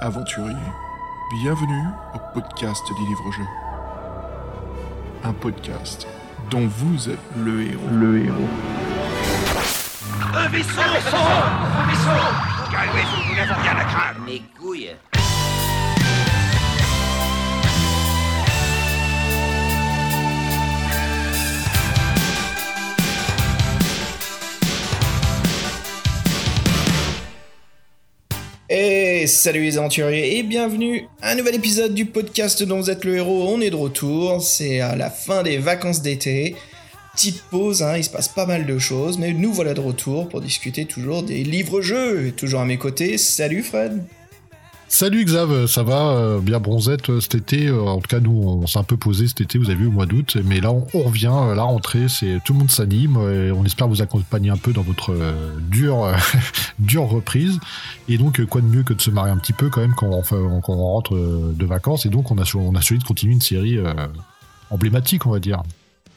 aventuriers, bienvenue au podcast des livres-jeux. Un podcast dont vous êtes le héros. Le héros. Un vaisseau Un vaisseau Un vaisseau Calmez-vous, nous n'avons rien à craindre Mes couilles Salut les aventuriers et bienvenue à un nouvel épisode du podcast dont vous êtes le héros. On est de retour, c'est à la fin des vacances d'été. Petite pause, hein, il se passe pas mal de choses, mais nous voilà de retour pour discuter toujours des livres-jeux. Toujours à mes côtés, salut Fred Salut Xav, ça va euh, bien bronzette euh, cet été. euh, en tout cas, nous, on s'est un peu posé cet été, vous avez vu, au mois d'août. Mais là, on, revient, la rentrée, c'est tout le monde s'anime. On espère vous accompagner un peu dans votre dure, reprise. Et donc, quoi de mieux que de se marier un petit peu quand même quand on, rentre de vacances. Et donc, on a, on a choisi de continuer une série emblématique, on va dire.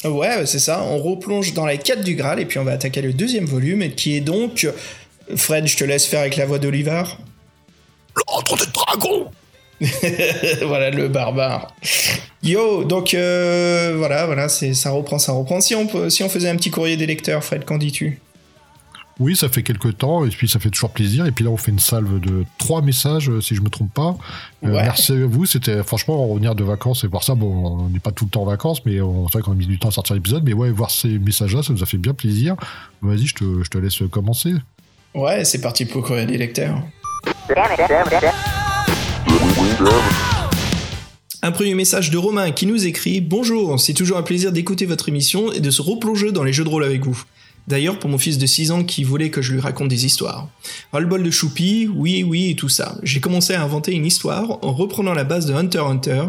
Ouais, c'est ça, on replonge dans la quête du Graal et puis on va attaquer le deuxième volume qui est donc... Fred, je te laisse faire avec la voix d'Oliver. L'ordre des dragons voilà le barbare. Yo, donc euh, voilà, voilà, c'est ça reprend, ça reprend. Si on peut- si on faisait un petit courrier des lecteurs, Fred, qu'en dis-tu? Oui, ça fait quelques temps, et puis ça fait toujours plaisir. Et puis là, on fait une salve de trois messages, euh, si je me trompe pas. Euh, Ouais. Merci à vous. C'était franchement revenir de vacances et voir ça. Bon, on n'est pas tout le temps en vacances, mais on c'est vrai qu'on a mis du temps à sortir l'épisode. Mais ouais, voir ces messages-là, ça nous a fait bien plaisir. Vas-y, je te, je te laisse commencer. Ouais, c'est parti pour le courrier des lecteurs. Un premier message de Romain qui nous écrit Bonjour, c'est toujours un plaisir d'écouter votre émission et de se replonger dans les jeux de rôle avec vous. D'ailleurs, pour mon fils de 6 ans qui voulait que je lui raconte des histoires. Ras-le-bol de choupi, oui, oui et tout ça. J'ai commencé à inventer une histoire en reprenant la base de Hunter Hunter,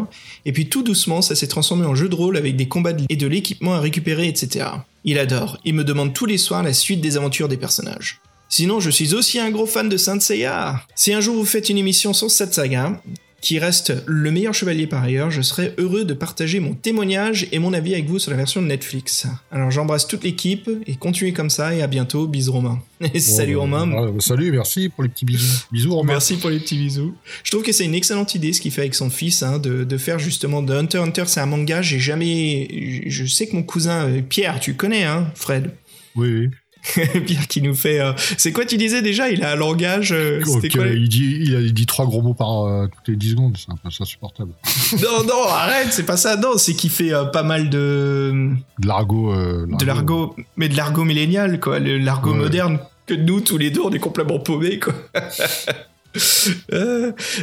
et puis tout doucement, ça s'est transformé en jeu de rôle avec des combats et de l'équipement à récupérer, etc. Il adore, il me demande tous les soirs la suite des aventures des personnages. Sinon, je suis aussi un gros fan de Saint Seiya. Si un jour vous faites une émission sur cette saga, qui reste le meilleur chevalier par ailleurs, je serais heureux de partager mon témoignage et mon avis avec vous sur la version de Netflix. Alors j'embrasse toute l'équipe et continuez comme ça et à bientôt, bisous Romain. Et salut Bon, Romain. ouais, salut, merci pour les petits bisous. Bisous, Romain. Merci pour les petits bisous. Je trouve que c'est une excellente idée ce qu'il fait avec son fils, hein, de, de faire justement de Hunter Hunter. C'est un manga, j'ai jamais. Je sais que mon cousin euh, Pierre, tu connais, hein, Fred? Oui, oui. Pierre qui nous fait. euh, C'est quoi tu disais déjà? Il a un langage. euh, quoi il, dit, il, a- il dit trois gros mots par euh, toutes les 10 secondes. C'est un peu insupportable. Non, non, arrête, c'est pas ça. Non, c'est qu'il fait pas mal de. De l'argot. de l'argot, mais de l'argot millénial, quoi, l'argot Ouais. moderne que nous tous les deux on est complètement paumés, quoi.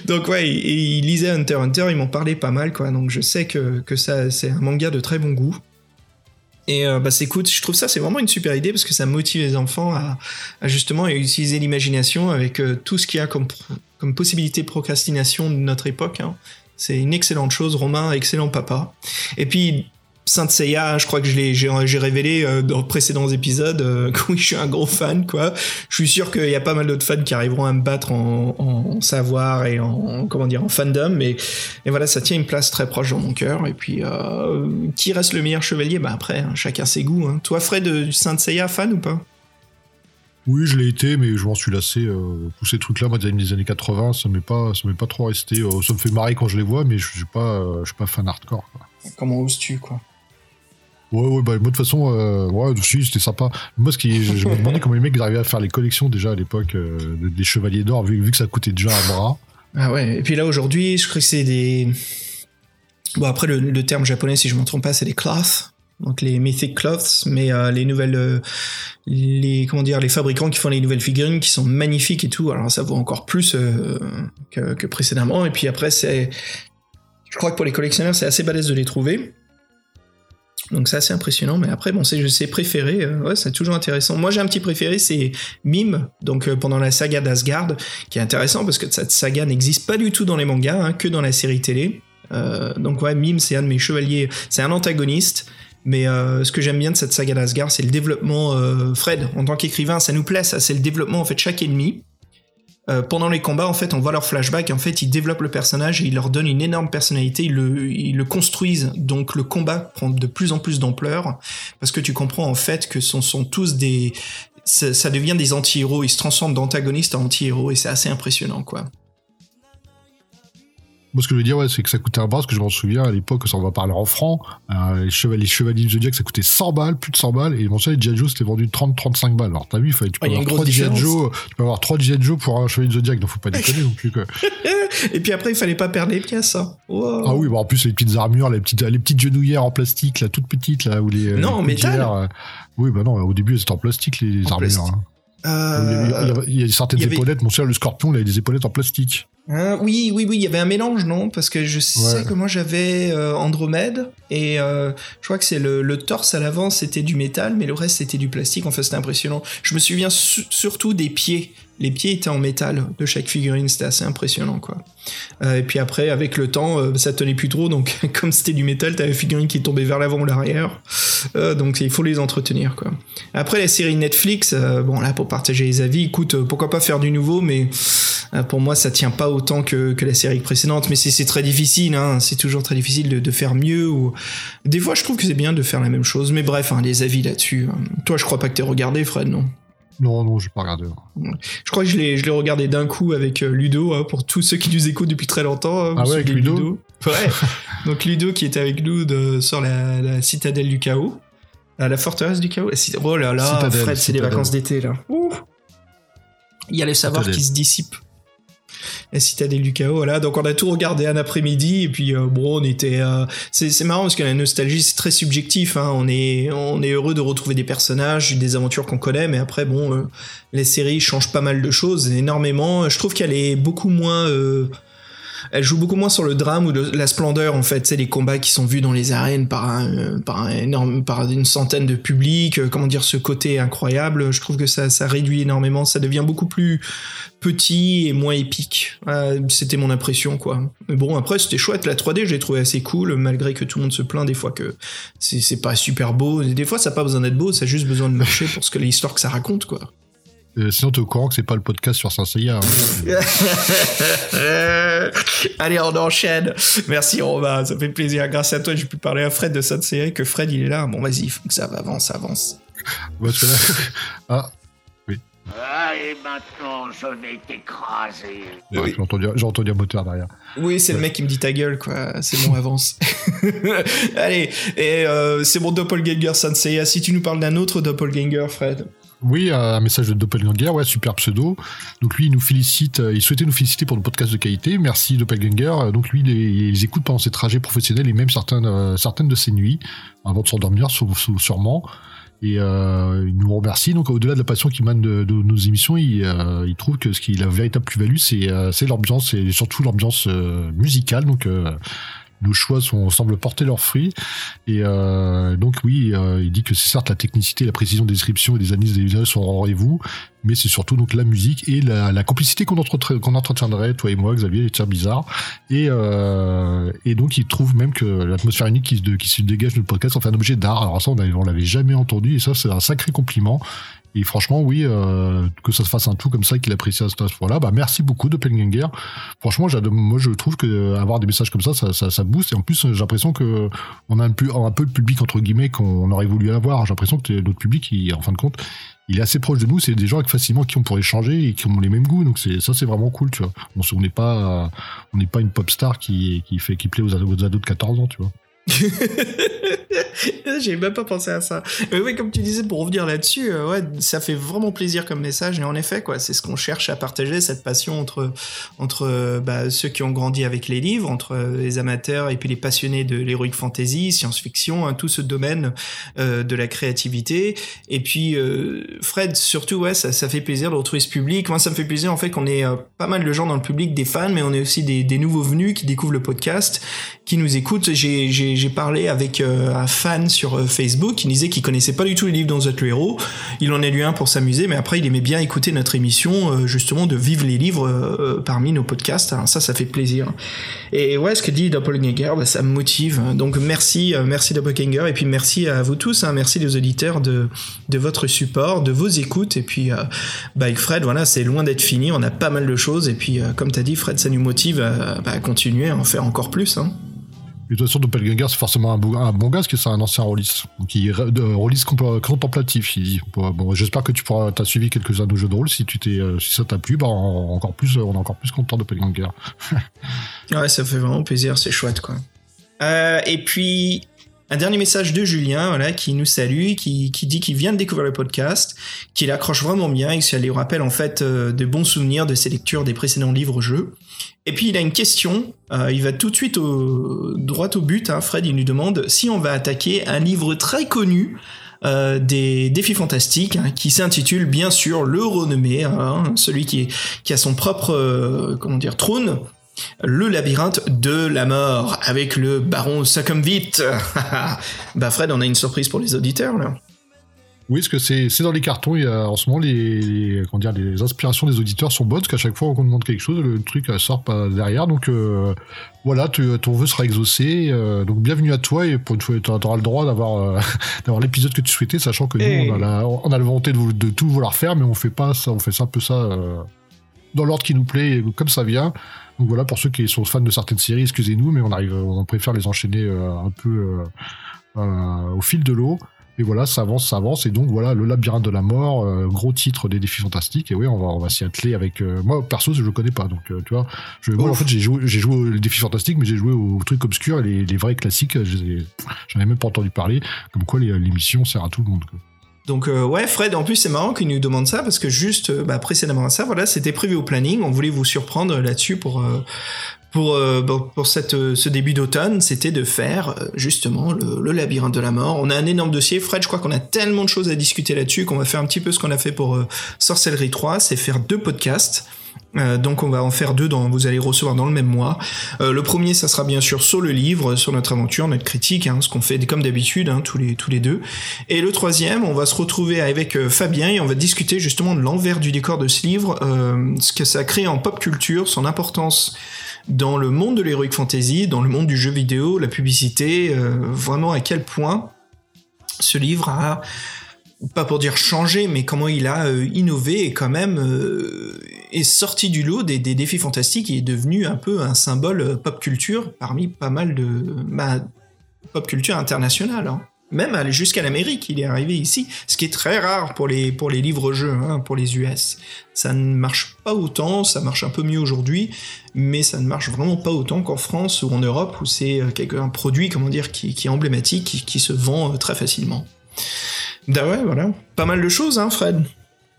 Donc ouais, et, et il lisait Hunter Hunter, ils m'en parlaient pas mal, quoi. Donc je sais que, que ça c'est un manga de très bon goût. Et euh, bah c'est écoute, je trouve ça c'est vraiment une super idée parce que ça motive les enfants à, à justement utiliser l'imagination avec euh, tout ce qu'il y a comme, comme possibilité de procrastination de notre époque. hein. C'est une excellente chose, Romain, excellent papa. Et puis Saint Seiya, je crois que je l'ai, j'ai, j'ai révélé euh, dans précédents épisodes euh, que oui, je suis un gros fan, quoi. Je suis sûr qu'il y a pas mal d'autres fans qui arriveront à me battre en, en savoir et en, comment dire, en fandom, mais, et voilà, ça tient une place très proche dans mon cœur. Et puis, euh, qui reste le meilleur chevalier? Bah après, hein, chacun ses goûts. Hein. Toi, Fred, du Saint Seiya, fan ou pas? Oui, je l'ai été, mais je m'en suis lassé. euh, tous ces trucs-là, moi, des années- des années 80, ça m'est pas, ça m'est pas trop resté. euh, ça me fait marrer quand je les vois, mais je suis pas, euh, je suis pas fan hardcore. Quoi. Comment oses-tu, quoi? Ouais, ouais, bah, de toute façon, euh, ouais, c'était sympa. Moi, ce qui, je, me demandais comment les mecs arrivaient à faire les collections déjà à l'époque euh, de- des chevaliers d'or, vu, que ça coûtait déjà un bras. Ah ouais, et puis là aujourd'hui, je crois que c'est des. Bon, après, le, terme japonais, si je ne me trompe pas, c'est des cloths. Donc les mythic cloths, mais euh, les nouvelles. euh, les, comment dire, les fabricants qui font les nouvelles figurines qui sont magnifiques et tout. Alors ça vaut encore plus que, que précédemment. Et puis après, c'est. Je crois que pour les collectionneurs, c'est assez balèze de les trouver. Donc c'est assez impressionnant, mais après, bon, c'est c'est préféré, euh, ouais, c'est toujours intéressant. Moi, j'ai un petit préféré, c'est Mime, donc euh, pendant la saga d'Asgard, qui est intéressant parce que cette saga n'existe pas du tout dans les mangas, hein, que dans la série télé. Euh, donc ouais, Mime, c'est un de mes chevaliers, c'est un antagoniste. Mais ce que j'aime bien de cette saga d'Asgard, c'est le développement. Fred, en tant qu'écrivain, ça nous plaît, ça, c'est le développement en fait chaque ennemi. Euh, pendant les combats, en fait, on voit leur flashback. En fait, ils développent le personnage et ils leur donnent une énorme personnalité. Ils le, ils le construisent. Donc, le combat prend de plus en plus d'ampleur parce que tu comprends en fait que ce sont tous des, ça, ça devient des anti-héros. Ils se transforment d'antagonistes en anti-héros et c'est assez impressionnant, quoi. Moi, ce que je veux dire, ouais, c'est que ça coûtait un bras, parce que je m'en souviens à l'époque, ça on va parler en francs, euh, les, chevaliers, les chevaliers du Zodiac, ça coûtait 100 balles, plus de 100 balles, et mon les G.I. Joe, c'était vendu 30-35 balles. Alors, t'as vu, il fallait, tu peux, Ah, avoir une 3 grosse G.I. différence. Joe, tu peux avoir 3 G.I. Joe pour un chevalier du Zodiac, donc faut pas déconner non plus, quoi. Et puis après, il fallait pas perdre les pièces. hein. Wow. Ah oui, bah en plus, les petites armures, les petites, les petites genouillères en plastique, là, toutes petites, là, ou les. Non, en les métal. euh, Oui, bah non, au début, c'était en plastique, les, les En armures. plastique. hein. Il y Euh, il y avait- il y a certaines il y avait- épaulettes, mon cher, le scorpion, il avait des épaulettes en plastique. Hein, oui, oui, oui, il y avait un mélange, non? Parce que je sais Ouais. que moi j'avais euh, Andromède et euh, je crois que c'est le, le torse à l'avant c'était du métal, mais le reste c'était du plastique. Enfin, c'était impressionnant. Je me souviens su- surtout des pieds. Les pieds étaient en métal de chaque figurine, c'était assez impressionnant, quoi. Euh, et puis après, avec le temps, euh, ça tenait plus trop, donc comme c'était du métal, t'avais figurines qui tombaient vers l'avant ou l'arrière. Euh, donc il faut les entretenir, quoi. Après la série Netflix, euh, bon là pour partager les avis, écoute, euh, pourquoi pas faire du nouveau, mais euh, pour moi, ça tient pas autant que, que la série précédente, mais c'est c'est très difficile, hein, c'est toujours très difficile de, de faire mieux. Ou... Des fois, je trouve que c'est bien de faire la même chose, mais bref, hein, les avis là-dessus. hein. Toi, je crois pas que t'aies regardé, Fred, non? Non, non, j'ai pas regardé. Je crois que je l'ai je l'ai regardé d'un coup avec euh, Ludo, hein, pour tous ceux qui nous écoutent depuis très longtemps. hein, Ah ouais, avec Ludo Ouais. Donc Ludo qui était avec nous de, sur la, la citadelle du chaos. À la forteresse du chaos. Oh là là, Citadelle, Fred, c'est les vacances d'été là. Ouh. Il y a le savoir Citadelle. qui se dissipe. La citadelle du chaos, voilà. Donc on a tout regardé un après-midi et puis euh, bon, on était. euh, c'est marrant parce que la nostalgie c'est très subjectif. Hein. On est on est heureux de retrouver des personnages, des aventures qu'on connaît, mais après bon, euh, les séries changent pas mal de choses, énormément. Je trouve qu'elle est beaucoup moins. Elle joue beaucoup moins sur le drame ou la splendeur en fait, c'est les combats qui sont vus dans les arènes par un, euh, par énorme, par une centaine de publics, euh, comment dire, ce côté incroyable. Je trouve que ça, ça réduit énormément, ça devient beaucoup plus petit et moins épique. Euh, c'était mon impression quoi. Mais bon après c'était chouette, la 3D j'ai trouvé assez cool malgré que tout le monde se plaint des fois que c'est pas super beau. Des fois ça a pas besoin d'être beau, ça a juste besoin de marcher pour ce que l'histoire que ça raconte quoi. Euh, sinon, t'es au courant que c'est pas le podcast sur Saint. Hein. Allez, on enchaîne. Merci Romain, ça fait plaisir. Grâce à toi, j'ai pu parler à Fred de série, que Fred il est là. Bon, vas-y, faut que ça avance, avance. Parce que là- ah, Ah, et maintenant, je vais t'écraser. j'ai entendu, j'ai entendu un moteur derrière. Oui, c'est le mec qui me dit ta gueule, quoi. C'est bon, avance. Allez, et euh, c'est mon doppelganger Sensei. Si tu nous parles d'un autre doppelganger, Fred. Oui, un message de Doppelganger, ouais, super pseudo. Donc lui, il nous félicite, euh, il souhaitait nous féliciter pour le podcast de qualité. Merci Doppelganger. Euh, Donc lui, il, écoute pendant ses trajets professionnels et même certaines, euh, de ses nuits, avant de s'endormir, sûrement. Et euh, il nous remercie. Donc au-delà de la passion qu'il mène de, nos émissions, il, euh, trouve que ce qui est la véritable plus-value, c'est euh, l'ambiance et surtout l'ambiance euh, musicale. Euh, nos choix sont, semblent porter leurs fruits. Et euh, donc oui, euh, il dit que c'est certes la technicité, la précision des descriptions et des analyses des visages sont au rendez-vous, mais c'est surtout donc la musique et la, la complicité qu'on entre, qu'on entretiendrait, toi et moi, Xavier, les tirs bizarres. Et, euh, et donc il trouve même que l'atmosphère unique qui se, qui se dégage du podcast en fait un objet d'art. Alors ça, on l'avait jamais entendu et ça, c'est un sacré compliment. Et franchement, oui, euh, que ça se fasse un tout comme ça, qu'il apprécie à ce point-là, bah merci beaucoup de Pellinger. Franchement, moi je trouve que euh, avoir des messages comme ça, ça, ça, booste. Et en plus, j'ai l'impression que on a un peu, le public entre guillemets qu'on aurait voulu avoir. J'ai l'impression que notre public, en fin de compte, il est assez proche de nous. C'est des gens facilement qui on pourrait échanger et qui ont les mêmes goûts. Donc ça, c'est vraiment cool, tu vois. On n'est pas, euh, une pop star qui, fait qui plaît aux, aux ados de 14 ans, tu vois. J'ai même pas pensé à ça. Mais oui, comme tu disais, pour revenir là-dessus, euh, ouais, ça fait vraiment plaisir comme message. Et en effet, quoi, c'est ce qu'on cherche à partager, cette passion entre, entre euh, bah, ceux qui ont grandi avec les livres, entre euh, les amateurs et puis les passionnés de l'heroic fantasy, science-fiction, hein, tout ce domaine de la créativité. Et puis, Fred, surtout, ouais, ça, ça fait plaisir de retrouver ce public. Moi, ça me fait plaisir, en fait, qu'on ait pas mal de gens dans le public, des fans, mais on est aussi des, des nouveaux venus qui découvrent le podcast, qui nous écoutent. J'ai, j'ai, parlé avec euh, un fan sur euh, Facebook qui disait qu'il connaissait pas du tout les livres dont vous êtes. Il en a lu un pour s'amuser, mais après, il aimait bien écouter notre émission, euh, justement, de vivre les livres parmi nos podcasts. Alors ça, ça fait plaisir. Et ouais, ce que dit Doppelganger, bah, ça me motive. Donc merci, merci Doppelganger, et puis merci à vous tous, hein, merci les auditeurs de, votre support, de vos écoutes, et puis euh, bah, avec Fred, voilà, c'est loin d'être fini, on a pas mal de choses, et puis comme t'as dit, Fred, ça nous motive à, bah, à continuer, à en faire encore plus. Hein. De toute façon, Doppelganger, c'est forcément un, bon- gars, parce que c'est un ancien rôliste. Donc, est compl- contemplatif, il dit. Bon, j'espère que tu pourras, t'as suivi quelques-uns de nos jeux de rôle. Si tu t'es, euh, si ça t'a plu, bah, en- encore plus, on est encore plus content de Doppelganger. Ouais, ça fait vraiment plaisir, c'est chouette quoi. Euh, et puis, un dernier message de Julien, voilà, qui nous salue, qui, qui dit qu'il vient de découvrir le podcast, qu'il accroche vraiment bien et que ça lui rappelle en fait euh, de bons souvenirs de ses lectures des précédents livres-jeux. Et puis il a une question, euh, il va tout de suite droit au but, hein, Fred, il nous demande si on va attaquer un livre très connu euh, des défis fantastiques hein, qui s'intitule bien sûr le renommé, hein, celui qui, a son propre euh, comment dire trône, le labyrinthe de la mort avec le baron Succumvit. bah Fred, on a une surprise pour les auditeurs là. Oui, parce que c'est dans les cartons. En ce moment, les, les- comment dire, les inspirations des auditeurs sont bonnes, parce qu'à chaque fois qu'on demande quelque chose, le truc euh, sort pas derrière. Donc euh, voilà, tu- ton vœu sera exaucé. euh, donc bienvenue à toi et pour une fois, tu auras le droit d'avoir d'avoir l'épisode que tu souhaitais, sachant que nous, on a la, on a la volonté de, tout vouloir faire, mais on fait pas ça, on fait ça un peu ça dans l'ordre qui nous plaît, et comme ça vient. Donc voilà, pour ceux qui sont fans de certaines séries, excusez-nous, mais on arrive, on préfère les enchaîner un peu au fil de l'eau. Et voilà, ça avance, ça avance. Et donc voilà, le labyrinthe de la mort, euh, gros titre des défis fantastiques. Et oui, on va, on va s'y atteler avec. euh, moi, perso, je le connais pas. Donc, euh, tu vois, je, moi, en fait, j'ai joué, j'ai joué aux défis fantastiques, mais j'ai joué aux trucs obscurs, et les, les vrais classiques. je les ai- J'en ai même pas entendu parler. Comme quoi, l'émission sert à tout le monde. quoi. Donc euh, ouais, Fred, en plus c'est marrant qu'il nous demande ça parce que juste bah, précédemment à ça, voilà, c'était prévu au planning. On voulait vous surprendre là-dessus pour euh, pour euh, bon, pour cette euh, ce début d'automne, c'était de faire euh, justement le, le labyrinthe de la mort. On a un énorme dossier, Fred. Je crois qu'on a tellement de choses à discuter là-dessus qu'on va faire un petit peu ce qu'on a fait pour Sorcellerie 3, c'est faire deux podcasts. Euh, donc on va en faire deux dans vous allez recevoir dans le même mois. Euh, le premier ça sera bien sûr sur le livre, sur notre aventure, notre critique, hein, ce qu'on fait comme d'habitude hein, tous les tous les deux. Et le troisième, on va se retrouver avec Fabien et on va discuter justement de l'envers du décor de ce livre, ce que ça crée en pop culture, son importance dans le monde de l'heroic fantasy, dans le monde du jeu vidéo, la publicité, euh, vraiment à quel point ce livre a pas pour dire changé, mais comment il a euh, innové et quand même euh, est sorti du lot des, défis fantastiques et est devenu un peu un symbole pop culture parmi pas mal de bah, pop culture internationale. hein. Même aller jusqu'à l'Amérique, il est arrivé ici, ce qui est très rare pour les, pour les livres-jeux, hein, pour les US. Ça ne marche pas autant, ça marche un peu mieux aujourd'hui, mais ça ne marche vraiment pas autant qu'en France ou en Europe, où c'est euh, un produit, comment dire, qui, qui est emblématique, qui, qui se vend euh, très facilement. Bah ouais, voilà. Pas mal de choses, hein, Fred.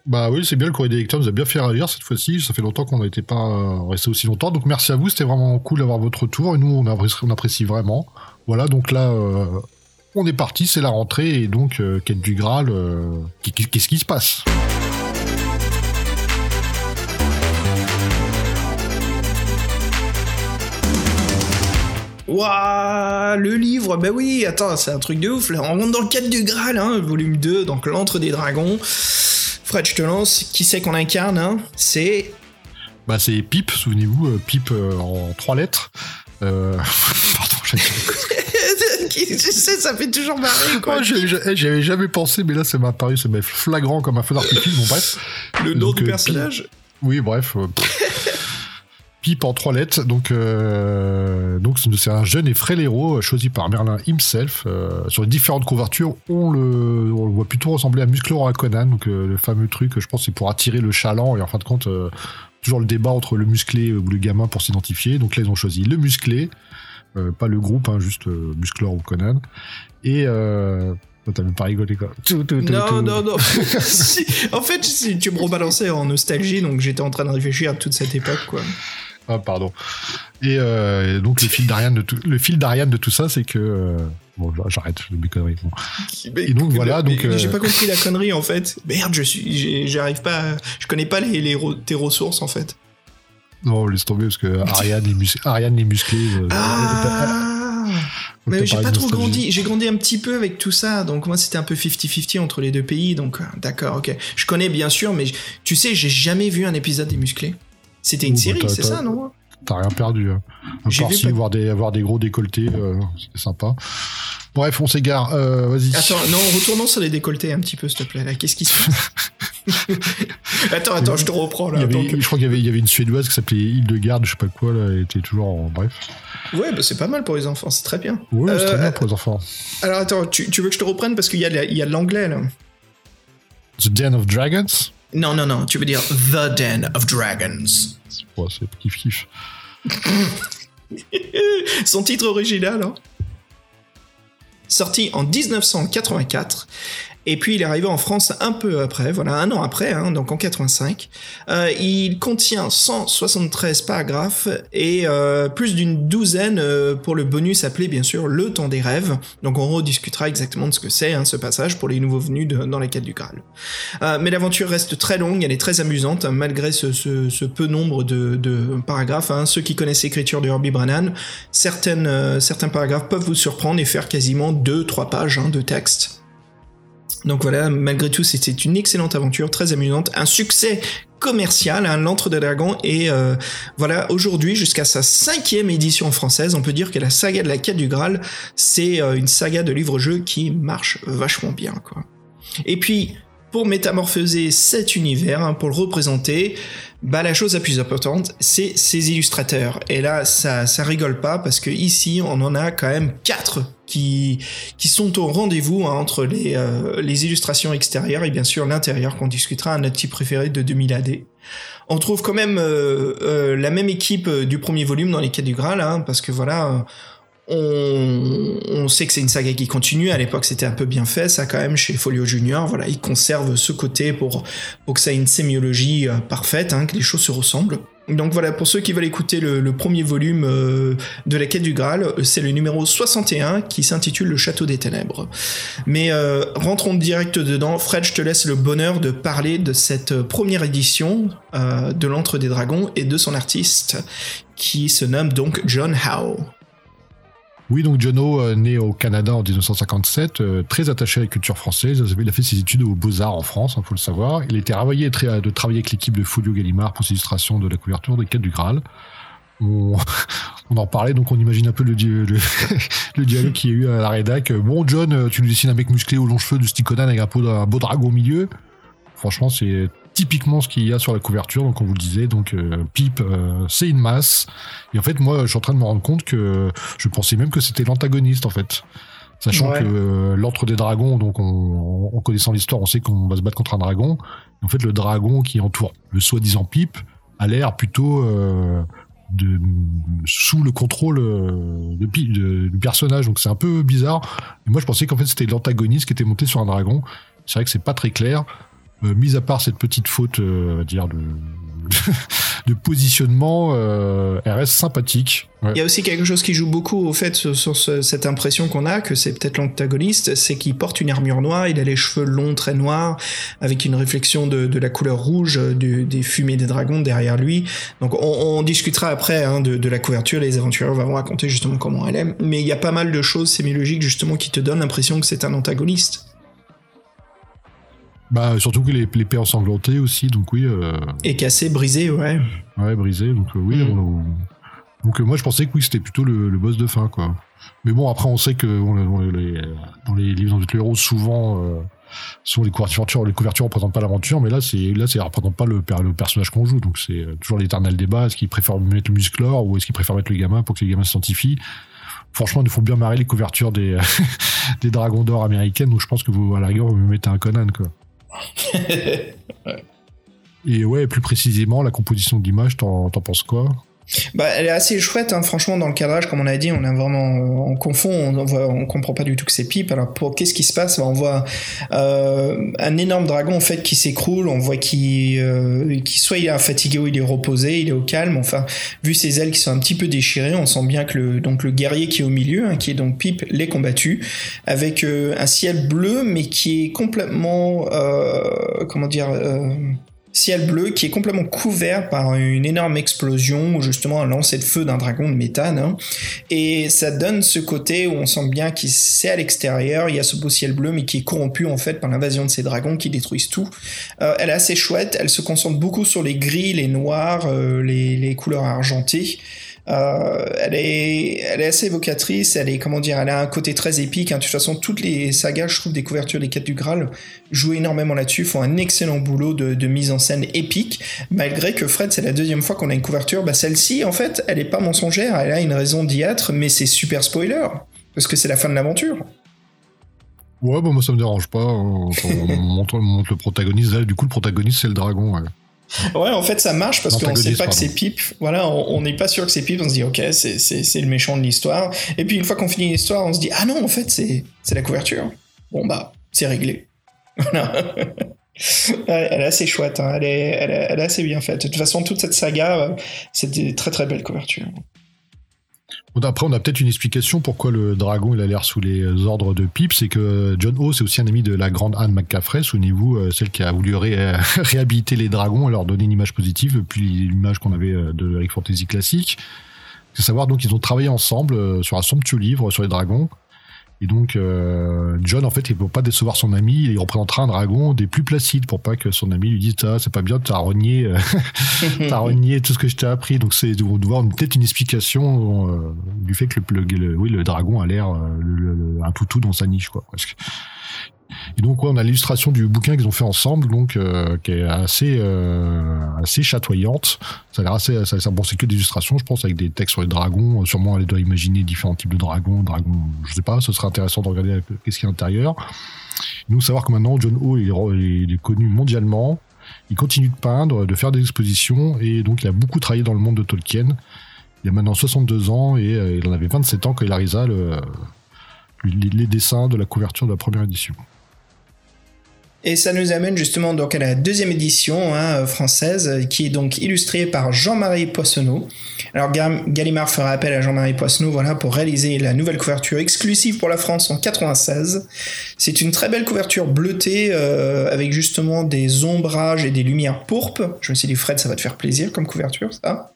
Bah oui, c'est bien, le courrier des lecteurs nous a bien fait réagir cette fois-ci. Ça fait longtemps qu'on n'était pas euh, resté aussi longtemps. Donc merci à vous, c'était vraiment cool d'avoir votre retour. Et nous, on apprécie, vraiment. Voilà, donc là, on est parti, c'est la rentrée. Et donc, euh, quête du Graal, euh, qu'est-ce qui se passe? Waouh, le livre, bah oui, attends, c'est un truc de ouf. Là, on rentre dans le cadre du Graal, hein, volume 2, donc l'antre des dragons. Fred, je te lance. Qui c'est qu'on incarne hein? C'est. Bah c'est Pipe, souvenez-vous, euh, Pipe euh, en trois lettres. Euh... Pardon, dire- Qui- je sais, ça fait toujours marrer, quoi. Oh, j'ai- j'ai- J'y avais jamais pensé, mais là, ça m'a apparu, ça m'a flagrant comme un feu d'artifice. Bon, bref. le nom donc, du euh, personnage? Oui, bref. euh. Pipe en trois lettres. Donc, euh, donc c'est un jeune et frêle héros choisi par Merlin himself. Euh, sur les différentes couvertures, on le, on le voit plutôt ressembler à Musclor à Conan. Donc, euh, le fameux truc, je pense, c'est pour attirer le chaland. Et en fin de compte, euh, toujours le débat entre le musclé ou le gamin pour s'identifier. Donc là, ils ont choisi le musclé. Euh, pas le groupe, hein, juste euh, Musclor ou Conan. Et... Euh, T'as même pas rigolé quoi. Tout, tout, tout. Non, non, non. Si, en fait, si tu me rebalançais en nostalgie, donc j'étais en train de réfléchir à toute cette époque, quoi. Ah, pardon. Et euh, donc, le fil d'Ariane de tout, le fil d'Ariane de tout ça, c'est que. euh, bon, j'arrête mes conneries. bon. Et donc, voilà, Mais- donc, J'ai pas compris la connerie, en fait. Merde, je suis. J'arrive pas. à- Je connais pas les, tes ressources, en fait. Non, laisse tomber parce que Ariane est, mus- Ariane euh, Ah Mais j'ai pas trop grandi, j'ai grandi un petit peu avec tout ça, donc moi c'était un peu 50-50 entre les deux pays, donc euh, d'accord, ok. Je connais bien sûr, mais tu sais, j'ai jamais vu un épisode des musclés. C'était une Ouh, bah, série, c'est ça, non? T'as rien perdu. Hein. Si, pas- avoir des, avoir des gros décolletés, euh, c'était sympa. Bref, on s'égare. Euh, Vas-y. Attends, non, retournons sur les décolletés un petit peu, s'il te plaît, là, qu'est-ce qui se passe? Attends, attends, je te reprends, Il là. y avait, Je crois qu'il y avait, il y avait une Suédoise qui s'appelait Hildegarde, je sais pas quoi, là, elle était toujours en. Bref. Ouais, bah c'est pas mal pour les enfants, c'est très bien. Ouais, c'est très Euh, bien pour les enfants. Alors attends, tu, tu veux que je te reprenne? Parce qu'il y a, de la- il y a de l'anglais, là The Den of Dragons? Non, non, non, tu veux dire The Den of Dragons. Ouais, c'est kiff kiff. Son titre original, hein. Sorti en 1984 et puis il est arrivé en France un peu après, voilà, un an après, hein, donc en 85. Euh, il contient 173 paragraphes et euh, plus d'une douzaine euh, pour le bonus appelé bien sûr Le Temps des Rêves. Donc on rediscutera exactement de ce que c'est hein, ce passage pour les nouveaux venus dans la quête du Graal. Euh, mais l'aventure reste très longue, elle est très amusante hein, malgré ce, ce, ce, peu nombre de, de paragraphes. Hein. Ceux qui connaissent l'écriture de Herbie Brannan, certaines, euh, certains paragraphes peuvent vous surprendre et faire quasiment 2-3 pages hein, de texte. Donc voilà, malgré tout, c'était une excellente aventure, très amusante, un succès commercial, hein, l'Antre de Dragon, et euh, voilà, aujourd'hui, jusqu'à sa cinquième édition française, on peut dire que la saga de la quête du Graal, c'est euh, une saga de livre-jeu qui marche vachement bien, quoi. Et puis, pour métamorphoser cet univers, hein, pour le représenter, bah la chose la plus importante, c'est ses illustrateurs. Et là, ça, ça rigole pas parce que ici, on en a quand même quatre qui qui sont au rendez-vous hein, entre les euh, les illustrations extérieures et bien sûr l'intérieur qu'on discutera à notre type préféré de 2000 AD. On trouve quand même euh, euh, la même équipe du premier volume dans les quêtes du Graal, hein, parce que voilà on, sait que c'est une saga qui continue. À l'époque, c'était un peu bien fait, ça quand même chez Folio Junior. Voilà, ils conservent ce côté pour, que ça ait une sémiologie euh, parfaite, hein, que les choses se ressemblent. Donc voilà, pour ceux qui veulent écouter le, premier volume euh, de la quête du Graal, euh, c'est le numéro 61 qui s'intitule Le Château des Ténèbres. Mais rentrons direct dedans. Fred, je te laisse le bonheur de parler de cette première édition de l'Antre des Dragons et de son artiste qui se nomme donc John Howe. Oui, donc Jono, euh, né au Canada en 1957, euh, très attaché à la culture française. Il a fait ses études aux Beaux-Arts en France, il hein, faut le savoir. Il était ravi de travailler avec l'équipe de Folio Gallimard pour ses illustrations de la couverture des quêtes du Graal. On, en parlait, donc on imagine un peu le, dialogue qu'il y a eu à la rédac. Bon, John, tu nous dessines un mec musclé aux longs cheveux de Sticonan avec un, un beau dragon au milieu. Franchement, c'est typiquement ce qu'il y a sur la couverture, donc on vous le disait, donc euh, Pipe, euh, c'est une masse. Et en fait, moi, je suis en train de me rendre compte que je pensais même que c'était l'antagoniste, en fait. Sachant ouais. que euh, l'antre des dragons, donc on, en connaissant l'histoire, on sait qu'on va se battre contre un dragon. En fait, le dragon qui entoure le soi-disant Pipe a l'air plutôt de, sous le contrôle de, de, du personnage. Donc c'est un peu bizarre. Et moi, je pensais qu'en fait, c'était l'antagoniste qui était monté sur un dragon. C'est vrai que c'est pas très clair. Euh, mis à part cette petite faute, euh, on va dire, de, positionnement, euh, elle reste sympathique. Il y a aussi quelque chose qui joue beaucoup au fait sur, sur ce, cette impression qu'on a que c'est peut-être l'antagoniste, c'est qu'il porte une armure noire, il a les cheveux longs, très noirs, avec une réflexion de, la couleur rouge du, des fumées des dragons derrière lui. Donc on, discutera après hein, de, la couverture, les aventuriers vont raconter justement comment elle est, mais il y a pas mal de choses sémiologiques justement qui te donnent l'impression que c'est un antagoniste. Bah, surtout que les l'épée ensanglantée aussi, donc oui. Euh... Et cassé, brisé, ouais. Ouais, brisé, donc euh, oui. Mm. On, donc euh, moi, je pensais que oui, c'était plutôt le, le, boss de fin, quoi. Mais bon, après, on sait que on, on, les, dans les livres de héros, souvent, souvent les couvertures, les couvertures représentent pas l'aventure, mais là, c'est là, ça représente pas le, le personnage qu'on joue. Donc c'est toujours l'éternel débat est-ce qu'ils préfèrent mettre le musclor ou est-ce qu'ils préfèrent mettre le gamin pour que les gamins s'identifient? Franchement, il faut bien marrer les couvertures des, des dragons d'or américaines. Donc je pense que vous, à la rigueur, vous me mettez un Conan, quoi. Et ouais, plus précisément, la composition d'image, t'en penses quoi? Bah, elle est assez chouette, hein. franchement, dans le cadrage, comme on a dit, on a vraiment, on confond, on, voit, on comprend pas du tout que c'est pipe. Alors, pour qu'est-ce qui se passe? Bah, On voit euh, un énorme dragon en fait qui s'écroule. On voit qu'il, euh, soit il est fatigué ou il est reposé, il est au calme. Enfin, vu ses ailes qui sont un petit peu déchirées, on sent bien que le donc le guerrier qui est au milieu, hein, qui est donc pipe, l'est combattu avec euh, un ciel bleu, mais qui est complètement, euh, comment dire ciel bleu qui est complètement couvert par une énorme explosion ou justement un lancer de feu d'un dragon de méthane. Hein. Et ça donne ce côté où on sent bien qu'il c'est à l'extérieur, il y a ce beau ciel bleu mais qui est corrompu en fait par l'invasion de ces dragons qui détruisent tout. Euh, elle est assez chouette, elle se concentre beaucoup sur les gris, les noirs, euh, les, les couleurs argentées. Euh, elle est, assez évocatrice. Elle est, comment dire, elle a un côté très épique. Hein. De toute façon, toutes les sagas, je trouve, des couvertures des quêtes du Graal jouent énormément là-dessus, font un excellent boulot de, mise en scène épique. Malgré que Fred, c'est la deuxième fois qu'on a une couverture. Bah, celle-ci, en fait, elle est pas mensongère. Elle a une raison d'y être, mais c'est super spoiler parce que c'est la fin de l'aventure. Ouais, bah moi ça me dérange pas. Hein. On montre, on montre le protagoniste, du coup le protagoniste c'est le dragon. Ouais, en fait, ça marche parce qu'on sait pas que c'est Pip. Voilà, on n'est pas sûr que c'est Pip. On se dit, ok, c'est- le méchant de l'histoire. Et puis, une fois qu'on finit l'histoire, on se dit, ah non, en fait, c'est la couverture. Bon, bah, c'est réglé. Voilà. Elle est assez chouette, hein. elle, est, elle, est, elle est assez bien faite. De toute façon, toute cette saga, euh, c'est des très très belles couvertures. Après, on a peut-être une explication pourquoi le dragon il a l'air sous les ordres de Pip. C'est que John O, c'est aussi un ami de la grande Anne McCaffrey, souvenez-vous, euh, celle qui a voulu ré- réhabiliter les dragons et leur donner une image positive depuis l'image qu'on avait euh, de Eric Fantasy classique. C'est savoir donc ils ont travaillé ensemble euh, sur un somptueux livre sur les dragons. Et donc euh, John en fait il peut pas décevoir son ami, il représentera un dragon des plus placides pour pas que son ami lui dise ah c'est pas bien t'as renié euh, t'as tout ce que je t'ai appris donc c'est on doit avoir peut-être une explication euh, du fait que le, le- dragon a l'air euh, un toutou dans sa niche quoi presque. Et donc on a l'illustration du bouquin qu'ils ont fait ensemble donc euh, qui est assez euh, assez chatoyante. Ça a l'air assez bon c'est que des illustrations je pense avec des textes sur les dragons. Euh, sûrement elle doit imaginer différents types de dragons dragons je sais pas. Ce serait intéressant de regarder qu'est-ce qu'il y a à l'intérieur. Nous savoir que maintenant John O il est, connu mondialement. Il continue de peindre, de faire des expositions, et donc il a beaucoup travaillé dans le monde de Tolkien. Il a maintenant 62 ans, et il en avait 27 ans quand il réalisa le, les dessins de la couverture de la première édition. Et ça nous amène justement donc à la deuxième édition hein, euh, française, qui est donc illustrée par Jean-Marie Poissonneau. Alors Ga- Gallimard fera appel à Jean-Marie Poissonneau voilà, pour réaliser la nouvelle couverture exclusive pour la France en 96. C'est une très belle couverture bleutée euh, avec justement des ombrages et des lumières pourpres. Je me suis dit Fred, ça va te faire plaisir comme couverture, ça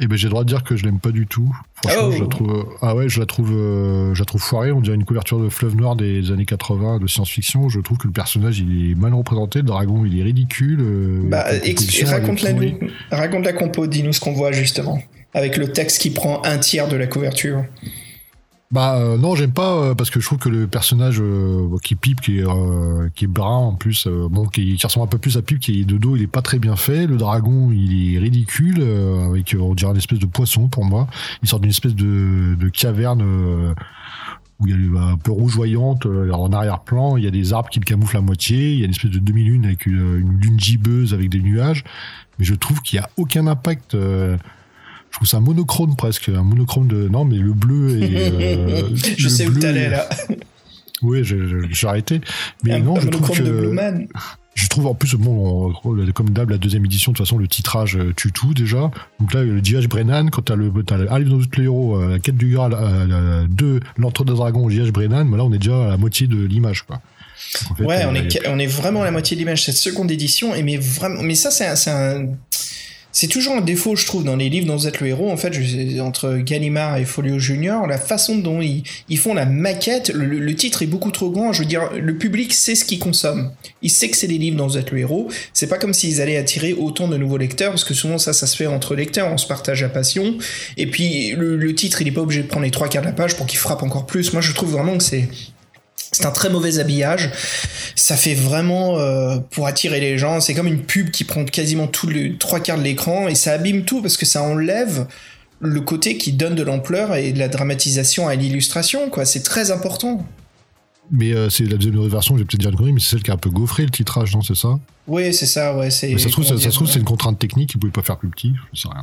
Et ben j'ai le droit de dire que je l'aime pas du tout. Franchement, Oh. je la trouve, ah ouais, je la trouve, euh, je la trouve foirée. On dirait une couverture de fleuve noir des années 80 de science-fiction. Je trouve que le personnage il est mal représenté, le dragon il est ridicule. euh, Bah, la raconte-la pourrie. nous. Raconte la compo, dis-nous ce qu'on voit justement. Avec le texte qui prend un tiers de la couverture. Bah euh, non, j'aime pas euh, parce que je trouve que le personnage euh, qui pipe, qui est euh, qui est brun en plus, euh, bon, qui, qui ressemble un peu plus à Pipe, qui est de dos, il est pas très bien fait. Le dragon, il est ridicule, euh, avec on dirait une espèce de poisson pour moi. Il sort d'une espèce de, de caverne où il y a un peu rougeoyante en arrière-plan. Il y a des arbres qui le camouflent à moitié. Il y a une espèce de demi-lune avec une, une lune gibbeuse avec des nuages. Mais je trouve qu'il y a aucun impact. Trouve ça monochrome presque, un monochrome de non mais le bleu et euh, Je le sais où t'allais là. Oui, j'ai arrêté. Mais Un- non, un je trouve monochrome de Blue que Man. je trouve en plus bon, on- comme d'hab la deuxième édition de toute façon le titrage euh, tue tout déjà. Donc là le J.H. Brennan quand t'as le t'as le- tous les héros, euh, la quête du Graal, euh, deux l'entre des dragons J.H. Brennan, mais là on est déjà à la moitié de l'image quoi. Donc, en fait, Ouais, on a est, on est vraiment à la moitié de l'image cette seconde édition, et mais vraiment, mais ça c'est un, c'est toujours un défaut je trouve dans les livres dont vous êtes le héros. En fait, entre Gallimard et Folio Junior, la façon dont ils, font la maquette, le, titre est beaucoup trop grand. Je veux dire, le public sait ce qu'il consomme. Il sait que c'est des livres dont vous êtes le héros. C'est pas comme s'ils allaient attirer autant de nouveaux lecteurs, parce que souvent ça, ça se fait entre lecteurs, on se partage la passion. Et puis le, le titre, il est pas obligé de prendre les trois quarts de la page pour qu'il frappe encore plus. Moi, je trouve vraiment que c'est c'est un très mauvais habillage. Ça fait vraiment euh, pour attirer les gens. C'est comme une pub qui prend quasiment le trois quarts de l'écran et ça abîme tout parce que ça enlève le côté qui donne de l'ampleur et de la dramatisation à l'illustration. Quoi, c'est très important. Mais euh, c'est la deuxième version, je vais peut-être dire une connerie, mais c'est celle qui a un peu gaufré le titrage, non, c'est ça? Oui, c'est ça. Ouais, c'est. Mais ça se trouve, ça, ça se trouve, c'est une contrainte technique, ils pouvaient pas faire plus petit, je sais rien.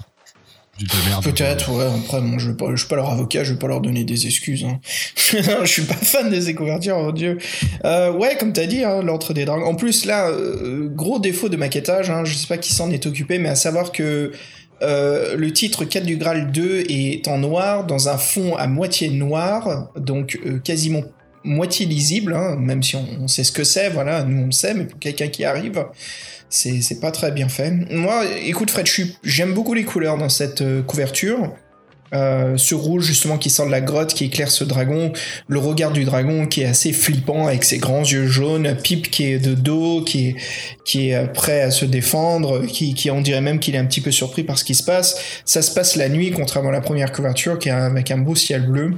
De merde. Peut-être, ouais. Après, bon, je, pas, je suis pas leur avocat, je vais pas leur donner des excuses. Hein. je suis pas fan des couvertures, mon dieu. Euh, ouais, comme t'as dit, hein, l'entre des dragons. En plus, là, euh, gros défaut de maquettage, hein, je sais pas qui s'en est occupé, mais à savoir que euh, le titre 4 du Graal 2 est en noir, dans un fond à moitié noir, donc euh, quasiment moitié lisible, hein, même si on, on sait ce que c'est, voilà, nous on le sait, mais pour quelqu'un qui arrive, c'est pas très bien fait. Moi, écoute Fred, j'aime beaucoup les couleurs dans cette euh, couverture. Euh, ce rouge justement qui sort de la grotte, qui éclaire ce dragon, le regard du dragon qui est assez flippant avec ses grands yeux jaunes, Pipe qui est de dos, qui est, qui est euh, prêt à se défendre, qui, qui on dirait même qu'il est un petit peu surpris par ce qui se passe. Ça se passe la nuit, contrairement à la première couverture qui est avec un beau ciel bleu.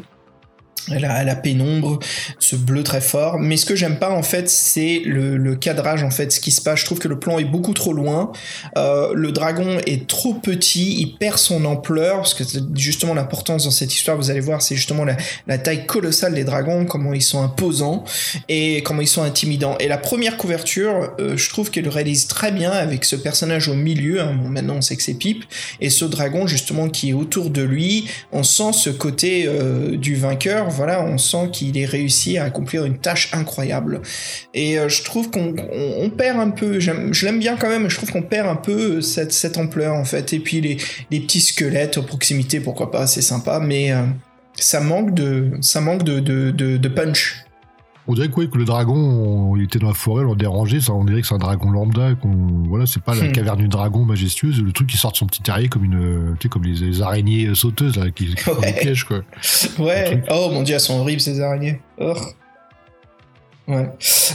La, la pénombre, ce bleu très fort. Mais ce que j'aime pas en fait, c'est le, cadrage en fait, ce qui se passe. Je trouve que le plan est beaucoup trop loin. Euh, le dragon est trop petit, il perd son ampleur parce que justement l'importance dans cette histoire, vous allez voir, c'est justement la, taille colossale des dragons, comment ils sont imposants et comment ils sont intimidants. Et la première couverture, euh, je trouve qu'elle le réalise très bien avec ce personnage au milieu. Hein. Maintenant on sait que c'est Pipe et ce dragon justement qui est autour de lui. On sent ce côté euh, du vainqueur voilà, on sent qu'il est réussi à accomplir une tâche incroyable. Et euh, je trouve qu'on perd un peu, je l'aime bien quand même, mais je trouve qu'on perd un peu cette, cette, ampleur en fait. Et puis les, petits squelettes à proximité, pourquoi pas, c'est sympa, mais euh, ça manque de, ça manque de, de, de punch. On dirait que, que le dragon, il était dans la forêt, on l'a dérangé, ça, on dirait que c'est un dragon lambda, qu'on, voilà, c'est pas la hmm. caverne du dragon majestueuse, le truc qui sort de son petit terrier comme une, tu sais, comme les, araignées sauteuses, là, qui, qui font des pièges, quoi. Ouais. Oh mon dieu, elles sont horribles, ces araignées. Oh. Ouais.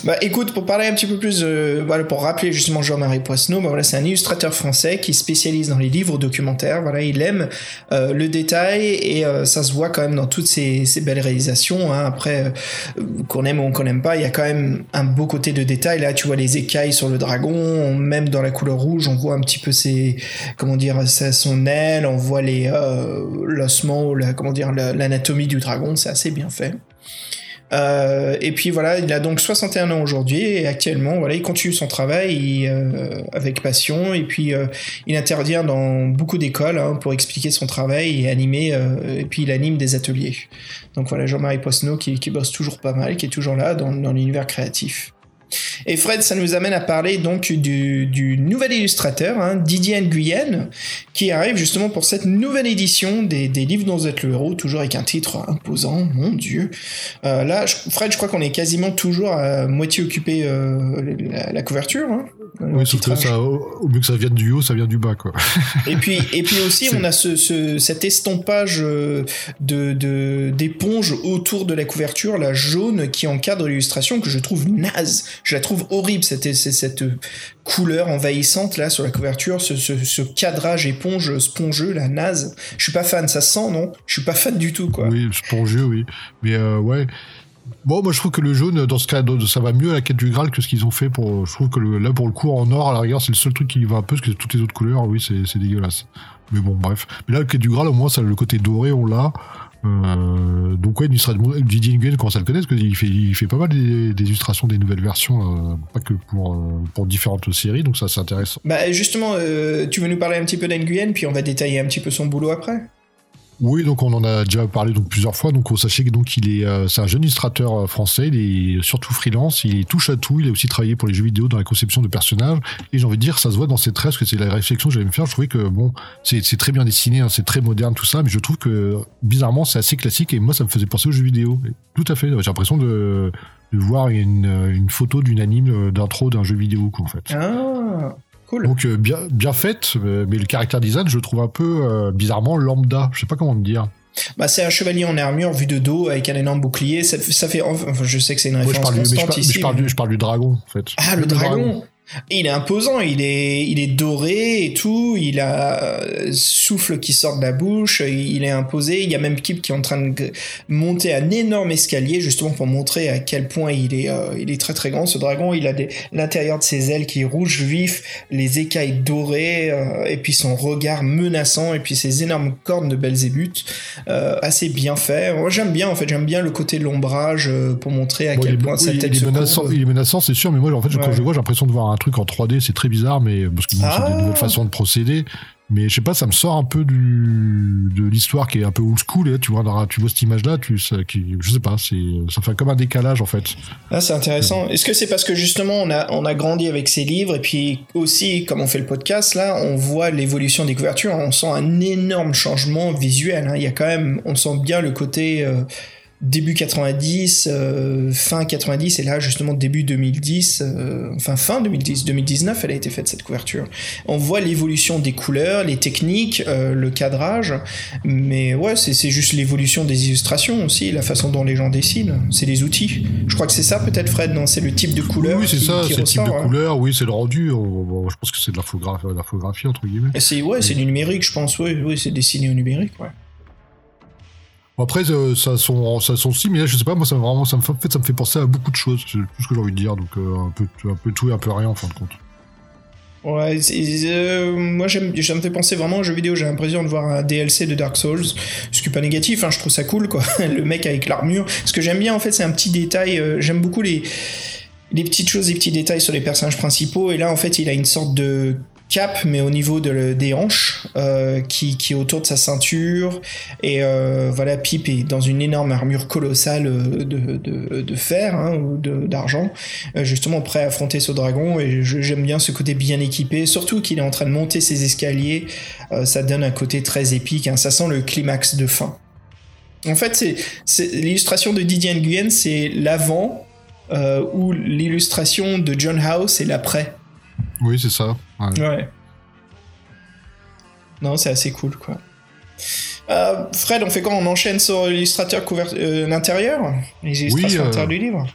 Bah écoute, pour parler un petit peu plus, voilà, pour rappeler justement Jean-Marie Poisneau, bah voilà, c'est un illustrateur français qui spécialise dans les livres documentaires. Voilà, il aime euh, le détail et euh, ça se voit quand même dans toutes ces, ces belles réalisations. Hein. Après, euh, qu'on aime ou qu'on n'aime pas, il y a quand même un beau côté de détail. Là, tu vois les écailles sur le dragon, même dans la couleur rouge, on voit un petit peu ses, comment dire, son aile, on voit les l'ossement, la, comment dire, l'anatomie du dragon. C'est assez bien fait. Euh, et puis voilà, il a donc 61 ans aujourd'hui et actuellement, voilà, il continue son travail euh, avec passion et puis euh, il intervient dans beaucoup d'écoles hein, pour expliquer son travail et animer. et puis il anime des ateliers. Donc voilà, Jean-Marie Poisneau qui, qui, bosse toujours pas mal, qui est toujours là dans, dans l'univers créatif. Et Fred, ça nous amène à parler donc du, nouvel illustrateur, hein, Didier Nguyen, qui arrive justement pour cette nouvelle édition des, livres dont vous êtes le héros, toujours avec un titre imposant, mon dieu. Euh, là, Fred, je crois qu'on est quasiment toujours à moitié occupé euh, la, couverture. Hein. Oui, sauf que ça, au mieux que ça vienne du haut, ça vient du bas, quoi. et puis, et puis aussi, on a ce, ce, cet estampage euh, de d'éponge autour de la couverture, la jaune qui encadre l'illustration que je trouve naze. Je la trouve horrible cette cette couleur envahissante là sur la couverture, ce, ce, ce cadrage éponge spongeux, la naze. Je suis pas fan, ça sent non? Je suis pas fan du tout, quoi. Oui, spongeux, oui. Mais euh, ouais. Bon, moi je trouve que le jaune, dans ce cas, ça va mieux à la quête du Graal que ce qu'ils ont fait pour. Je trouve que là, pour le coup, en or, à la rigueur, c'est le seul truc qui va un peu, parce que toutes les autres couleurs, oui, c'est dégueulasse. Mais bon, bref. Mais là, la quête du Graal, au moins, ça, le côté doré, on l'a. Euh, donc ouais, Didier Nguyen commence à le connaître parce qu'il fait, il fait pas mal des, des, illustrations des nouvelles versions, euh, pas que pour, euh, pour différentes séries, donc ça c'est intéressant. Bah justement, euh, tu veux nous parler un petit peu d'Nguyen, puis on va détailler un petit peu son boulot après oui, donc on en a déjà parlé donc plusieurs fois. Donc sachez que donc il est, euh, c'est un jeune illustrateur euh, français. Il est surtout freelance. Il touche à tout. Il a aussi travaillé pour les jeux vidéo dans la conception de personnages. Et j'ai envie de dire, ça se voit dans ses traits, parce que c'est la réflexion que j'allais me faire. Je trouvais que bon, c'est, très bien dessiné, hein, c'est très moderne tout ça, mais je trouve que bizarrement c'est assez classique. Et moi, ça me faisait penser aux jeux vidéo. tout à fait. J'ai l'impression de, voir une, une photo d'une anime euh, d'intro d'un jeu vidéo, quoi, en fait. Ah. Donc euh, bien, bien faite, euh, mais le caractère design, je le trouve un peu euh, bizarrement lambda. Je sais pas comment me dire. Bah, c'est un chevalier en armure vu de dos avec un énorme bouclier. Ça, ça fait. Enfin, je sais que c'est une référence je constante ici. Je parle, du, je parle, du, dragon, en fait. Ah, le, dragon. Il est imposant, il est, il est doré et tout, il a euh, souffle qui sort de la bouche, il est imposé. Il y a même Kip qui est en train de monter un énorme escalier justement pour montrer à quel point il est, euh, il est très très grand. Ce dragon, il a l'intérieur de ses ailes qui est rouge vif, les écailles dorées euh, et puis son regard menaçant et puis ses énormes cornes de Belzébuth, assez bien fait. Moi j'aime bien en fait, j'aime bien le côté de l'ombrage pour montrer à quel point cette tête il est menaçant, Il est menaçant, c'est sûr, mais moi en fait quand je vois, j'ai l'impression de voir un truc en 3D, c'est très bizarre, mais parce que c'est des nouvelles ah. façons de procéder. Mais je sais pas, ça me sort un peu du de l'histoire qui est un peu old school. Et tu vois, tu vois cette image-là, tu, ça, qui, je sais pas, c'est, ça fait comme un décalage en fait. Ah, c'est intéressant. Est-ce que c'est parce que justement on a on a grandi avec ces livres et puis aussi comme on fait le podcast là, on voit l'évolution des couvertures, on sent un énorme changement visuel. Hein. Il y a quand même, on sent bien le côté euh, début 90, euh, fin 90 et là justement début 2010, euh, enfin fin 2010, 2019, elle a été faite cette couverture. On voit l'évolution des couleurs, les techniques, euh, le cadrage, mais ouais, c'est juste l'évolution des illustrations aussi, la façon dont les gens dessinent, c'est les outils. Je crois que c'est ça peut-être Fred, non C'est le type de couleur. Oui, c'est ça, c'est le type de hein. couleur, oui, c'est le rendu. je pense que c'est de la photographie, entre guillemets. C'est ouais, c'est du numérique, je pense, oui, oui, c'est dessiné au numérique, ouais. Après, euh, ça ça son si, mais là, je sais pas, moi, ça, vraiment, ça me fait, ça me fait penser à beaucoup de choses. C'est tout ce que j'ai envie de dire. Donc, euh, un, peu, un peu tout et un peu rien, en fin de compte. Ouais, euh, moi ça me fait penser vraiment aux jeux vidéo. J'ai l'impression de voir un DLC de Dark Souls, ce qui est pas négatif. Hein, je trouve ça cool, quoi. Le mec avec l'armure. Ce que j'aime bien, en fait, c'est un petit détail. J'aime beaucoup les les petites choses, les petits détails sur les personnages principaux. Et là, en fait, il a une sorte de cap, mais au niveau de, des hanches, euh, qui, est autour de sa ceinture. Et euh, voilà, Pip est dans une énorme armure colossale euh, de, de, fer hein, ou d'argent, justement prêt à affronter ce dragon. Et j'aime bien ce côté bien équipé, surtout qu'il est en train de monter ses escaliers. ça donne un côté très épique. Hein, ça sent le climax de fin. En fait, c'est l'illustration de Didier Nguyen, c'est l'avant, ou l'illustration de John House, c'est l'après. Oui, c'est ça. Ouais. Non, c'est assez cool, quoi. Euh, Fred, on fait quoi? On enchaîne sur l'illustrateur euh, l'intérieur? Les illustrations oui, euh... du livre?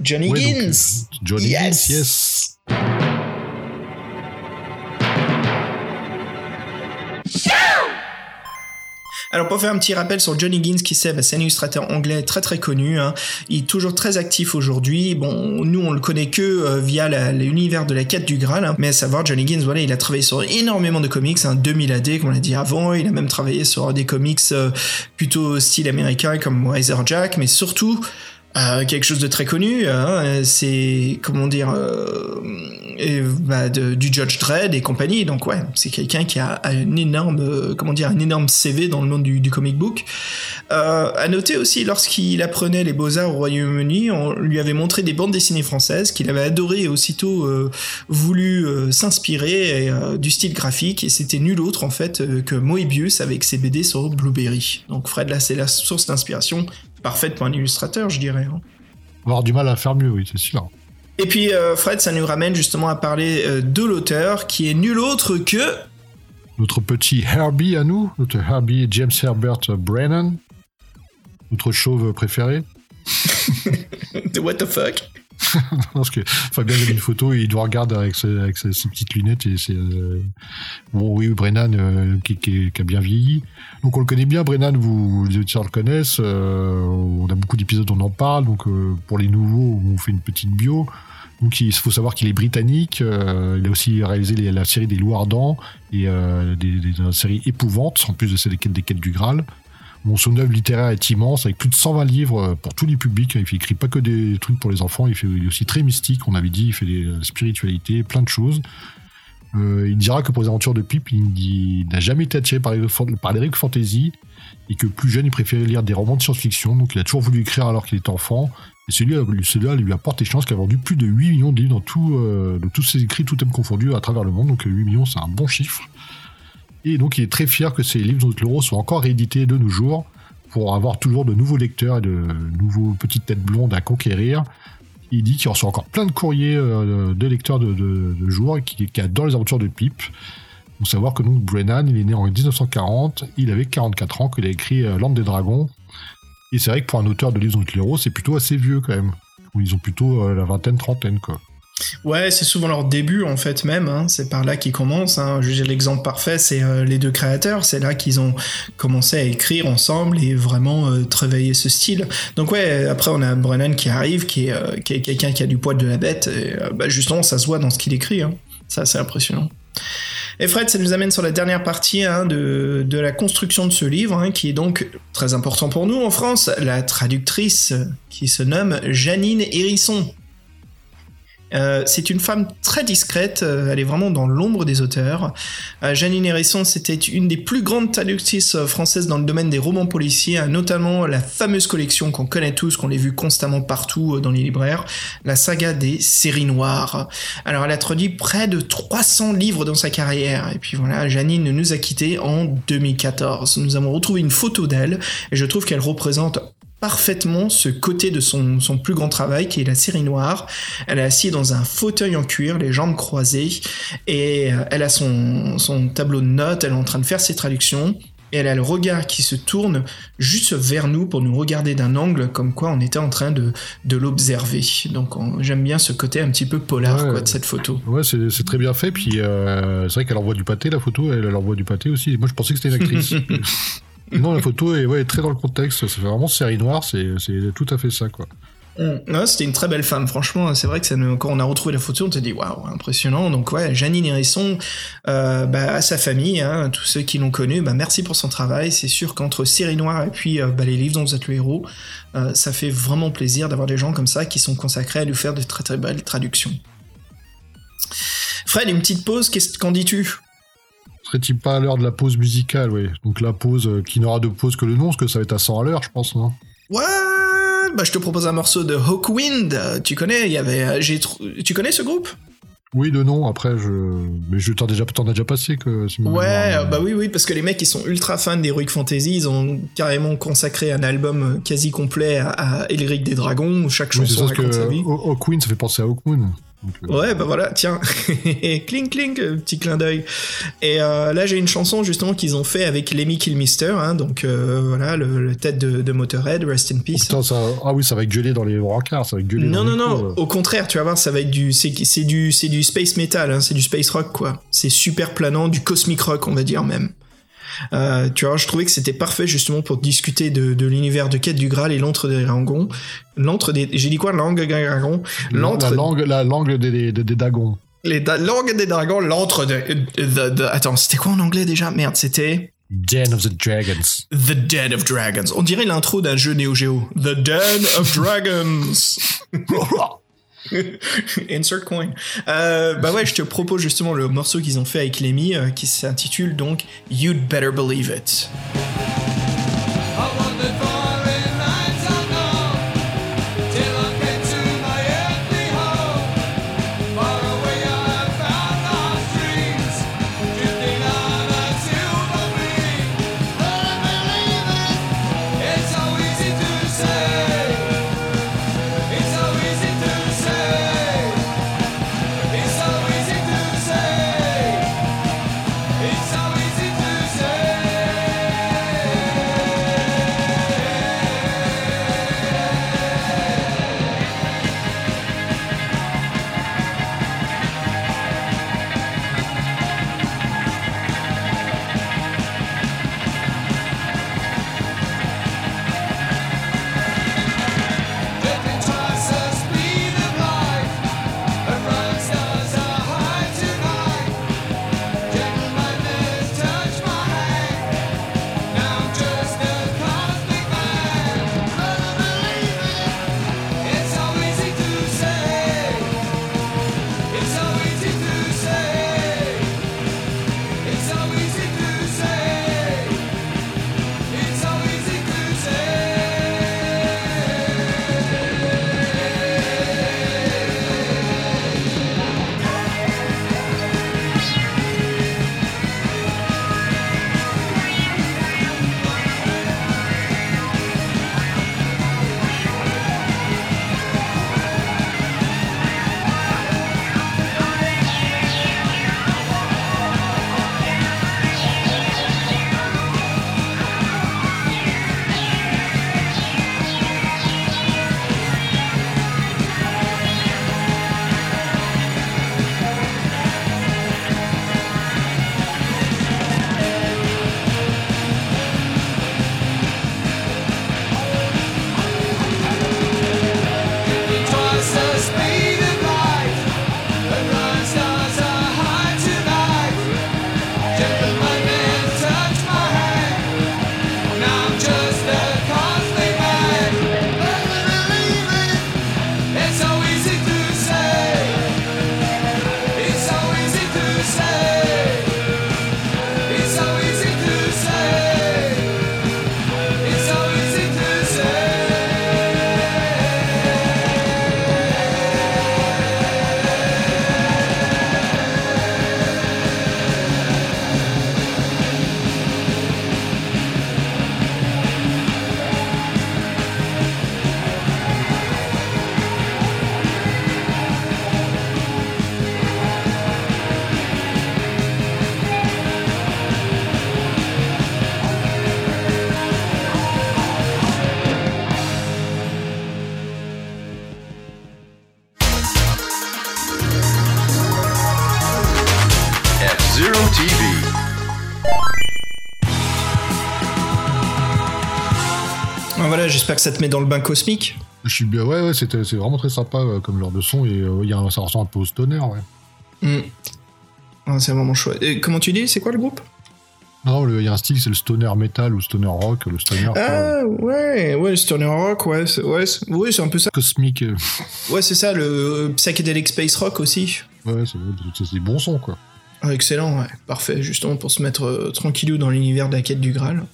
Johnny ouais, Gins donc, Johnny yes. Gins, yes Alors pour faire un petit rappel sur Johnny Gins, qui c'est, bah, c'est un illustrateur anglais très très connu. Hein. Il est toujours très actif aujourd'hui. Bon, nous on le connaît que euh, via l'univers de la quête du Graal, hein. mais à savoir Johnny Gins, voilà, il a travaillé sur énormément de comics, hein, 2000 AD comme on l'a dit avant. Il a même travaillé sur des comics euh, plutôt style américain comme Razor Jack, mais surtout euh, quelque chose de très connu, hein, c'est comment dire, euh, bah, du Judge Dredd et compagnie. Donc ouais, c'est quelqu'un qui a un énorme, euh, comment dire, un énorme CV dans le monde du, comic book. Euh, à noter aussi, lorsqu'il apprenait les beaux arts au Royaume-Uni, on lui avait montré des bandes dessinées françaises qu'il avait adoré et aussitôt voulu s'inspirer du style graphique. Et c'était nul autre en fait que Moebius avec ses BD sur Blueberry. Donc Fred là, c'est la source d'inspiration parfaite pour un illustrateur, je dirais. Hein. On va avoir du mal à faire mieux, oui, c'est sûr. Et puis, euh, Fred, ça nous ramène justement à parler euh, de l'auteur, qui est nul autre que... Notre petit Herbie à nous, notre Herbie James Herbert Brennan, notre chauve préféré. What the fuck? parce que Fabien a une photo et il doit regarder avec, ses, petites lunettes et euh, bon oui Brennan euh, qui, a bien vieilli. Donc on le connaît bien Brennan vous les auditeurs le connaissent euh, on a beaucoup d'épisodes on en parle donc pour les nouveaux on fait une petite bio. Donc il faut savoir qu'il est britannique il a aussi réalisé la série des Loups Ardents et des, séries épouvantes en plus de celle des des quêtes du Graal son œuvre littéraire est immense, avec plus de 120 livres euh, pour tous les publics. Il écrit pas que des trucs pour les enfants, il, fait, aussi très mystique, on avait dit, il fait des euh, spiritualités, plein de choses. Euh, il dira que pour les aventures de Pip, il, n'a jamais été attiré par les, par les fantasy et que plus jeune, il préférait lire des romans de science-fiction. Donc il a toujours voulu écrire alors qu'il était enfant. Et celui-là lui apporte des chances qu'il a vendu plus de 8 millions de livres dans de tous ses écrits, tout thème confondu à travers le monde. Donc 8 millions, c'est un bon chiffre. Et donc il est très fier que ces livres de l'euro soient encore réédités de nos jours pour avoir toujours de nouveaux lecteurs et de nouveaux petites têtes blondes à conquérir. Il dit qu'il reçoit encore plein de courriers euh, de lecteurs de, de, joueurs qui, qui, adorent les aventures de Pip. Il faut savoir que donc Brennan, il est né en 1940, il avait 44 ans, qu'il a écrit euh, L'Ande des Dragons. Et c'est vrai que pour un auteur de livres de l'héros, c'est plutôt assez vieux quand même. Ils ont plutôt euh, la vingtaine, trentaine quoi. Ouais, c'est souvent leur début en fait même. Hein. C'est par là qu'ils commencent. Hein. L'exemple parfait, c'est euh, les deux créateurs. C'est là qu'ils ont commencé à écrire ensemble et vraiment euh, travailler ce style. Donc ouais, après on a Brennan qui arrive, qui est, euh, quelqu'un qui a du poil de la bête. Bah, justement, ça se voit dans ce qu'il écrit. Hein. Ça, c'est impressionnant. Et Fred, ça nous amène sur la dernière partie hein, de, la construction de ce livre, qui est donc très important pour nous en France, la traductrice qui se nomme Janine Hérisson. Euh, c'est une femme très discrète, euh, elle est vraiment dans l'ombre des auteurs. Euh, Janine Hérisson, c'était une des plus grandes traductrices françaises dans le domaine des romans policiers, hein, notamment la fameuse collection qu'on connaît tous, qu'on a vu constamment partout dans les libraires, la saga des séries noires. Alors elle a traduit près de 300 livres dans sa carrière, et puis voilà, Janine nous a quittés en 2014. Nous avons retrouvé une photo d'elle, et je trouve qu'elle représente parfaitement ce côté de son, son, plus grand travail qui est la série noire. Elle est assise dans un fauteuil en cuir, les jambes croisées, et euh, elle a son, son tableau de notes, elle est en train de faire ses traductions, et elle a le regard qui se tourne juste vers nous pour nous regarder d'un angle comme quoi on était en train de, de l'observer. Donc j'aime bien ce côté un petit peu polar quoi, de cette photo. Ouais, c'est très bien fait. Puis euh, c'est vrai qu'elle envoie du pâté la photo, elle, elle envoie du pâté aussi. Moi je pensais que c'était une actrice. non, la photo est très dans le contexte. Fait vraiment série noire. C'est c'est tout à fait ça. Mm. C'était une très belle femme, franchement. C'est vrai que quand on a retrouvé la photo, on s'est dit waouh, impressionnant. Donc ouais, Janine Hérisson, euh, bah, à sa famille, hein, tous ceux qui l'ont connue, bah, merci pour son travail. C'est sûr qu'entre série noire et puis euh, bah, les livres dont vous êtes le héros, euh, ça fait vraiment plaisir d'avoir des gens comme ça qui sont consacrés à nous faire de très très belles traductions. Fred, une petite pause, qu'en dis-tu? Serait-il pas à l'heure de la pause musicale, oui. Donc la pause euh, qui n'aura de pause que le nom, parce que ça va être à 100 à l'heure, je pense, non? Ouais, bah je te propose un morceau de Hawkwind. Tu connais, il y avait, euh, j'ai, tu connais ce groupe? Oui, le nom, après, je... Mais je t'en ai déjà, t'en déjà passé que... si Ouais, euh, bah oui, oui, parce que les mecs, ils sont ultra fans d'Heroic Fantasy. Ils ont carrément consacré un album quasi complet à, à Elric des Dragons, où chaque Oui, chanson raconte sa vie. Haw- Hawkwind, ça fait penser à Hawkmoon. Euh, Ouais, bah voilà, tiens, clink clink, euh, petit clin d'œil. Et euh, là, j'ai une chanson justement qu'ils ont fait avec Lemmy Kilmister, hein, donc euh, voilà, le, le tête de, de Motorhead, Rest in oh, Peace. putain, ça... Ah oui, ça va gueuler dans les brancards, ça va Non, dans non, non. euh. Au contraire, tu vas voir, ça va être du, c'est, du, c'est du space metal, hein, c'est du space rock, quoi. C'est super planant, du cosmic rock, on va dire même. Euh, tu vois, je trouvais que c'était parfait justement pour discuter de, de l'univers de Quête du Graal et l'antre des dragons. L'antre des, j'ai dit quoi, l'angle des dragons? La, L'antre, la langue, la langue des, des, des dagons. les da- langues des dragons, l'antre de, de- de- attends, c'était quoi en anglais déjà? Merde, c'était Den of the Dragons. The Den of Dragons. On dirait l'intro d'un jeu Neo Geo. The Den of Dragons. Insert coin. Euh, bah ouais, je te propose justement le morceau qu'ils ont fait avec Lemmy euh, qui s'intitule donc You'd Better Believe It. Que ça te met dans le bain cosmique. Je suis bien, ouais, ouais, c'était, c'est vraiment très sympa euh, comme genre de son et euh, y a un- ça ressemble un peu au stoner, ouais. Hmm. Ah, c'est vraiment chouette. Et comment tu dis, c'est quoi le groupe? Non, il y a un style, c'est le stoner metal ou stoner rock, le stoner Ah ouais, ouais, le stoner rock, ouais, c'est, ouais, c'est, un peu ça. cosmique. Ouais, c'est ça, le euh, psychedelic space rock aussi. Ouais, c'est, c'est des bons sons, quoi. Ah, excellent, ouais, parfait, justement pour se mettre euh, tranquillou dans l'univers de la quête du Graal.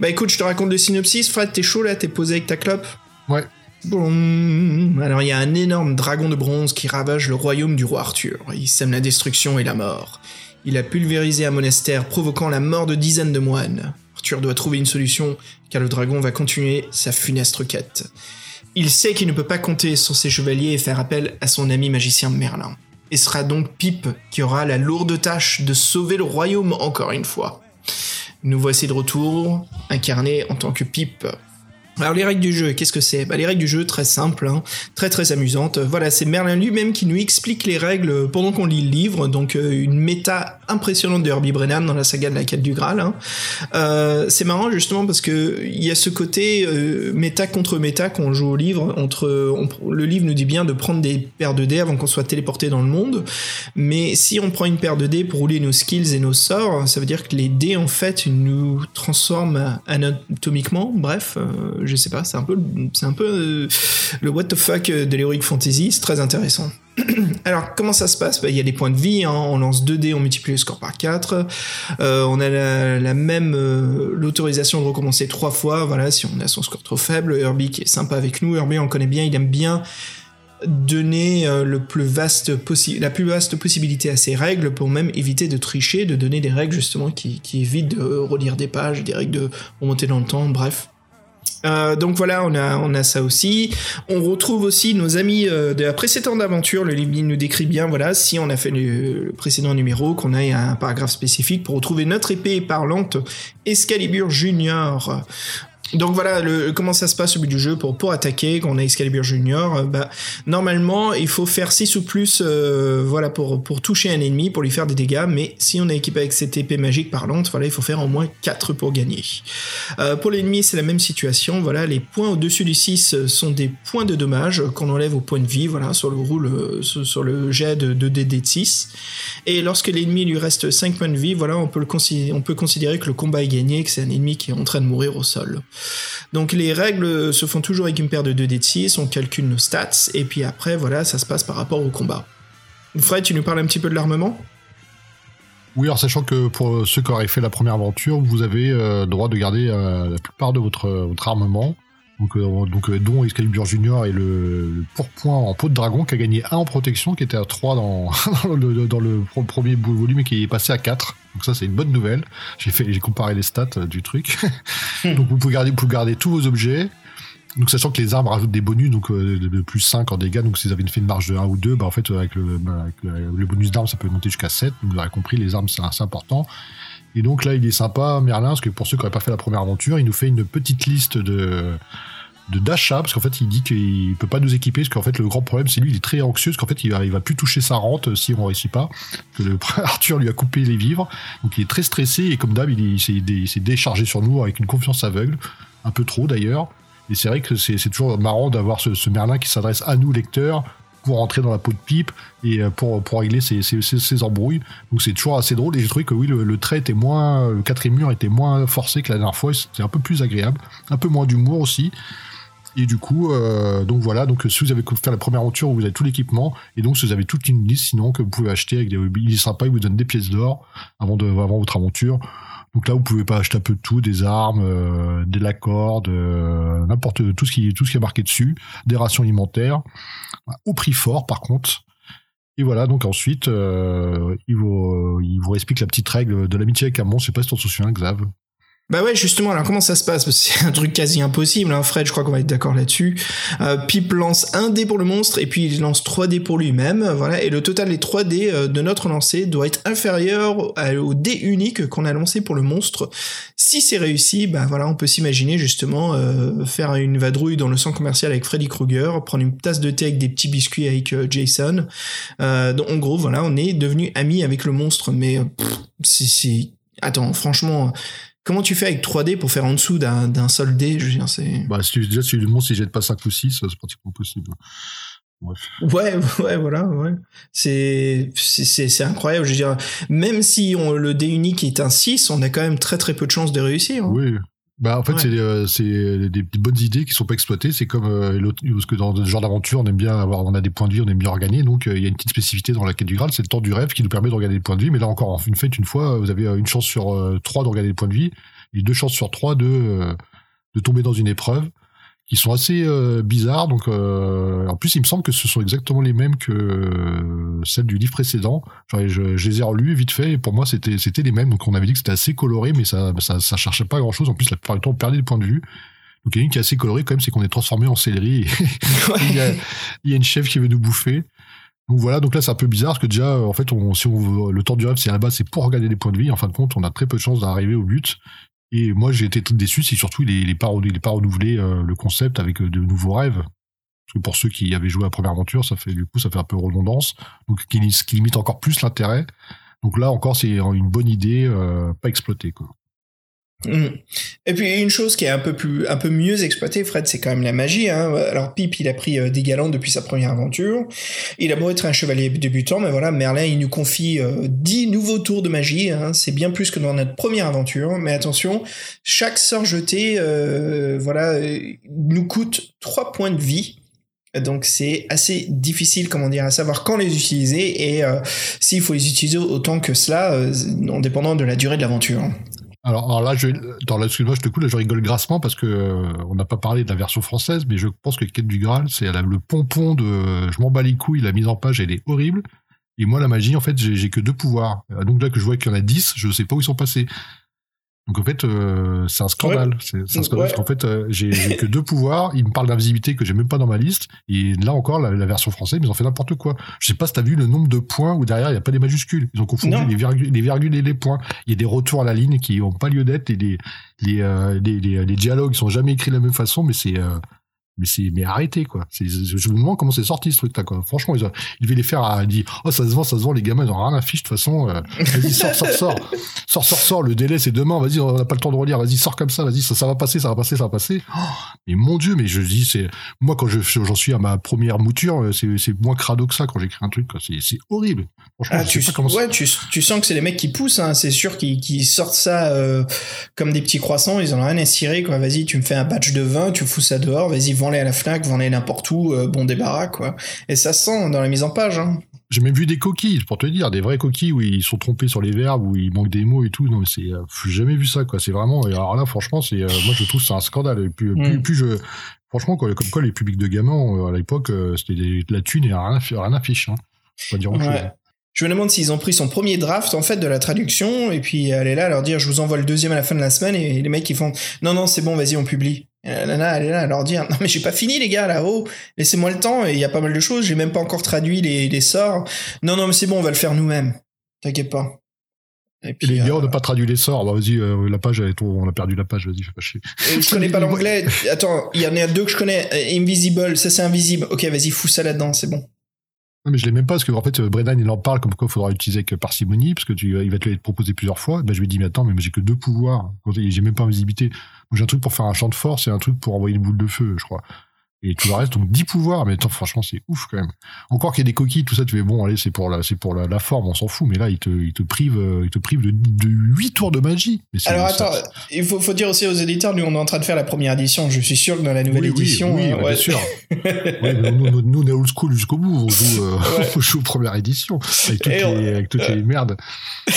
Bah écoute, je te raconte le synopsis. Fred, t'es chaud là, t'es posé avec ta clope Ouais. Boum. Alors il y a un énorme dragon de bronze qui ravage le royaume du roi Arthur. Il sème la destruction et la mort. Il a pulvérisé un monastère, provoquant la mort de dizaines de moines. Arthur doit trouver une solution, car le dragon va continuer sa funeste quête. Il sait qu'il ne peut pas compter sur ses chevaliers et faire appel à son ami magicien Merlin. Et sera donc Pipe qui aura la lourde tâche de sauver le royaume encore une fois. Nous voici de retour, incarnés en tant que Pipe. Alors les règles du jeu, qu'est-ce que c'est? Bah, Les règles du jeu, très simples, hein, très très amusantes. Voilà, c'est Merlin lui-même qui nous explique les règles pendant qu'on lit le livre, donc euh, une méta impressionnante de Herbie Brennan dans la saga de la quête du Graal. hein. Euh, c'est marrant justement parce que il y a ce côté euh, méta contre méta qu'on joue au livre. Entre, le livre nous dit bien de prendre des paires de dés avant qu'on soit téléporté dans le monde, mais si on prend une paire de dés pour rouler nos skills et nos sorts, ça veut dire que les dés en fait nous transforment anatomiquement. Bref, je sais pas, c'est un peu, c'est un peu euh, le what the fuck de l'heroic fantasy. C'est très intéressant. Alors, comment ça se passe? Bah, Il y a des points de vie, hein, on lance 2 dés, on multiplie le score par 4. Euh, on a la, même euh, l'autorisation de recommencer trois fois, voilà, si on a son score trop faible. Herbie qui est sympa avec nous, Herbie on connaît bien, il aime bien donner le plus vaste la plus vaste possibilité à ses règles pour même éviter de tricher, de donner des règles justement qui, qui évitent de relire des pages, des règles de remonter dans le temps, bref. Euh, donc voilà, on a, on a ça aussi. On retrouve aussi nos amis euh, de la précédente aventure. Le livre nous décrit bien, voilà, si on a fait le, précédent numéro, qu'on ait un paragraphe spécifique pour retrouver notre épée parlante Excalibur Junior. Donc voilà, comment ça se passe au but du jeu pour, pour attaquer quand on a Excalibur Junior euh, bah, Normalement, il faut faire 6 ou plus euh, voilà, pour, toucher un ennemi, pour lui faire des dégâts, mais si on est équipé avec cette épée magique parlante, il faut faire au moins 4 pour gagner. Euh, pour l'ennemi, c'est la même situation. Voilà, les points au-dessus du 6 sont des points de dommage qu'on enlève au point de vie, voilà, sur le roule, sur le jet de 2D de 6. Et lorsque l'ennemi lui reste 5 points de vie, voilà, on peut considérer que le combat est gagné, que c'est un ennemi qui est en train de mourir au sol. Donc les règles se font toujours avec une paire de 2D de 6, on calcule nos stats, et puis après, voilà, ça se passe par rapport au combat. Fred, tu nous parles un petit peu de l'armement? Oui, alors sachant que pour ceux qui auraient fait la première aventure, vous avez euh, droit de garder euh, la plupart de votre, votre armement. Donc, euh, donc euh, dont Excalibur Junior et le, pourpoint en peau de dragon qui a gagné 1 en protection, qui était à 3 dans, le, dans le premier volume et qui est passé à 4. Donc ça c'est une bonne nouvelle. J'ai comparé les stats euh, du truc. donc vous pouvez garder tous vos objets. Donc sachant que les armes rajoutent des bonus, donc euh, de plus 5 en dégâts, donc si vous avez fait une marge de 1 ou 2, bah en fait euh, avec le, bah, avec le, bonus d'armes ça peut monter jusqu'à 7, donc vous aurez compris, les armes c'est assez important. Et donc là il est sympa Merlin, parce que pour ceux qui n'auraient pas fait la première aventure, il nous fait une petite liste de d'achat parce qu'en fait il dit qu'il peut pas nous équiper parce qu'en fait le grand problème c'est lui il est très anxieux parce qu'en fait il va, il va plus toucher sa rente euh, si on réussit pas que Arthur lui a coupé les vivres donc il est très stressé et comme d'hab il, est- il s'est déchargé sur nous avec une confiance aveugle un peu trop d'ailleurs et c'est vrai que c'est toujours marrant d'avoir ce, Merlin qui s'adresse à nous, lecteurs, pour entrer dans la peau de pipe et euh, pour, pour régler ses, ses, ses- ses embrouilles. Donc c'est toujours assez drôle. Et j'ai trouvé que oui, le, le trait était moins, le quatrième mur était moins forcé que la dernière fois. C'était un peu plus agréable. Un peu moins d'humour aussi. Et du coup, euh, donc voilà, donc si vous avez fait la première aventure, vous avez tout l'équipement, et donc si vous avez toute une liste sinon que vous pouvez acheter avec des il est sympa, il vous donne des pièces d'or avant de avant votre aventure. Donc là, vous pouvez pas acheter un peu de tout, des armes, euh, de la corde, euh, n'importe tout ce qui tout ce qui est marqué dessus, des rations alimentaires, au prix fort par contre. Et voilà, donc ensuite, euh, il vous il vous explique la petite règle de l'amitié avec monstre. Je sais pas si t'en souviens, Xav. Bah ouais, justement, alors comment ça se passe? C'est un truc quasi impossible, hein, Fred, je crois qu'on va être d'accord là-dessus. Euh, Pip lance un dé pour le monstre, et puis il lance 3 dés pour lui-même, voilà, et le total des 3 dés euh, de notre lancé doit être inférieur au dé unique qu'on a lancé pour le monstre. Si c'est réussi, bah voilà, on peut s'imaginer justement euh, faire une vadrouille dans le centre commercial avec Freddy Krueger, prendre une tasse de thé avec des petits biscuits avec euh, Jason. Euh, donc en gros, voilà, on est devenu amis avec le monstre, mais euh, c'est- Attends, franchement comment tu fais avec 3D pour faire en dessous d'un d'un seul dé Je veux dire, c'est. Bah, si déjà, si monstre, s'il jette pas 5 ou 6, c'est pratiquement possible. Bref. Ouais, ouais, voilà, ouais. C'est, c'est, c'est c'est incroyable. Je veux dire, même si on, le dé unique est un 6, on a quand même très très peu de chances de réussir. hein. Oui. Bah, en fait, Ouais. c'est euh, c'est des, des bonnes idées qui sont pas exploitées. C'est comme euh, parce que dans ce genre d'aventure, on aime bien avoir, on a des points de vie, on aime bien regagner. Donc, euh, il y a une petite spécificité dans la quête du Graal, c'est le temps du rêve qui nous permet de regagner des points de vie. Mais là encore, en une fait, une fois, vous avez une chance sur trois de regagner des points de vie et deux chances sur trois de de tomber dans une épreuve qui sont assez euh, bizarres. Donc, euh, en plus, il me semble que ce sont exactement les mêmes que euh, celles du livre précédent. Genre, je, je les ai relus vite fait et pour moi, c'était c'était les mêmes. Donc, on avait dit que c'était assez coloré, mais ça, ça ça cherchait pas grand chose. En plus, la plupart du temps, on perdait des points de vue. Donc, il y a une qui est assez colorée quand même, c'est qu'on est transformé en céleri. Et il, y a, il y a une chef qui veut nous bouffer. Donc voilà, donc là c'est un peu bizarre parce que déjà, en fait, on, si on veut- le temps du rêve, c'est à la base, c'est pour regarder les points de vie. En fin de compte, on a très peu de chances d'arriver au but. Et moi, j'ai été tout déçu, c'est surtout il est, il est pas, pas renouvelé euh, le concept avec euh, de nouveaux rêves. Parce que pour ceux qui avaient joué à la première aventure, ça fait du coup, ça fait un peu redondance, donc qui, ce qui limite encore plus l'intérêt. Donc là encore, c'est une bonne idée, euh, pas exploitée quoi. Mm. Et puis une chose qui est un peu plus, un peu mieux exploitée, Fred, c'est quand même la magie. Hein. Alors Pip, il a pris euh, des galants depuis sa première aventure. Il a beau être un chevalier débutant, mais voilà, Merlin, il nous confie euh, 10 nouveaux tours de magie. Hein. C'est bien plus que dans notre première aventure. Mais attention, chaque sort jeté, euh, voilà, euh, nous coûte 3 points de vie. Donc c'est assez difficile, comment dire, à savoir quand les utiliser et euh, s'il faut les utiliser autant que cela, en dépendant de la durée de l'aventure. Alors, là, je, dans la, excuse-moi, je te coupe, là, je rigole grassement parce que euh, on n'a pas parlé de la version française, mais je pense que Quête du Graal, c'est le pompon de je m'en bats les couilles, la mise en page, elle est horrible. Et moi, la magie, en fait, j'ai que deux pouvoirs. Euh, Donc là, que je vois qu'il y en a dix, je sais pas où ils sont passés. Donc en fait, euh, c'est un scandale. C'est c'est un scandale Ouais. parce qu'en fait, euh, j'ai que deux pouvoirs. Il me parle d'invisibilité que j'ai même pas dans ma liste. Et là encore, la, la version française, ils ont fait n'importe quoi. Je sais pas si t'as vu le nombre de points où derrière il y a pas des majuscules. Ils ont confondu les virgules, les virgules et les points. Il y a des retours à la ligne qui ont pas lieu d'être et les les, euh, les, les, les dialogues sont jamais écrits de la même façon, mais c'est euh, mais c'est mais arrêtez quoi. C'est, je me demande comment c'est sorti ce truc là quoi. Franchement, ils, ont- ils devaient les faire à dit oh ça se vend, ça se vend les gamins ils ont rien à fiche de toute façon. euh, vas-y sors sors sors sors sors sors. Le délai c'est demain. Vas-y on n'a pas le temps de relire. Vas-y sors comme ça. Vas-y ça ça va passer, ça va passer, ça va passer. Oh, mais mon dieu, mais je dis c'est moi quand je j'en suis à ma première mouture, euh, c'est c'est moins crado que ça quand j'écris un truc. quoi. C'est c'est horrible. Franchement, Ah, tu, sais pas comment. ouais, tu, tu sens que c'est les mecs qui poussent, hein, c'est sûr qu'ils qu'ils sortent ça euh, comme des petits croissants, ils en ont rien à cirer, quoi. Vas-y, tu me fais un batch de vin, tu fous ça dehors, vas-y, vends-les à la Fnac, vends-les n'importe où, euh, bon débarras, quoi. Et ça se sent dans la mise en page, hein. J'ai même vu des coquilles, pour te dire, des vraies coquilles où ils sont trompés sur les verbes, où il manque des mots et tout. Non, mais c'est, euh, j'ai jamais vu ça, quoi. C'est vraiment, alors là, franchement, c'est, euh, moi, je trouve que c'est un scandale. Et puis, Mm. plus, plus je, franchement, quoi, comme quoi, les publics de gamins, à l'époque, c'était de la thune et rien rien à fiche, hein. Pas dire autre Ouais. chose. Je me demande s'ils ont pris son premier draft, en fait, de la traduction, et puis elle est là à leur dire, je vous envoie le deuxième à la fin de la semaine, et les mecs, ils font, non, non, c'est bon, vas-y, on publie. Et la nana, elle est là à leur dire, non, mais j'ai pas fini, les gars, là, oh, laissez-moi le temps, et il y a pas mal de choses, j'ai même pas encore traduit les, les sorts. Non, non, mais c'est bon, on va le faire nous-mêmes. T'inquiète pas. Et puis, les gars, euh, on n'a pas traduit les sorts. Bah, vas-y, euh, la page, elle on a perdu la page, vas-y, fais pas chier. euh, je connais pas l'anglais. Attends, il y en a deux que je connais. Euh, Invisible, ça c'est invisible. Ok, vas-y, fous ça là-dedans, c'est bon. Mais je l'ai même pas parce que en fait euh, Brennan il en parle comme quoi il faudra utiliser avec parcimonie parce que tu il va te le proposer plusieurs fois. Ben je lui dis mais attends mais moi, j'ai que deux pouvoirs. J'ai même pas invisibilité. J'ai un truc pour faire un champ de force et un truc pour envoyer une boule de feu, je crois. Et tout le reste donc 10 pouvoirs mais attends franchement c'est ouf quand même. Encore qu'il y ait des coquilles tout ça tu fais bon allez c'est pour la c'est pour la, la forme on s'en fout mais là il te il te prive euh, il te prive de, de 8 tours de magie. Mais Alors ça- attends, il faut, faut dire aussi aux éditeurs, nous on est en train de faire la première édition. Je suis sûr que dans la nouvelle oui, oui, édition, oui, euh, ouais, bien sûr. Ouais, mais nous, nous, nous, on est old school jusqu'au bout. On joue, euh, Ouais. on joue aux premières éditions avec toutes, Et on- les, avec toutes les merdes.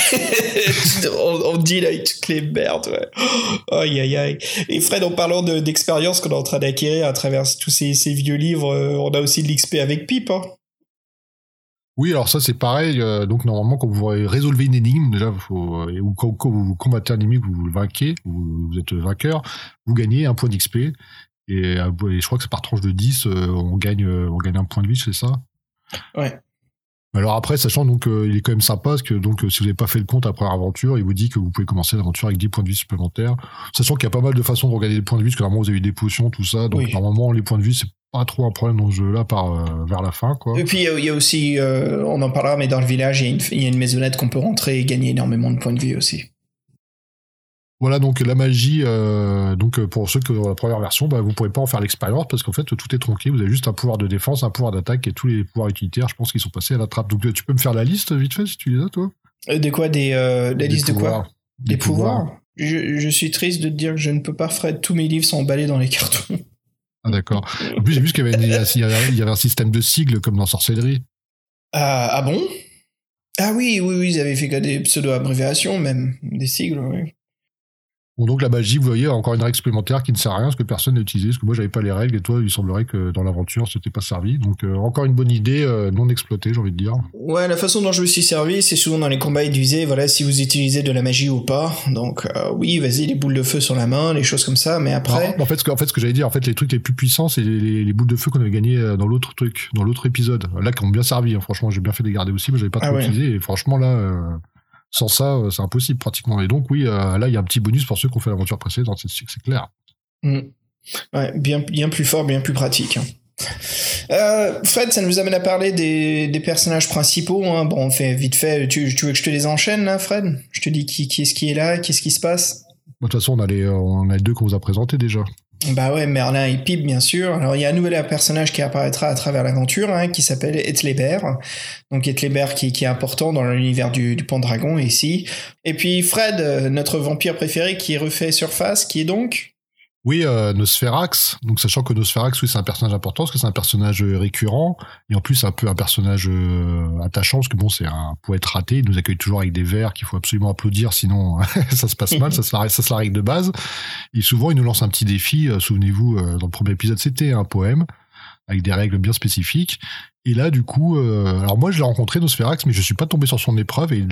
on, on là avec toutes les merdes, ouais. Aïe, aïe, aïe. Et Fred, en parlant de- d'expérience qu'on est en train d'acquérir à travers tous ces, ces vieux livres, euh, on a aussi de l'XP avec Pip, hein. Oui, alors ça c'est pareil. euh, donc normalement, quand vous résolvez une énigme, déjà, faut, euh, ou quand, quand vous combattez un ennemi, que vous le vainquez, vous, vous êtes vainqueur, vous gagnez un point d'XP. Et, et je crois que c'est par tranche de 10, euh, on gagne, on gagne un point de vie, c'est ça? Ouais. Alors après, sachant donc euh, il est quand même sympa parce que donc euh, si vous n'avez pas fait le compte après l'aventure, il vous dit que vous pouvez commencer l'aventure avec 10 points de vie supplémentaires. Sachant qu'il y a pas mal de façons de regagner les points de vie, parce que normalement vous avez des potions, tout ça. Donc Oui. normalement les points de vie c'est pas trop un problème dans ce jeu-là par euh, vers la fin quoi. Et puis il y a- il y, a aussi, on en parlera, mais dans le village, il y a une, il y a une maisonnette qu'on peut rentrer et gagner énormément de points de vie aussi. Voilà donc la magie. euh, donc euh, pour ceux qui ont la première version, bah, vous pourrez pas en faire l'expérience parce qu'en fait tout est tronqué. Vous avez juste un pouvoir de défense, un pouvoir d'attaque et tous les pouvoirs utilitaires. Je pense qu'ils sont passés à la trappe. Donc tu peux me faire la liste vite fait si tu les as toi? Euh, De quoi? Des euh, la Des liste de quoi? Des, pouvoirs. Je, je suis triste de te dire que je ne peux pas Fred. Tous mes livres sont emballés dans les cartons. Ah d'accord. En plus j'ai vu qu'il y avait, y un système de sigles comme dans sorcellerie. Ah, ah bon? Ah oui, oui, oui, ils avaient fait que des pseudo-abréviations même, des sigles, oui. Bon, donc la magie, vous voyez, encore une règle supplémentaire qui ne sert à rien parce que personne n'a utilisé. Parce que moi, j'avais pas les règles et toi, il semblerait que dans l'aventure, c'était pas servi. Donc euh, encore une bonne idée euh, non exploitée, j'ai envie de dire. Ouais, la façon dont je me suis servi, c'est souvent dans les combats, ils disaient, voilà, si vous utilisez de la magie ou pas. Donc, euh, oui, vas-y, les boules de feu sur la main, les choses comme ça, mais après... En fait, ce que, en fait, ce que j'allais dire, en fait, les trucs les plus puissants, c'est les, les- les boules de feu qu'on avait gagnées euh, dans l'autre truc, dans l'autre épisode. Là, qui ont bien servi. hein. Franchement, j'ai bien fait de les garder aussi, mais j'avais pas Ah trop ouais. utilisé. Et franchement, là, euh, sans ça, euh, c'est impossible pratiquement. Et donc, oui, euh, là, il y a un petit bonus pour ceux qui ont fait l'aventure précédente. C'est clair. Hmm. Ouais, bien, bien plus fort, bien plus pratique. hein. Euh, Fred, ça nous amène à parler des, des personnages principaux. Hein. Bon, on fait vite fait. Tu, tu veux que je te les enchaîne, là, Fred? Je te dis qui, qui est-ce qui est là, qu'est-ce qui se passe? De toute façon, on a les, on a les deux qu'on vous a présentés déjà. Bah ouais, Merlin et Pip, bien sûr. Alors, il y a un nouvel personnage qui apparaîtra à travers l'aventure, hein, qui s'appelle Ethlebert. Donc, Ethlebert qui, qui est important dans l'univers du, du Pendragon ici. Et puis, Fred, euh, notre vampire préféré qui refait surface, qui est donc Oui, euh, Nosferax. Donc, sachant que Nosferax, oui, c'est un personnage important parce que c'est un personnage euh, récurrent et en plus un peu un personnage euh, attachant parce que bon, c'est un poète raté. Il nous accueille toujours avec des vers qu'il faut absolument applaudir, sinon ça se passe mal. ça, c'est la, règle de base. Et souvent, il nous lance un petit défi. Euh, Souvenez-vous, dans le premier épisode, c'était un poème avec des règles bien spécifiques. Et là, du coup, alors moi, je l'ai rencontré Nosferax, mais je suis pas tombé sur son épreuve. Et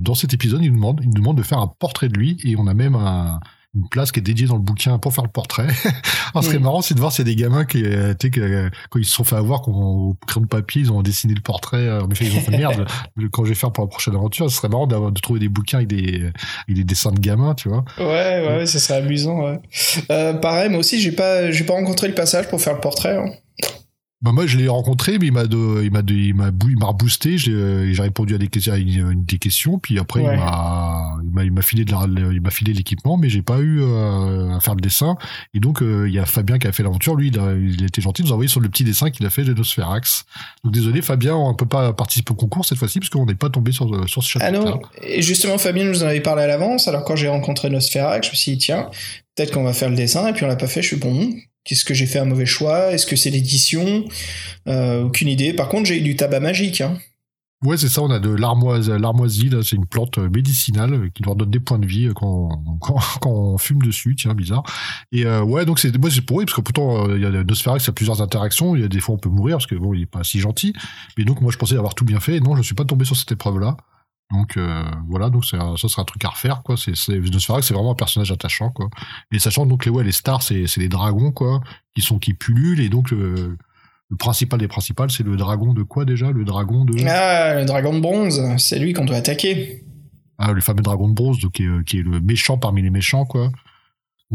dans cet épisode, il il nous demande de faire un portrait de lui et on a même un une place qui est dédiée dans le bouquin pour faire le portrait. Alors, ce Mm. marrant, c'est de voir s'il y a des gamins qui, euh, tu sais, que, quand ils se sont fait avoir, qu'on- au crayon de papier, ils ont dessiné le portrait. euh, Mais ils ont fait merde. Quand je vais faire pour la prochaine aventure, ce serait marrant d'avoir de trouver des bouquins avec des, avec des dessins de gamins, tu vois. Ouais, ouais, ça serait amusant, ouais. Euh, pareil, moi aussi, j'ai pas, j'ai pas rencontré le passage pour faire le portrait. hein. Bah moi je l'ai rencontré mais il m'a de, il m'a de- il m'a bou- il m'a reboosté j'ai euh, j'ai répondu à des questions à une, une des questions puis après Ouais. il m'a il m'a il m'a filé de la, il m'a filé l'équipement mais j'ai pas eu euh, à faire le dessin. Et donc euh, il y a Fabien qui a fait l'aventure. Lui il a, il a été gentil de nous envoyer sur le petit dessin qu'il a fait de Nosferax. Donc désolé Fabien on peut pas participer au concours cette fois-ci parce qu'on n'est pas tombé sur sur ce Ah chapitre non, et justement, Fabien nous en avait parlé à l'avance, alors quand j'ai rencontré Nosferac, je me suis dit, tiens, peut-être qu'on va faire le dessin, et puis on l'a pas fait, je suis bon, qu'est-ce que j'ai fait un mauvais choix? Est-ce que c'est l'édition? Euh, Aucune idée. Par contre, j'ai eu du tabac magique, hein. Ouais, c'est ça, on a de l'armoise, l'armoisie, là, c'est une plante euh, médicinale euh, qui leur donne des points de vie euh, quand, quand, quand on fume dessus, tiens, bizarre. Et euh, ouais, donc c'est, moi c'est pour eux, parce que pourtant, euh, il y a Nosferax, il y a plusieurs interactions, il y a des fois on peut mourir, parce que bon, il est pas si gentil. Mais donc moi je pensais avoir tout bien fait, et non, je suis pas tombé sur cette épreuve-là. Donc euh, voilà, donc un- ça sera un truc à refaire, quoi. C'est, c'est, c'est vraiment un personnage attachant, quoi. Et sachant donc les, ouais, les stars, c'est, c'est les dragons, quoi, qui sont, qui pullulent, et donc le, le principal des principales, c'est le dragon de quoi déjà? Le dragon de... Ah, le dragon de bronze, c'est lui qu'on doit attaquer. Ah, le fameux dragon de bronze, donc, qui, est, euh, qui est le méchant parmi les méchants, quoi.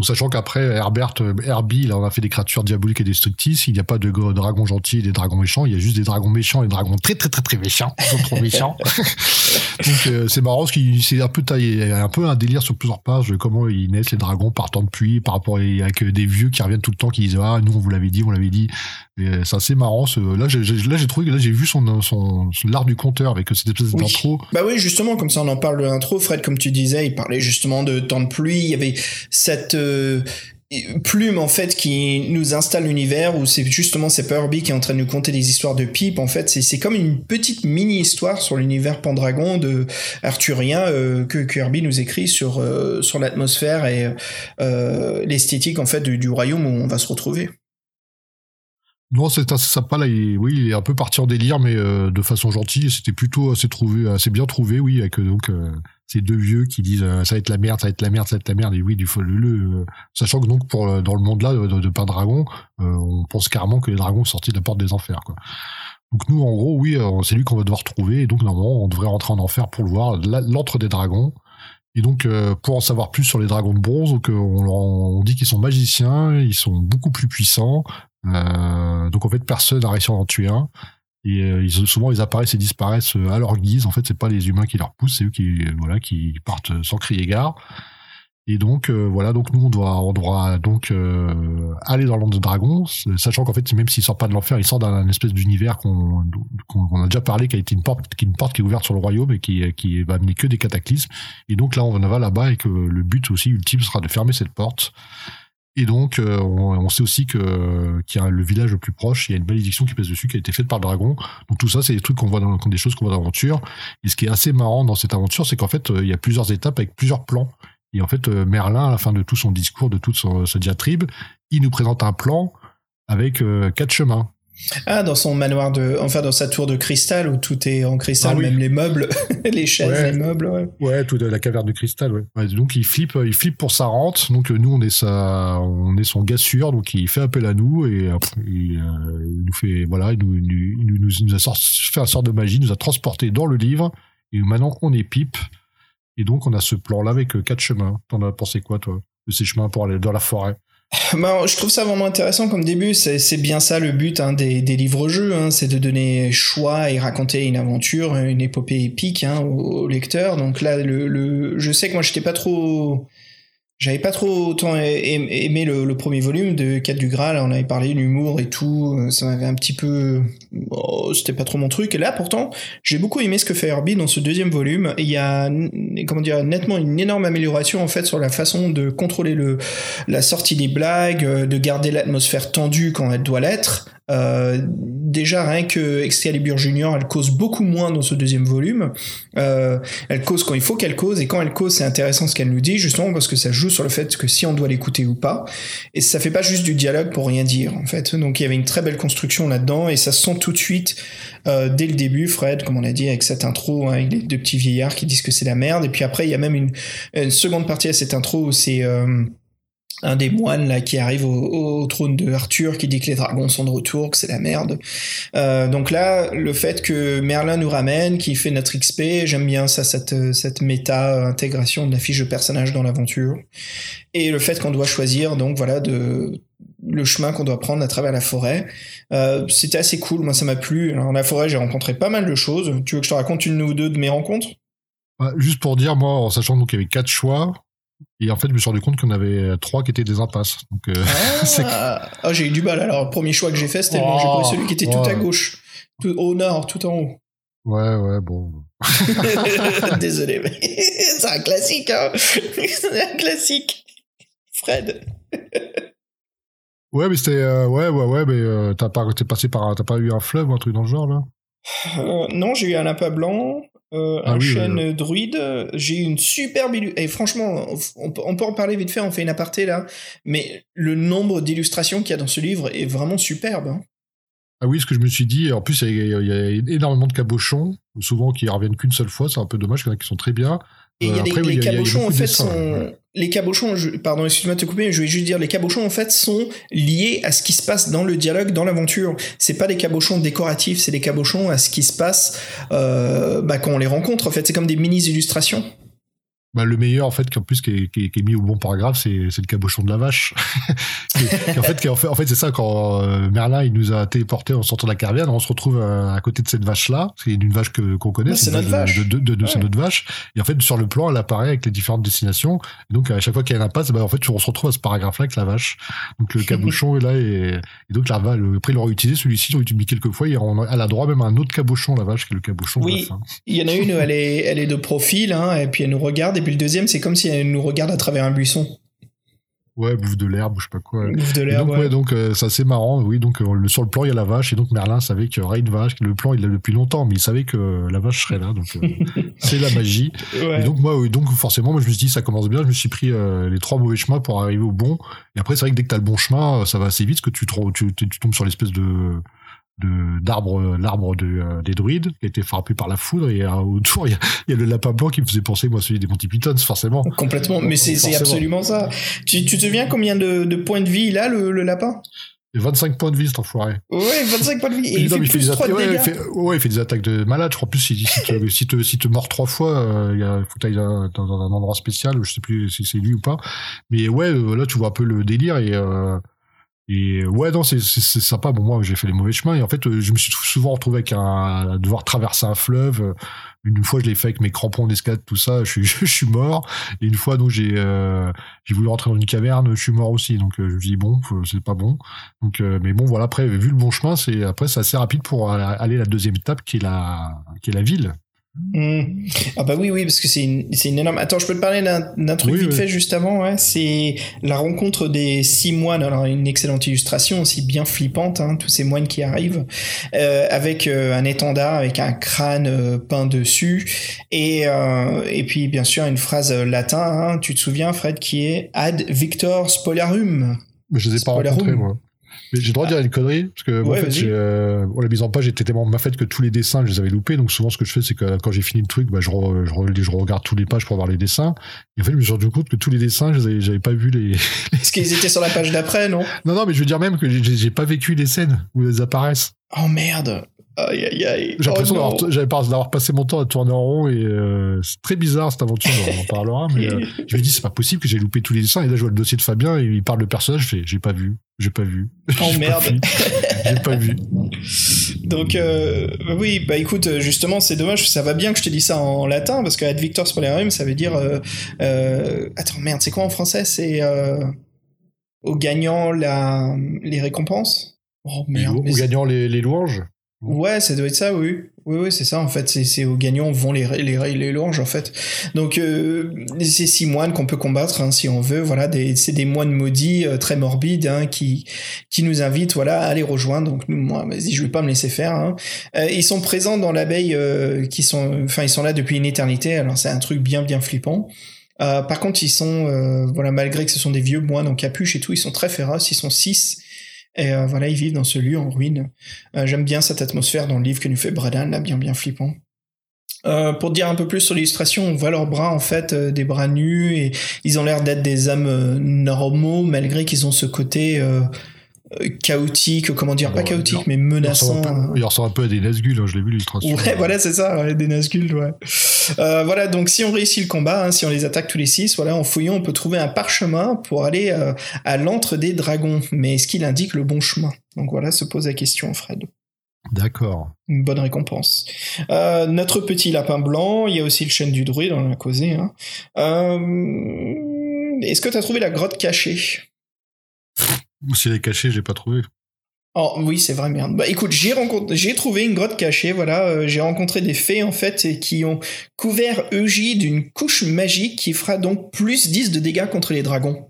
Sachant qu'après, Herbert, euh, Herbie, là, on a fait des créatures diaboliques et destructrices. Il n'y a pas de go- dragons gentils et des dragons méchants. Il y a juste des dragons méchants et des dragons très, très, très, très méchants. Ils sont trop méchants. donc, euh, c'est marrant parce qu'il c'est un peu taillé, un peu un délire sur plusieurs pages de comment ils naissent, les dragons partant de pluie par rapport à, avec euh, des vieux qui reviennent tout le temps qui disent, ah, nous, on vous l'avait dit, on l'avait dit. Et c'est assez marrant. Ce, là, j'ai, j'ai- là, j'ai trouvé que là, j'ai vu son, son, son- l'art du conteur avec cette espèce Oui. d'intro. Bah oui, justement, comme ça on en parle de l'intro, Fred, comme tu disais, il parlait justement de temps de pluie, il y avait cette euh, plume en fait qui nous installe l'univers où c'est justement c'est Herbie qui est en train de nous conter des histoires de pipe en fait c'est comme une petite mini histoire sur l'univers Pendragon de arthurien euh, que, Herbie nous écrit sur euh, sur l'atmosphère et l'esthétique en fait du, royaume où on va se retrouver Non, c'est assez sympa là. Il, oui, il est un peu parti en délire, mais de façon gentille. C'était plutôt assez trouvé, assez bien trouvé, oui, avec donc ces deux vieux qui disent euh, ça va être la merde, ça va être la merde, ça va être la merde. Et oui, du faut le, euh, sachant que donc pour euh, dans le monde là de, de, Pain Dragon, on pense carrément que les dragons sont sortis de la porte des enfers, quoi. Donc nous, en gros, oui, c'est lui qu'on va devoir trouver. Et donc normalement, on devrait rentrer en enfer pour le voir, la- l'antre des dragons. Et donc, pour en savoir plus sur les dragons de bronze, donc, on, on dit qu'ils sont magiciens, ils sont beaucoup plus puissants. Donc en fait, personne n'a réussi à en tuer un. Et euh, souvent, ils apparaissent et disparaissent euh, à leur guise. En fait, c'est pas les humains qui leur poussent, c'est eux qui, euh, voilà, qui partent sans crier gare. Et donc voilà, donc nous on doit on devra donc aller dans l'Anse de Dragon, sachant qu'en fait même s'il sort pas de l'enfer, il sort d'un espèce d'univers qu'on a déjà parlé, qui a été une porte, qui une porte qui est ouverte sur le royaume et qui qui va amener que des cataclysmes. Et donc là on va là-bas et que le but aussi ultime sera de fermer cette porte. Et donc euh, on, sait aussi que qu'il y a le village le plus proche, il y a une malédiction qui pèse dessus qui a été faite par le dragon. Donc tout ça c'est des trucs qu'on voit dans des choses qu'on voit dans l'aventure. Et ce qui est assez marrant dans cette aventure, c'est qu'en fait il y a plusieurs étapes avec plusieurs plans et en fait, euh, Merlin, à la fin de tout son discours, de toute sa diatribe, il nous présente un plan avec euh, quatre chemins. Ah, dans son manoir de, enfin dans sa tour de cristal où tout est en cristal, ah même les meubles, les chaises, les meubles, ouais. Ouais, tout la caverne de cristal, ouais. donc il flippe, il flippe pour sa rente. Donc nous on est sa, on est son gars sûr, donc il fait appel à nous et il, euh, il nous fait, voilà, il nous, il nous, nous, a fait un sort de magie, nous a transporté dans le livre et maintenant on est pipe. Et donc, on a ce plan-là avec euh, quatre chemins. T'en as pensé quoi, toi, de ces chemins pour aller dans la forêt? Bah, je trouve ça vraiment intéressant comme début. C'est bien ça le but hein, des, livres-jeux, hein, c'est de donner choix et raconter une aventure, une épopée épique hein, au, lecteur. Donc là, le, le, je sais que moi, j'étais pas trop j'avais pas trop autant aimé le, premier volume de 4 du Graal, on avait parlé l'humour et tout, euh, ça m'avait un petit peu... Oh, c'était pas trop mon truc, et là pourtant, j'ai beaucoup aimé ce que fait Herbie dans ce deuxième volume, il y a, comment dire, nettement une énorme amélioration en fait sur la façon de contrôler le, la sortie des blagues, euh, de garder l'atmosphère tendue quand elle doit l'être, euh, déjà rien que Excalibur Junior, elle cause beaucoup moins dans ce deuxième volume. Euh, elle cause quand il faut qu'elle cause et quand elle cause, c'est intéressant ce qu'elle nous dit justement parce que ça joue sur le fait que si on doit l'écouter ou pas. Et ça fait pas juste du dialogue pour rien dire en fait. Donc il y avait une très belle construction là-dedans et ça se sent tout de suite euh, dès le début. Fred, comme on a dit avec cette intro, hein, avec les deux petits vieillards qui disent que c'est la merde. Et puis après il y a même une, une seconde partie à cette intro où c'est euh, un des moines là qui arrive au, trône de Arthur qui dit que les dragons sont de retour, que c'est la merde. Euh, donc là, le fait que Merlin nous ramène, qui fait notre XP, j'aime bien ça, cette, cette méta intégration de la fiche de personnage dans l'aventure. Et le fait qu'on doit choisir, donc voilà, de le chemin qu'on doit prendre à travers la forêt. Euh, c'était assez cool, moi ça m'a plu. Alors, dans la forêt, j'ai rencontré pas mal de choses. Tu veux que je te raconte une ou deux de mes rencontres? Juste pour dire, moi, en sachant qu'il y avait quatre choix, et en fait, je me suis rendu compte qu'on avait trois qui étaient des impasses. Donc, euh, ah, ah, j'ai eu du mal. Alors, le premier choix que j'ai fait, c'était j'ai pris celui qui était tout à gauche, tout, au nord, tout en haut. Ouais, ouais, bon. Désolé, mais c'est un classique, hein. c'est un classique. Fred. ouais, mais c'était, euh, ouais, ouais, ouais, mais euh, t'as pas, t'es passé par, t'as pas eu un fleuve ou un truc dans le genre là? Non, j'ai eu un lapin blanc, euh, ah un chêne druide. J'ai une superbe Et franchement, on, peut en parler vite fait, on fait une aparté là. Mais le nombre d'illustrations qu'il y a dans ce livre est vraiment superbe. Hein. Ah oui, ce que je me suis dit, en plus, il y, a, énormément de cabochons, souvent qui reviennent qu'une seule fois, c'est un peu dommage, il y en a qui sont très bien. Et il y a euh, les, cabochons, en fait, sont. Les cabochons, pardon, excuse-moi de te couper, je vais juste dire, les cabochons, en fait, sont liés à ce qui se passe dans le dialogue, dans l'aventure. C'est pas des cabochons décoratifs, c'est des cabochons à ce qui se passe euh, bah, quand on les rencontre, en fait. C'est comme des mini-illustrations. Bah, le meilleur en fait qu'en plus qui est, qui, est, mis au bon paragraphe c'est le cabochon de la vache. En fait en fait, en fait c'est ça quand euh, Merlin il nous a téléporté en sortant de la carrière on se retrouve euh, à, côté de cette vache là c'est une vache que qu'on connaît c'est notre vache de, de, de, c'est notre vache. Et en fait sur le plan elle apparaît avec les différentes destinations. Et donc à chaque fois qu'il y a un impasse bah, en fait on se retrouve à ce paragraphe là avec la vache. Donc le cabochon est là et, et donc la vache après ils l'ont utilisé celui-ci ils l'ont utilisé quelques fois et on, elle a droit même à un autre cabochon la vache qui est le cabochon oui il y en a une elle est elle est de profil hein, et puis elle nous regarde puis le deuxième, c'est comme si elle nous regarde à travers un buisson. Ouais, bouffe de l'herbe, je sais pas quoi. Bouffe de l'herbe. Donc, ouais, donc euh, c'est assez marrant. Oui, donc euh, sur le plan il y a la vache et donc Merlin savait qu'il y aurait une vache. Le plan il l'a depuis longtemps, mais il savait que la vache serait là. Donc euh, c'est la magie. Et donc moi, oui, donc forcément, moi je me suis dit ça commence bien. Je me suis pris les trois mauvais chemins pour arriver au bon. Et après c'est vrai que dès que t'as le bon chemin, ça va assez vite, parce que tu, tu, tu tombes sur l'espèce de de d'arbre l'arbre de, euh, des druides qui a été frappé par la foudre et euh, autour il y, a, y a, le lapin blanc qui me faisait penser moi celui des Monty Python forcément. Complètement. Mais c'est absolument ça. Tu, tu te souviens combien de, de, points de vie il a le, le lapin? 25 points de vie cet enfoiré. Ouais 25 points de vie. Et il, fait plus des attaques. ouais, il fait, ouais, il fait des attaques de malade je crois plus si, si, te, si, te, si te mords trois fois euh, il faut que tu ailles dans, dans, un endroit spécial je sais plus si c'est lui ou pas. Mais ouais là tu vois un peu le délire et Et ouais, non, c'est sympa. Bon, moi, j'ai fait les mauvais chemins et en fait, je me suis souvent retrouvé avec un devoir traverser un fleuve. Une fois, je l'ai fait avec mes crampons d'escalade, tout ça. Je suis, je, suis mort. Et une fois, donc j'ai euh, j'ai voulu rentrer dans une caverne, je suis mort aussi. Donc euh, je me dis bon, c'est pas bon. Donc, euh, mais bon, voilà. Après, vu le bon chemin, c'est après c'est assez rapide pour aller à la deuxième étape, qui est la qui est la ville. Mmh. Ah bah oui, oui, parce que c'est une, une énorme... Attends, je peux te parler d'un, truc vite fait juste avant, ouais. C'est la rencontre des six moines, alors une excellente illustration aussi bien flippante, hein, tous ces moines qui arrivent, euh, avec euh, un étendard, avec un crâne euh, peint dessus, et, et puis bien sûr une phrase latin, hein, tu te souviens Fred, qui est Ad Victor Spolarum. Je les ai pas rencontrés, moi. J'ai le droit de dire une connerie, parce que en fait, euh, la mise en page était tellement ma fête que tous les dessins, je les avais loupés. Donc souvent, ce que je fais, c'est que quand j'ai fini le truc, bah, je, je, je, regarde tous les pages pour voir les dessins. Et en fait, je me suis rendu compte que tous les dessins, j'avais pas vu les. Est-ce qu'ils étaient sur la page d'après, non? Non, non, mais je veux dire même que j'ai pas vécu les scènes où elles apparaissent. Oh merde Aïe, aïe, aïe. J'ai l'impression oh d'avoir passé mon temps à tourner en rond et euh, c'est très bizarre cette aventure, on en parlera. Mais euh, je me dis, c'est pas possible que j'ai loupé tous les dessins. Et là, je vois le dossier de Fabien et il parle de personnage. Je fais, j'ai pas vu, j'ai pas vu. Oh merde. J'ai pas vu. Donc, euh, oui, bah écoute, justement, c'est dommage. Ça va bien que je te dise ça en latin parce que ad victor spolarium, ça veut dire. attends, merde, c'est quoi en français? C'est au gagnant la... les récompenses? Oh merde. Au, gagnant les, les louanges? Ouais, ça doit être ça, oui. Oui, oui, c'est ça, en fait. C'est aux gagnants vont les, les, les louanges, en fait. Donc, euh, c'est six moines qu'on peut combattre, hein, si on veut. Voilà, c'est des moines maudits, euh, très morbides, hein, qui, qui nous invitent, voilà, à les rejoindre. Donc, moi, vas-y, je vais pas me laisser faire. Hein. Euh, ils sont présents dans l'abeille, euh, qui sont, enfin, ils sont là depuis une éternité. Alors, c'est un truc bien, bien flippant. par contre, ils sont, voilà, malgré que ce sont des vieux moines en capuche et tout, ils sont très féroces. Ils sont six et euh, voilà, ils vivent dans ce lieu en ruine. Euh, j'aime bien cette atmosphère dans le livre que nous fait Bradan, là, bien bien flippant. Euh, pour dire un peu plus sur l'illustration, on voit leurs bras en fait des bras nus et ils ont l'air d'être des âmes normaux malgré qu'ils ont ce côté chaotique, comment dire, pas chaotique, mais menaçant. Il ressemble, un peu à des Nazgûl, hein, je l'ai vu l'illustration. Ouais, voilà, c'est ça, des Nazgûl, ouais. Euh, voilà, donc si on réussit le combat, hein, si on les attaque tous les six, voilà, en fouillant, on peut trouver un parchemin pour aller euh, à l'antre des dragons. Mais est-ce qu'il indique le bon chemin? Donc voilà, se pose la question, Fred. D'accord. Une bonne récompense. Euh, notre petit lapin blanc, il y a aussi le chêne du druide, on en a causé. Hein. Est-ce que tu as trouvé la grotte cachée? S'il est caché, je l'ai pas trouvé. Oh oui, c'est vrai, merde. Bah écoute, j'ai j'ai trouvé une grotte cachée, voilà, euh, j'ai rencontré des fées en fait qui ont couvert Eugie d'une couche magique qui fera donc plus 10 de dégâts contre les dragons.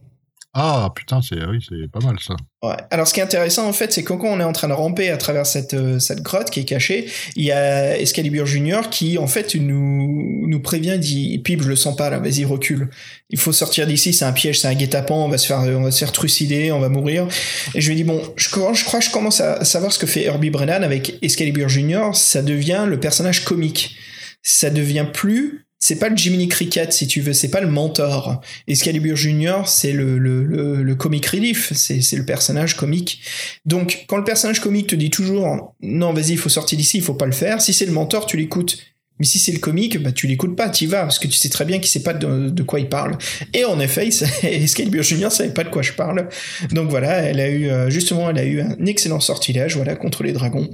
Ah putain, c'est oui, c'est pas mal ça. Ouais. Alors ce qui est intéressant en fait, c'est que quand on est en train de ramper à travers cette euh, cette grotte qui est cachée, il y a Excalibur Junior qui en fait nous nous prévient, dit Pipe, je le sens pas là, vas-y recule. Il faut sortir d'ici, c'est un piège, c'est un guet-apens, on va se faire on va se trucider, on va mourir. Et je lui dis bon, je, je crois que je commence à savoir ce que fait Herbie Brennan avec Excalibur Junior, ça devient le personnage comique. Ça devient plus c'est pas le Jiminy Cricket si tu veux, c'est pas le mentor. Excalibur Junior, c'est le, le, le, le, comic relief, c'est, le personnage comique. Donc, quand le personnage comique te dit toujours, non, vas-y, il faut sortir d'ici, il faut pas le faire, si c'est le mentor, tu l'écoutes. Mais si c'est le comique, bah tu l'écoutes pas, tu vas, parce que tu sais très bien qu'il sait pas de, quoi il parle. Et en effet, Excalibur Junior savait pas de quoi je parle. Donc voilà, elle a eu euh, justement, elle a eu un excellent sortilège, voilà, contre les dragons.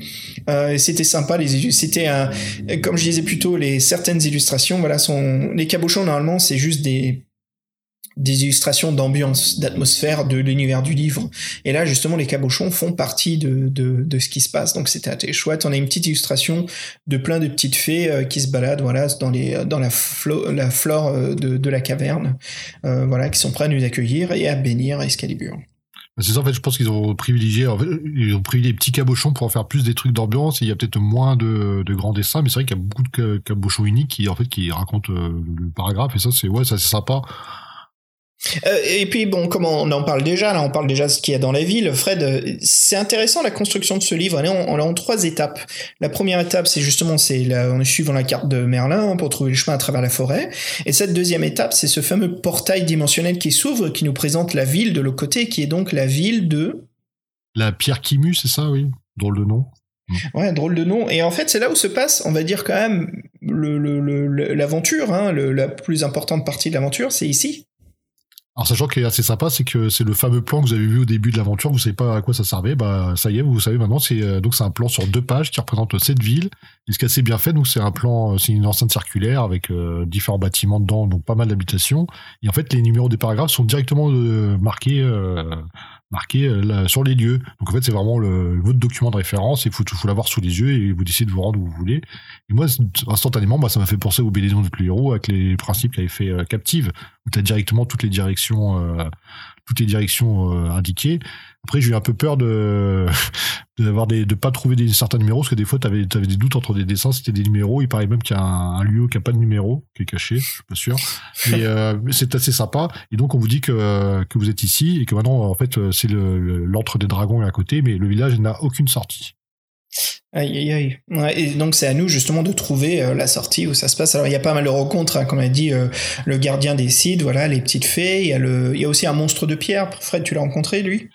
Euh, c'était sympa, les c'était un, comme je disais plus tôt, les certaines illustrations, voilà, sont les cabochons normalement c'est juste des des illustrations d'ambiance, d'atmosphère de l'univers du livre. Et là, justement, les cabochons font partie de, de, ce qui se passe. Donc, c'était assez chouette. On a une petite illustration de plein de petites fées euh, qui se baladent, voilà, dans les, dans la, la flore euh, de, de la caverne, euh, voilà, qui sont prêts à nous accueillir et à bénir Excalibur. C'est ça, en fait, je pense qu'ils ont privilégié, ils ont privilégié les petits cabochons pour en faire plus des trucs d'ambiance. Il y a peut-être moins de, de, grands dessins, mais c'est vrai qu'il y a beaucoup de cabochons uniques qui, en fait, qui racontent le paragraphe. Et ça, c'est ouais, ça c'est sympa. Euh, et puis bon, comme on en parle déjà, là on parle déjà de ce qu'il y a dans la ville, Fred, euh, c'est intéressant la construction de ce livre, on est en, en trois étapes. La première étape, c'est justement, c'est on est suivant la carte de Merlin hein, pour trouver le chemin à travers la forêt. Et cette deuxième étape, c'est ce fameux portail dimensionnel qui s'ouvre, qui nous présente la ville de l'autre côté, qui est donc la ville de... La Pierre Kimu, c'est ça, oui Drôle de nom. Ouais, drôle de nom. Et en fait, c'est là où se passe, on va dire quand même, l'aventure, le, le, hein, la plus importante partie de l'aventure, c'est ici. Alors sachant qu'il est assez sympa, c'est que c'est le fameux plan que vous avez vu au début de l'aventure, vous savez pas à quoi ça servait, bah ça y est, vous savez maintenant, c'est euh, donc un plan sur deux pages qui représente cette ville. Et ce qui est assez bien fait, donc c'est un plan, euh, c'est une enceinte circulaire avec euh, différents bâtiments dedans, donc pas mal d'habitations. Et en fait, les numéros des paragraphes sont directement marqués marqué euh, sur les lieux. Donc en fait, c'est vraiment le, votre document de référence. Il faut, faut l'avoir sous les yeux et vous décidez de vous rendre où vous voulez. Et moi, instantanément, bah, ça m'a fait penser au BD de héros avec les principes qu'avait fait euh, Captive, où tu as directement toutes les directions, euh, toutes les directions indiquées. Après, j'ai eu un peu peur de d'avoir des de pas trouver des certains numéros parce que des fois, tu avais, des doutes entre des dessins, c'était des numéros. Il paraît même qu'il y a un, lieu qui a pas de numéro, qui est caché, je suis pas sûr. Mais euh, c'est assez sympa. Et donc, on vous dit que que vous êtes ici et que maintenant, en fait, c'est le l'entre des dragons à côté, mais le village n'a aucune sortie. Aïe, aïe, aïe. Et donc, c'est à nous, justement, de trouver euh, la sortie où ça se passe. Alors, il y a pas mal de rencontres, hein, comme a dit euh, le gardien des cides, voilà, les petites fées. Il y, a le... il y a aussi un monstre de pierre. Fred, tu l'as rencontré, lui?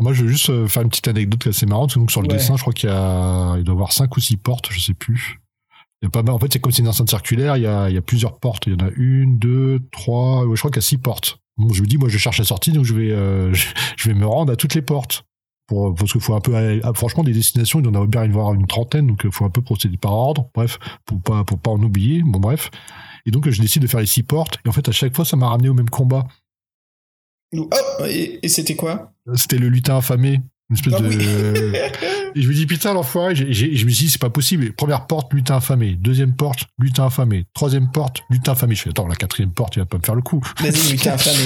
Moi, je veux juste euh, faire une petite anecdote assez marrante. Donc, sur le dessin, je crois qu'il y a... il doit y avoir cinq ou six portes, je sais plus. Il y a pas mal. En fait, c'est comme c'est une enceinte circulaire, il y, a, il y a plusieurs portes. Il y en a une, deux, trois. je crois qu'il y a six portes. Bon, je me dis, moi, je cherche la sortie, donc je vais, je vais me rendre à toutes les portes pour, parce qu'il faut un peu ah, franchement des destinations il doit en avoir bien y avoir une trentaine donc il faut un peu procéder par ordre bref pour pas pour pas en oublier bon bref et donc je décide de faire les six portes et en fait à chaque fois ça m'a ramené au même combat oh et, c'était quoi c'était le lutin affamé une espèce ah de et je me dis putain l'enfoiré je me dit c'est pas possible. Première porte lutin affamé. Deuxième porte lutin affamé. Troisième porte lutin affamé. Je fais attends la quatrième porte il va pas me faire le coup. Vas-y lutin affamé.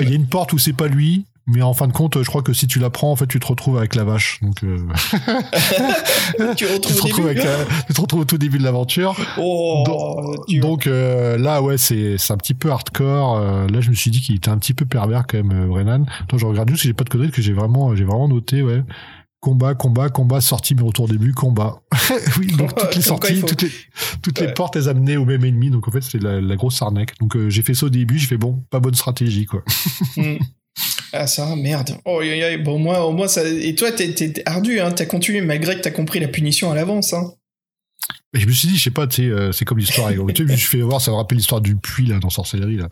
Il y a une porte où c'est pas lui mais en fin de compte, je crois que si tu la prends, en fait, tu te retrouves avec la vache. Donc, euh... tu, tu, te retrouves avec tu te retrouves au tout début de l'aventure. Oh, donc, donc euh, là, ouais, c'est c'est un petit peu hardcore. Euh, là, je me suis dit qu'il était un petit peu pervers quand même, euh, Brennan. Attends, je regarde juste si j'ai pas de conneries que j'ai vraiment, j'ai vraiment noté, ouais. Combat, combat, combat, sortie, mais retour début, combat. oui, donc toutes les sorties, toutes les, toutes les portes, elles amenaient au même ennemi. Donc en fait, c'était la, la, grosse arnaque. Donc j'ai fait ça au début, j'ai fait bon, pas bonne stratégie, quoi. Mm. Ah ça, merde. Oh, bon, moi, moi ça... Et toi, t'es ardu, hein. T'as continué malgré que t'as compris la punition à l'avance, hein. Je me suis dit, je sais pas, tu sais, euh, c'est comme l'histoire. tu sais, je fais voir, ça me rappelle l'histoire du puits là dans Sorcellerie là.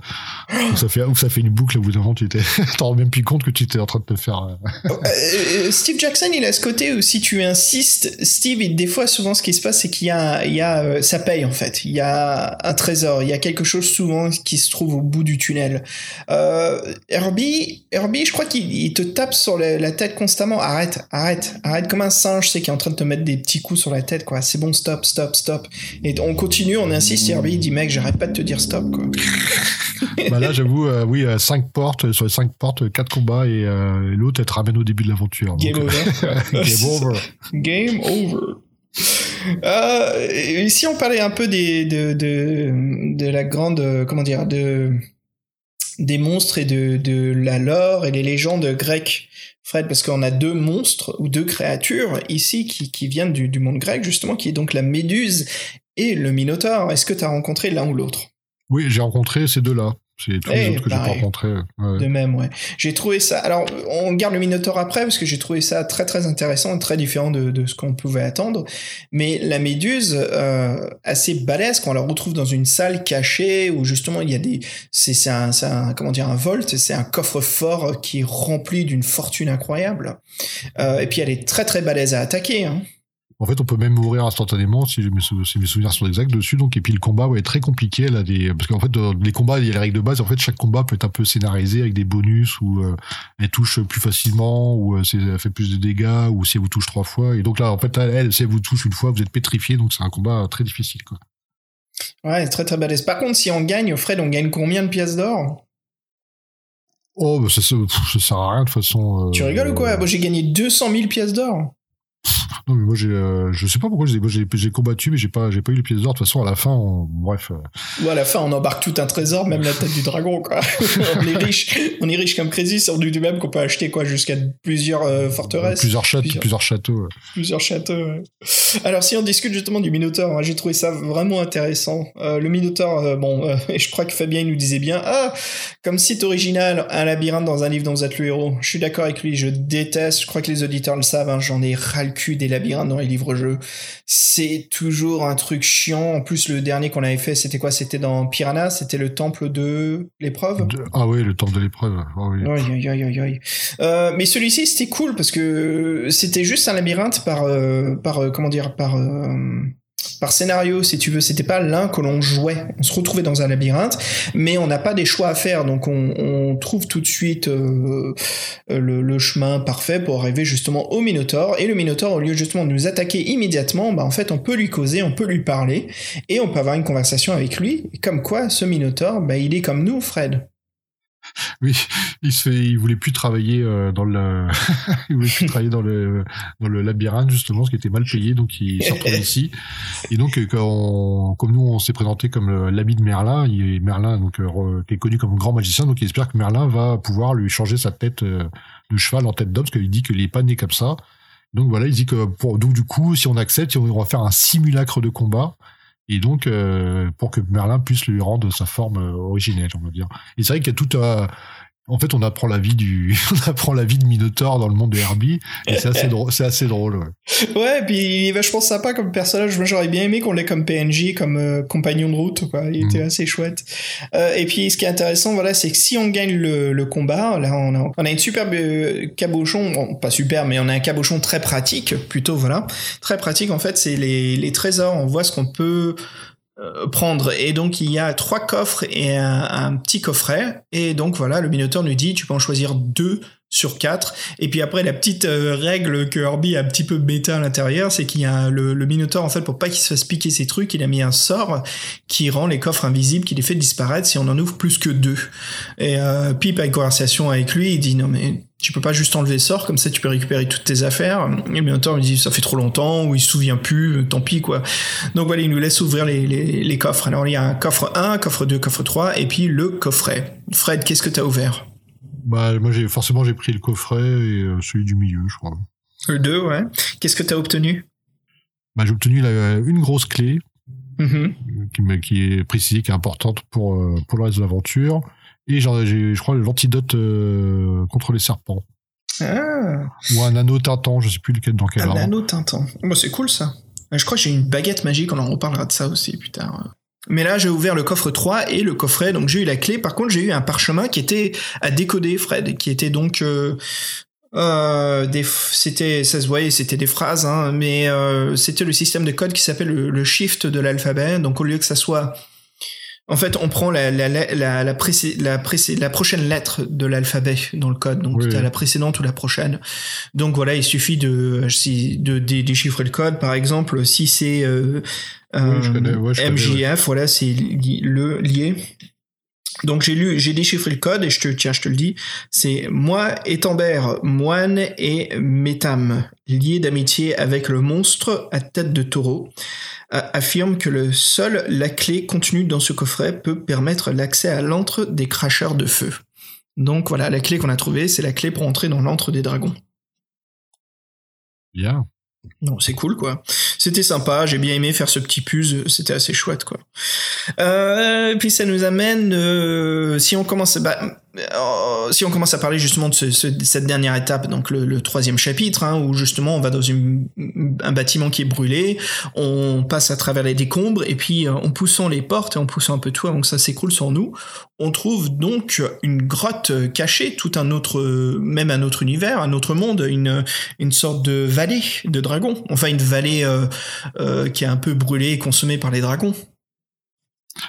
Où ça fait, où ça fait une boucle au bout d'un moment, tu t'en rends même plus compte que tu étais en train de te faire. Euh, oh, euh, Steve Jackson, il a ce côté où si tu insistes, Steve, des fois, souvent, ce qui se passe, c'est qu'il y a, il y a, ça paye en fait. Il y a un trésor, il y a quelque chose souvent qui se trouve au bout du tunnel. Herbie, Herbie, je crois qu'il te tape sur la, tête constamment. Arrête, arrête, arrête comme un singe, c'est qui est en train de te mettre des petits coups sur la tête, quoi. C'est bon, stop, stop stop, Et on continue, on insiste, Herbie il dit, mec, j'arrête pas de te dire stop, quoi. bah là, j'avoue, euh, oui, 5 euh, portes, sur les 5 portes, 4 combats et, euh, l'autre, elle te ramène au début de l'aventure. Game over. Game over. Game over. Euh, ici, on parlait un peu des, de, de, de la grande, comment dire, de, des monstres et de, de la lore et les légendes grecques. Fred, parce qu'on a deux monstres ou deux créatures ici qui, viennent du, du, monde grec, justement, qui est donc la Méduse et le Minotaure. Est-ce que tu as rencontré l'un ou l'autre? Oui, j'ai rencontré ces deux-là. C'est tous les eh, autres que j'ai pas rencontrés. De même, ouais. J'ai trouvé ça. Alors, on garde le Minotaur après parce que j'ai trouvé ça très très intéressant et très différent de, de ce qu'on pouvait attendre. Mais la méduse, euh, assez balèze, qu'on la retrouve dans une salle cachée où justement il y a des. C'est un, un, comment dire, un volt, c'est un coffre-fort qui est rempli d'une fortune incroyable. Euh, et puis elle est très très balèze à attaquer. Hein. En fait, on peut même mourir instantanément si mes, souvenirs sont exacts dessus. Donc, et puis le combat ouais, est très compliqué. Elle a des parce qu'en fait, les combats, il y a les règles de base. En fait, chaque combat peut être un peu scénarisé avec des bonus où euh, elle touche plus facilement, ou euh, elle fait plus de dégâts, ou si elle vous touche trois fois. Et donc là, en fait, elle, si elle vous touche une fois, vous êtes pétrifié. Donc c'est un combat très difficile, quoi. Ouais, très très balèze. Par contre, si on gagne, Fred, on gagne combien de pièces d'or? Oh, bah ça, ça, sert à rien de toute façon. Euh, tu rigoles ou quoi? Moi, j'ai gagné 200 000 pièces d'or. Non, mais moi, j'ai, euh, je sais pas pourquoi j'ai, j'ai, combattu, mais j'ai pas, j'ai pas eu les pièces d'or. De toute façon, à la fin, on, bref. Euh. à la fin, on embarque tout un trésor, même la tête du dragon, quoi. on est riche, on est riche comme crazy, c'est du même qu'on peut acheter, quoi, jusqu'à plusieurs euh, forteresses. Plusieurs châteaux, plusieurs, châteaux. Plusieurs châteaux, Alors, si on discute justement du Minotaur, j'ai trouvé ça vraiment intéressant. le Minotaur, bon, je crois que Fabien nous disait bien, ah, comme site original, un labyrinthe dans un livre dont vous êtes le héros. Je suis d'accord avec lui, je déteste, je crois que les auditeurs le savent, hein, j'en ai ras le cul des labyrinthes dans les livres-jeux. C'est toujours un truc chiant. En plus, le dernier qu'on avait fait, c'était quoi? C'était dans Piranha, c'était le temple de l'épreuve? Ah oui, le temple de l'épreuve. Ah oui. Aïe, aïe. Euh, mais celui-ci, c'était cool parce que c'était juste un labyrinthe par, euh, par euh, comment dire, par par scénario, si tu veux, c'était pas l'un que l'on jouait. On se retrouvait dans un labyrinthe, mais on n'a pas des choix à faire, donc on, trouve tout de suite euh, le, le chemin parfait pour arriver justement au Minotaure. Et le Minotaure, au lieu justement de nous attaquer immédiatement, bah en fait, on peut lui causer, on peut lui parler, et on peut avoir une conversation avec lui. Comme quoi, ce Minotaure, bah, il est comme nous, Fred. Oui, il se fait, il voulait plus travailler euh, dans le, il voulait plus travailler dans le dans le labyrinthe justement, ce qui était mal payé, donc il s'est retrouvé ici. Et donc euh, quand on- comme nous on s'est présenté comme euh, l'ami de Merlin, il, Merlin donc qui est connu comme grand magicien, donc il espère que Merlin va pouvoir lui changer sa tête de cheval en tête d'homme, parce qu'il dit qu'il est pas né comme ça. Donc voilà, il dit que pour donc du coup, si on accepte, on va faire un simulacre de combat. Et donc, euh, pour que Merlin puisse lui rendre sa forme euh, originelle, on va dire. Et c'est vrai qu'il y a tout à... En fait, on apprend la vie du, on apprend la vie de Minotaur dans le monde de Herbie, et c'est assez drôle, c'est assez drôle, ouais. Ouais, puis il est vachement sympa comme personnage. Moi, j'aurais bien aimé qu'on l'ait comme PNJ, comme euh, compagnon de route. Quoi. Il était Mhm. assez chouette. Euh, et puis, ce qui est intéressant, voilà, c'est que si on gagne le, le combat, là, on a, on a une superbe euh, cabochon, bon, pas super, mais on a un cabochon très pratique, plutôt, voilà, très pratique. En fait, c'est les, les trésors. On voit ce qu'on peut euh, prendre. Et donc il y a trois coffres et un, petit coffret. Et donc voilà le Minotaur nous dit tu peux en choisir deux sur quatre. Et puis après la petite euh, règle que Herbie a un petit peu bêta à l'intérieur c'est qu'il y a le, le Minotaur en fait pour pas qu'il se fasse piquer ses trucs il a mis un sort qui rend les coffres invisibles qui les fait disparaître si on en ouvre plus que deux. Et euh, Pip a une conversation avec lui il dit non mais tu peux pas juste enlever le sort comme ça tu peux récupérer toutes tes affaires et Minotaur lui dit ça fait trop longtemps ou il se souvient plus tant pis quoi donc voilà, il nous laisse ouvrir les, les, les coffres. Alors il y a un coffre 1, coffre 2, coffre 3, et puis le coffret. Fred, qu'est-ce que t'as ouvert? Bah, moi, j'ai, forcément, j'ai pris le coffret et euh, celui du milieu, je crois. Le 2, ouais. Qu'est-ce que t'as obtenu? Bah, j'ai obtenu la- une grosse clé, Mhm. euh, qui est précisée, qui est importante pour, euh, pour le reste de l'aventure. Et j'ai, je crois, l'antidote euh, contre les serpents. Ah, Ou un anneau tintant, je sais plus lequel dans quel un ordre. anneau tintant. Bon, c'est cool ça. Je crois que j'ai une baguette magique, on en reparlera de ça aussi plus tard. Mais là, j'ai ouvert le coffre 3 et le coffret, donc j'ai eu la clé. Par contre, j'ai eu un parchemin qui était à décoder, Fred, qui était donc euh, euh, des, c'était, ça se voyait, c'était des phrases, hein, mais euh, c'était le système de code qui s'appelle le, le shift de l'alphabet. Donc au lieu que ça soit en fait, on prend la, la, la, la, la, précé- la, précé- la prochaine lettre de l'alphabet dans le code, donc Oui, t'as oui. la précédente ou la prochaine. Donc voilà, il suffit de, si, de, dé- déchiffrer le code. Par exemple, si c'est euh, Oui, ouais, connais, MJF, voilà, c'est li- le lié. Donc j'ai lu, j'ai déchiffré le code et je te tiens, je te le dis. C'est moi, Étambert, moine et Métam, liés d'amitié avec le monstre à tête de taureau, affirme que le seul la clé contenue dans ce coffret peut permettre l'accès à l'antre des cracheurs de feu. Donc voilà, la clé qu'on a trouvée, c'est la clé pour entrer dans l'antre des dragons. Bien. Non, c'est cool quoi. C'était sympa, j'ai bien aimé faire ce petit puzzle, c'était assez chouette quoi. Euh, et puis ça nous amène, euh, si on commence, bah, si on commence à parler justement de, ce- ce- de cette dernière étape, donc le, troisième chapitre, hein, où justement on va dans un bâtiment qui est brûlé, on passe à travers les décombres et puis euh, en poussant les portes et en poussant un peu tout avant que ça s'écroule sur nous, on trouve donc une grotte cachée, tout un autre, même un autre univers, un autre monde, une sorte de vallée de dragons. Enfin, une vallée euh, euh, qui est un peu brûlée et consommée par les dragons.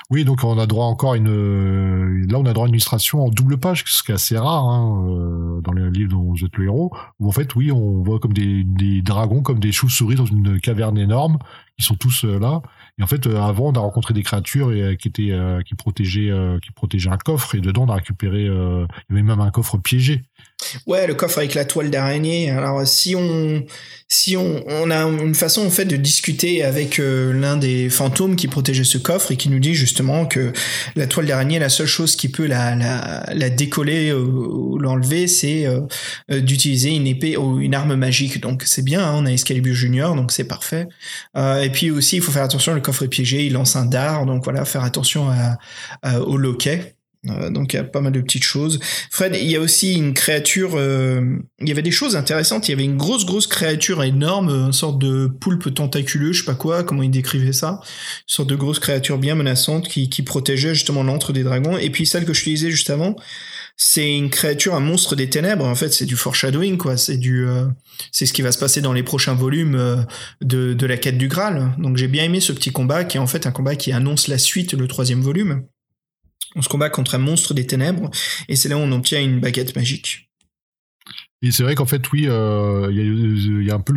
Oui, donc on a droit encore une. Là, on a droit à une illustration en double page, ce qui est assez rare hein, euh, dans les livres dont vous êtes le héros. Où en fait, oui, on voit comme des, des dragons, comme des chauves-souris dans une caverne énorme, qui sont tous euh, là. Et en fait, euh, avant, on a rencontré des créatures et, qui étaient qui protégeaient qui protégeaient un coffre. Et dedans, on a récupéré. il y avait même un coffre piégé. Ouais, le coffre avec la toile d'araignée. Alors, si on, si on, on a une façon en fait de discuter avec euh, l'un des fantômes qui protégeait ce coffre et qui nous dit justement que la toile d'araignée, la seule chose qui peut la, la, la décoller ou l'enlever, c'est euh, euh, d'utiliser une épée ou une arme magique. Donc c'est bien, hein, on a Excalibur Junior, donc c'est parfait. Et puis aussi, il faut faire attention, le coffre est piégé, il lance un dard, donc voilà, faire attention au loquet. Euh, donc il y a pas mal de petites choses. Fred, il y a aussi une créature. euh, il y avait des choses intéressantes. Il y avait une grosse grosse créature énorme, une sorte de poulpe tentaculeux, je sais pas quoi, comment il décrivait ça, une sorte de grosse créature bien menaçante qui, qui protégeait justement l'antre des dragons. Et puis celle que je te disais juste avant, c'est une créature, un monstre des ténèbres. En fait, c'est du foreshadowing, quoi. C'est du, euh, c'est ce qui va se passer dans les prochains volumes euh, de, de la quête du Graal. Donc j'ai bien aimé ce petit combat, qui est en fait un combat qui annonce la suite, le troisième volume. On se combat contre un monstre des ténèbres, et c'est là où on obtient une baguette magique. Et c'est vrai qu'en fait, oui, euh, a- il y a un peu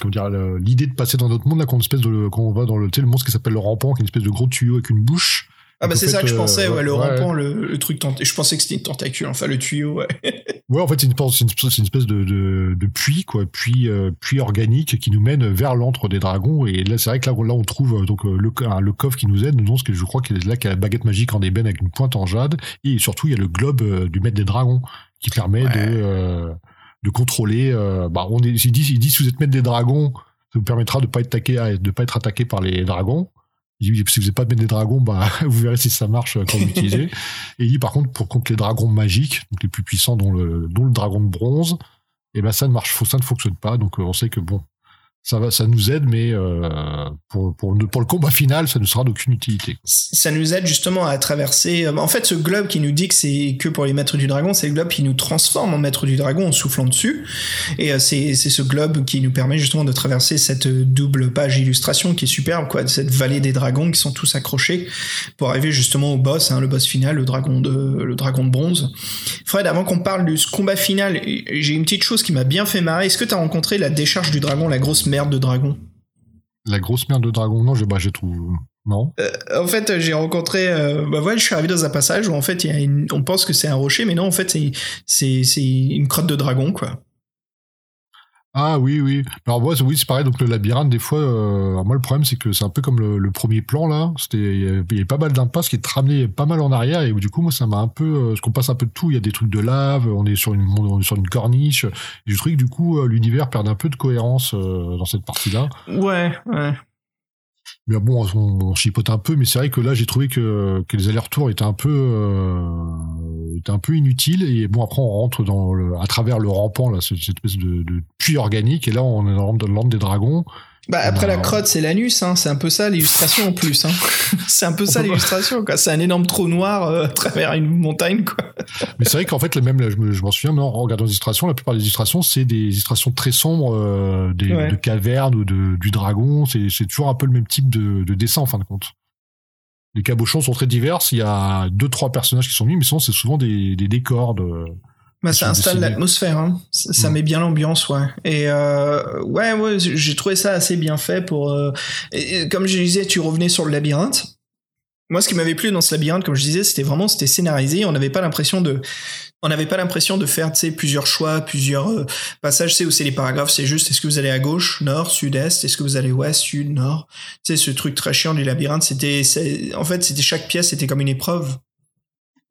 comment dire, l'idée de passer dans notre monde là, de, quand on va dans le, tu sais, le monstre qui s'appelle le rampant, qui est une espèce de gros tuyau avec une bouche. Ah bah c'est ça que je euh, pensais, ouais, le ouais, rampant, le, le truc tenté. Je pensais que c'était une tentacule, enfin le tuyau, ouais. Ouais, en fait, c'est une, une, espèce de, de, de puits, quoi, puits, euh, puits organique qui nous mène vers l'antre des dragons. Et là, c'est vrai que là, là, on trouve euh, donc euh, le, un- le coffre qui nous aide, nous que je crois qu'il est là, qui a la baguette magique en ébène avec une pointe en jade. Et surtout, il y a le globe euh, du maître des dragons qui permet de, euh, de contrôler. bah, on est, il dit, il dit, si vous êtes maître des dragons, ça vous permettra de pas être attaqué, de pas être attaqué par les dragons. Il dit, si vous n'êtes pas maître des dragons, bah, vous verrez si ça marche euh, quand vous l'utilisez. Et il dit par contre pour contre les dragons magiques, donc les plus puissants dont le, dont le dragon de bronze, et ben ça ne marche, ça ne fonctionne pas. Donc euh, on sait que bon, ça va, ça nous aide, mais euh, pour, le combat final, ça ne sera d'aucune utilité. Ça nous aide justement à traverser. euh, En fait, ce globe qui nous dit que c'est que pour les maîtres du dragon, c'est le globe qui nous transforme en maître du dragon en soufflant dessus. Et euh, c'est ce globe qui nous permet justement de traverser cette double page illustration qui est superbe, quoi, de cette vallée des dragons qui sont tous accrochés pour arriver justement au boss, hein, le boss final, le dragon de le dragon de bronze. Fred, avant qu'on parle de ce combat final, j'ai une petite chose qui m'a bien fait marrer. Est-ce que t'as rencontré la décharge du dragon, la grosse merde de dragon La grosse merde de dragon, non, j'ai bah, j'ai trouvé. Non. Euh, en fait, j'ai rencontré. Euh, bah voilà, je suis arrivé dans un passage où en fait, il y a une, on pense que c'est un rocher, mais non, en fait, c'est une crotte de dragon, quoi. Ah oui, oui. Alors moi, oui, c'est pareil. Donc le labyrinthe, des fois, euh, alors moi le problème, c'est que c'est un peu comme le, le premier plan là. C'était, il y avait- pas mal d'impasses qui te ramenaient pas mal en arrière et du coup, moi, ça m'a un peu, euh, parce qu'on passe un peu de tout. Il y a des trucs de lave, on est sur une, on est sur une corniche. Et je trouve que du coup, euh, l'univers perd un peu de cohérence euh, dans cette partie-là. Ouais, ouais. Mais bon, on, on chipote un peu, mais c'est vrai que là, j'ai trouvé que, que les allers-retours étaient un peu, euh, étaient un peu inutiles. Et bon, après, on rentre dans le, à travers le rampant là, cette, espèce de, de puits organique. Et là, on est dans le land des dragons. Bah après la crotte, c'est l'anus, hein. C'est un peu ça l'illustration en plus, hein. c'est un peu ça l'illustration, quoi. C'est un énorme trou noir euh, à travers une montagne, quoi. Mais c'est vrai qu'en fait, même, là, je me- je m'en souviens, en regardant les illustrations, la plupart des illustrations, c'est des illustrations très sombres, euh, des, Ouais. de cavernes ou de, du dragon. C'est, c'est toujours un peu le même type de, de dessin, en fin de compte. Les cabochons sont très divers. Il y a deux, trois personnages qui sont mis, mais sinon, c'est souvent des, des décors de, Bah, ça installe l'atmosphère, hein. ça, ça Mm. met bien l'ambiance, ouais. Et euh, ouais, ouais, j'ai trouvé ça assez bien fait pour. euh, et- et comme je disais, tu revenais sur le labyrinthe. Moi, ce qui m'avait plu dans ce labyrinthe, comme je disais, c'était vraiment c'était scénarisé. On n'avait pas l'impression de, on n'avait pas l'impression de faire, plusieurs choix, plusieurs euh, passages. Sais où c'est les paragraphes, c'est juste est-ce que vous allez à gauche, nord, sud-est, est-ce que vous allez ouest, sud, nord? Sais, ce truc très chiant du labyrinthe, c'était, c'est- en fait, c'était chaque pièce, c'était comme une épreuve.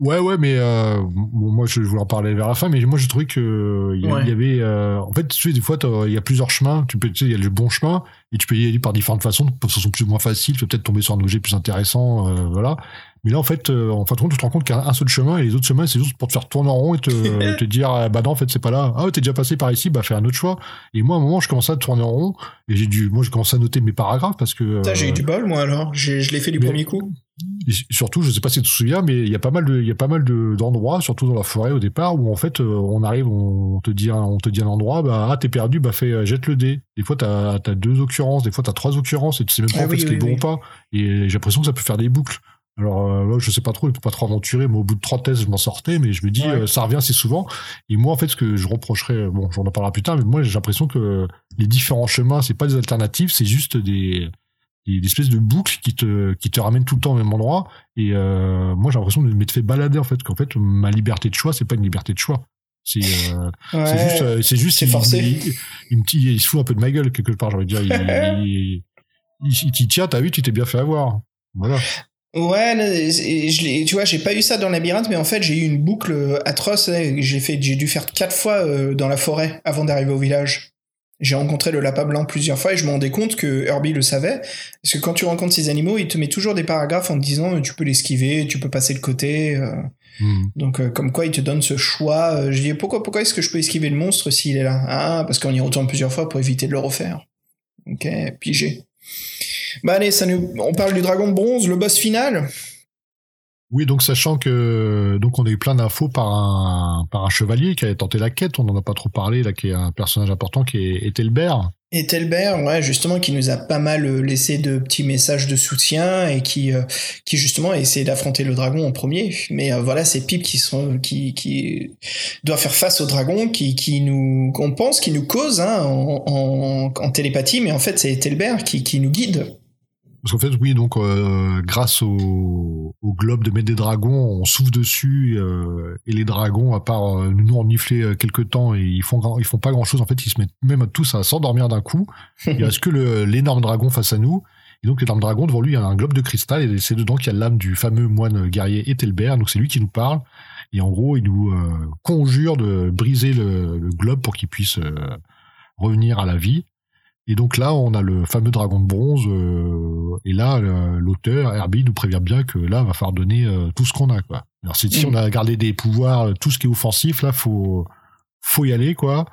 Ouais, ouais, mais euh, bon, moi je voulais en parler vers la fin, mais moi j'ai trouvé que il y, Ouais. avait, euh, en fait, tu sais, des fois il y a plusieurs chemins. Tu peux, tu sais, il y a le bon chemin et tu peux y aller par différentes façons, de façon plus ou moins facile. Tu peux peut-être tomber sur un objet plus intéressant, euh, voilà. Mais là, en fait, euh, en fin de compte, tu te rends compte qu'il y a un seul chemin et les autres chemins, c'est juste pour te faire tourner en rond et te, te dire, ah, bah non, en fait, c'est pas là. Ah, t'es déjà passé par ici, bah fais un autre choix. Et moi, à un moment, je commençais à tourner en rond et j'ai dû, moi, j'ai commencé à noter mes paragraphes parce que. Putain, j'ai eu euh, du bol, moi, alors. Je l'ai fait du mais- premier coup. surtout, je sais pas si tu te souviens, mais il y a pas mal de, il y a pas mal de, d'endroits, surtout dans la forêt au départ, où en fait, euh, on arrive, on te dit, un- on te dit un endroit, bah, ah, t'es perdu, bah, fais, jette le dé. Des fois, t'as, deux occurrences, des fois, t'as trois occurrences, et tu sais même pas, Ah en fait, oui, ce qui oui, est bon ou pas. Et j'ai l'impression que ça peut faire des boucles. Alors, euh, je sais pas trop, je peux pas trop aventurer, mais au bout de trois tests, je m'en sortais, mais je me dis, Ouais. euh, ça revient assez souvent. Et moi, en fait, ce que je reprocherais, bon, j'en en parlera plus tard, mais moi, j'ai l'impression que les différents chemins, c'est pas des alternatives, c'est juste des, des, des espèces de boucles qui te, qui te ramènent tout le temps au même endroit. Et euh, moi, j'ai l'impression de m'être fait balader en fait. Qu'en fait, ma liberté de choix, c'est pas une liberté de choix. C'est euh, Ouais. juste, euh, c'est juste. c'est il- forcé. Il, il, dit- il se fout un peu de ma gueule quelque part. J'ai envie de dire. Il, il, il, il t'y tient. T'as vu, tu t'es bien fait avoir. Voilà. Ouais, là, et je tu vois, j'ai pas eu ça dans le labyrinthe, mais en fait, j'ai eu une boucle atroce. là, que J'ai fait, j'ai dû faire quatre fois euh, dans la forêt avant d'arriver au village. J'ai rencontré le lapin blanc plusieurs fois et je me rendais compte que Herbie le savait. Parce que quand tu rencontres ces animaux, il te met toujours des paragraphes en te disant tu peux l'esquiver, tu peux passer le côté. euh. Hmm. Donc, euh, comme quoi, il te donne ce choix. Euh, je dis pourquoi, pourquoi est-ce que je peux esquiver le monstre s'il est là? Ah, parce qu'on y retourne plusieurs fois pour éviter de le refaire. Ok, pigé. Bah allez, ça nous... on parle du dragon de bronze, le boss final. Oui, donc sachant que donc on a eu plein d'infos par un par un chevalier qui avait tenté la quête, on n'en a pas trop parlé là, qui est un personnage important qui est Ethelbert. Et Telbert, ouais, justement, qui nous a pas mal euh, laissé de petits messages de soutien et qui, euh, qui justement a essayé d'affronter le dragon en premier. Mais euh, voilà, c'est Pip qui sont, qui, qui doit faire face au dragon, qui, qui nous, qu'on pense, qui nous cause hein, en, en, en télépathie, mais en fait, c'est Telbert qui, qui nous guide. Parce qu'en fait, oui, donc euh, grâce au, au globe de mettre des dragons, on souffle dessus euh, et les dragons, à part euh, nous renifler euh, quelques temps, et ils font grand- ils font pas grand chose. En fait, ils se mettent même tous à s'endormir d'un coup. Il reste que l'énorme dragon face à nous. Et donc l'énorme dragon devant lui, il y a un globe de cristal et c'est dedans qu'il y a l'âme du fameux moine guerrier Ethelbert. Donc c'est lui qui nous parle. Et en gros, il nous conjure de briser le, le globe pour qu'il puisse revenir à la vie. Et donc là, on a le fameux dragon de bronze. euh, et là, le- l'auteur, Herbie, nous prévient bien que là, va falloir donner euh, tout ce qu'on a. Quoi. Alors si, si Mm. on a gardé des pouvoirs, euh, tout ce qui est offensif, là, faut faut y aller, quoi.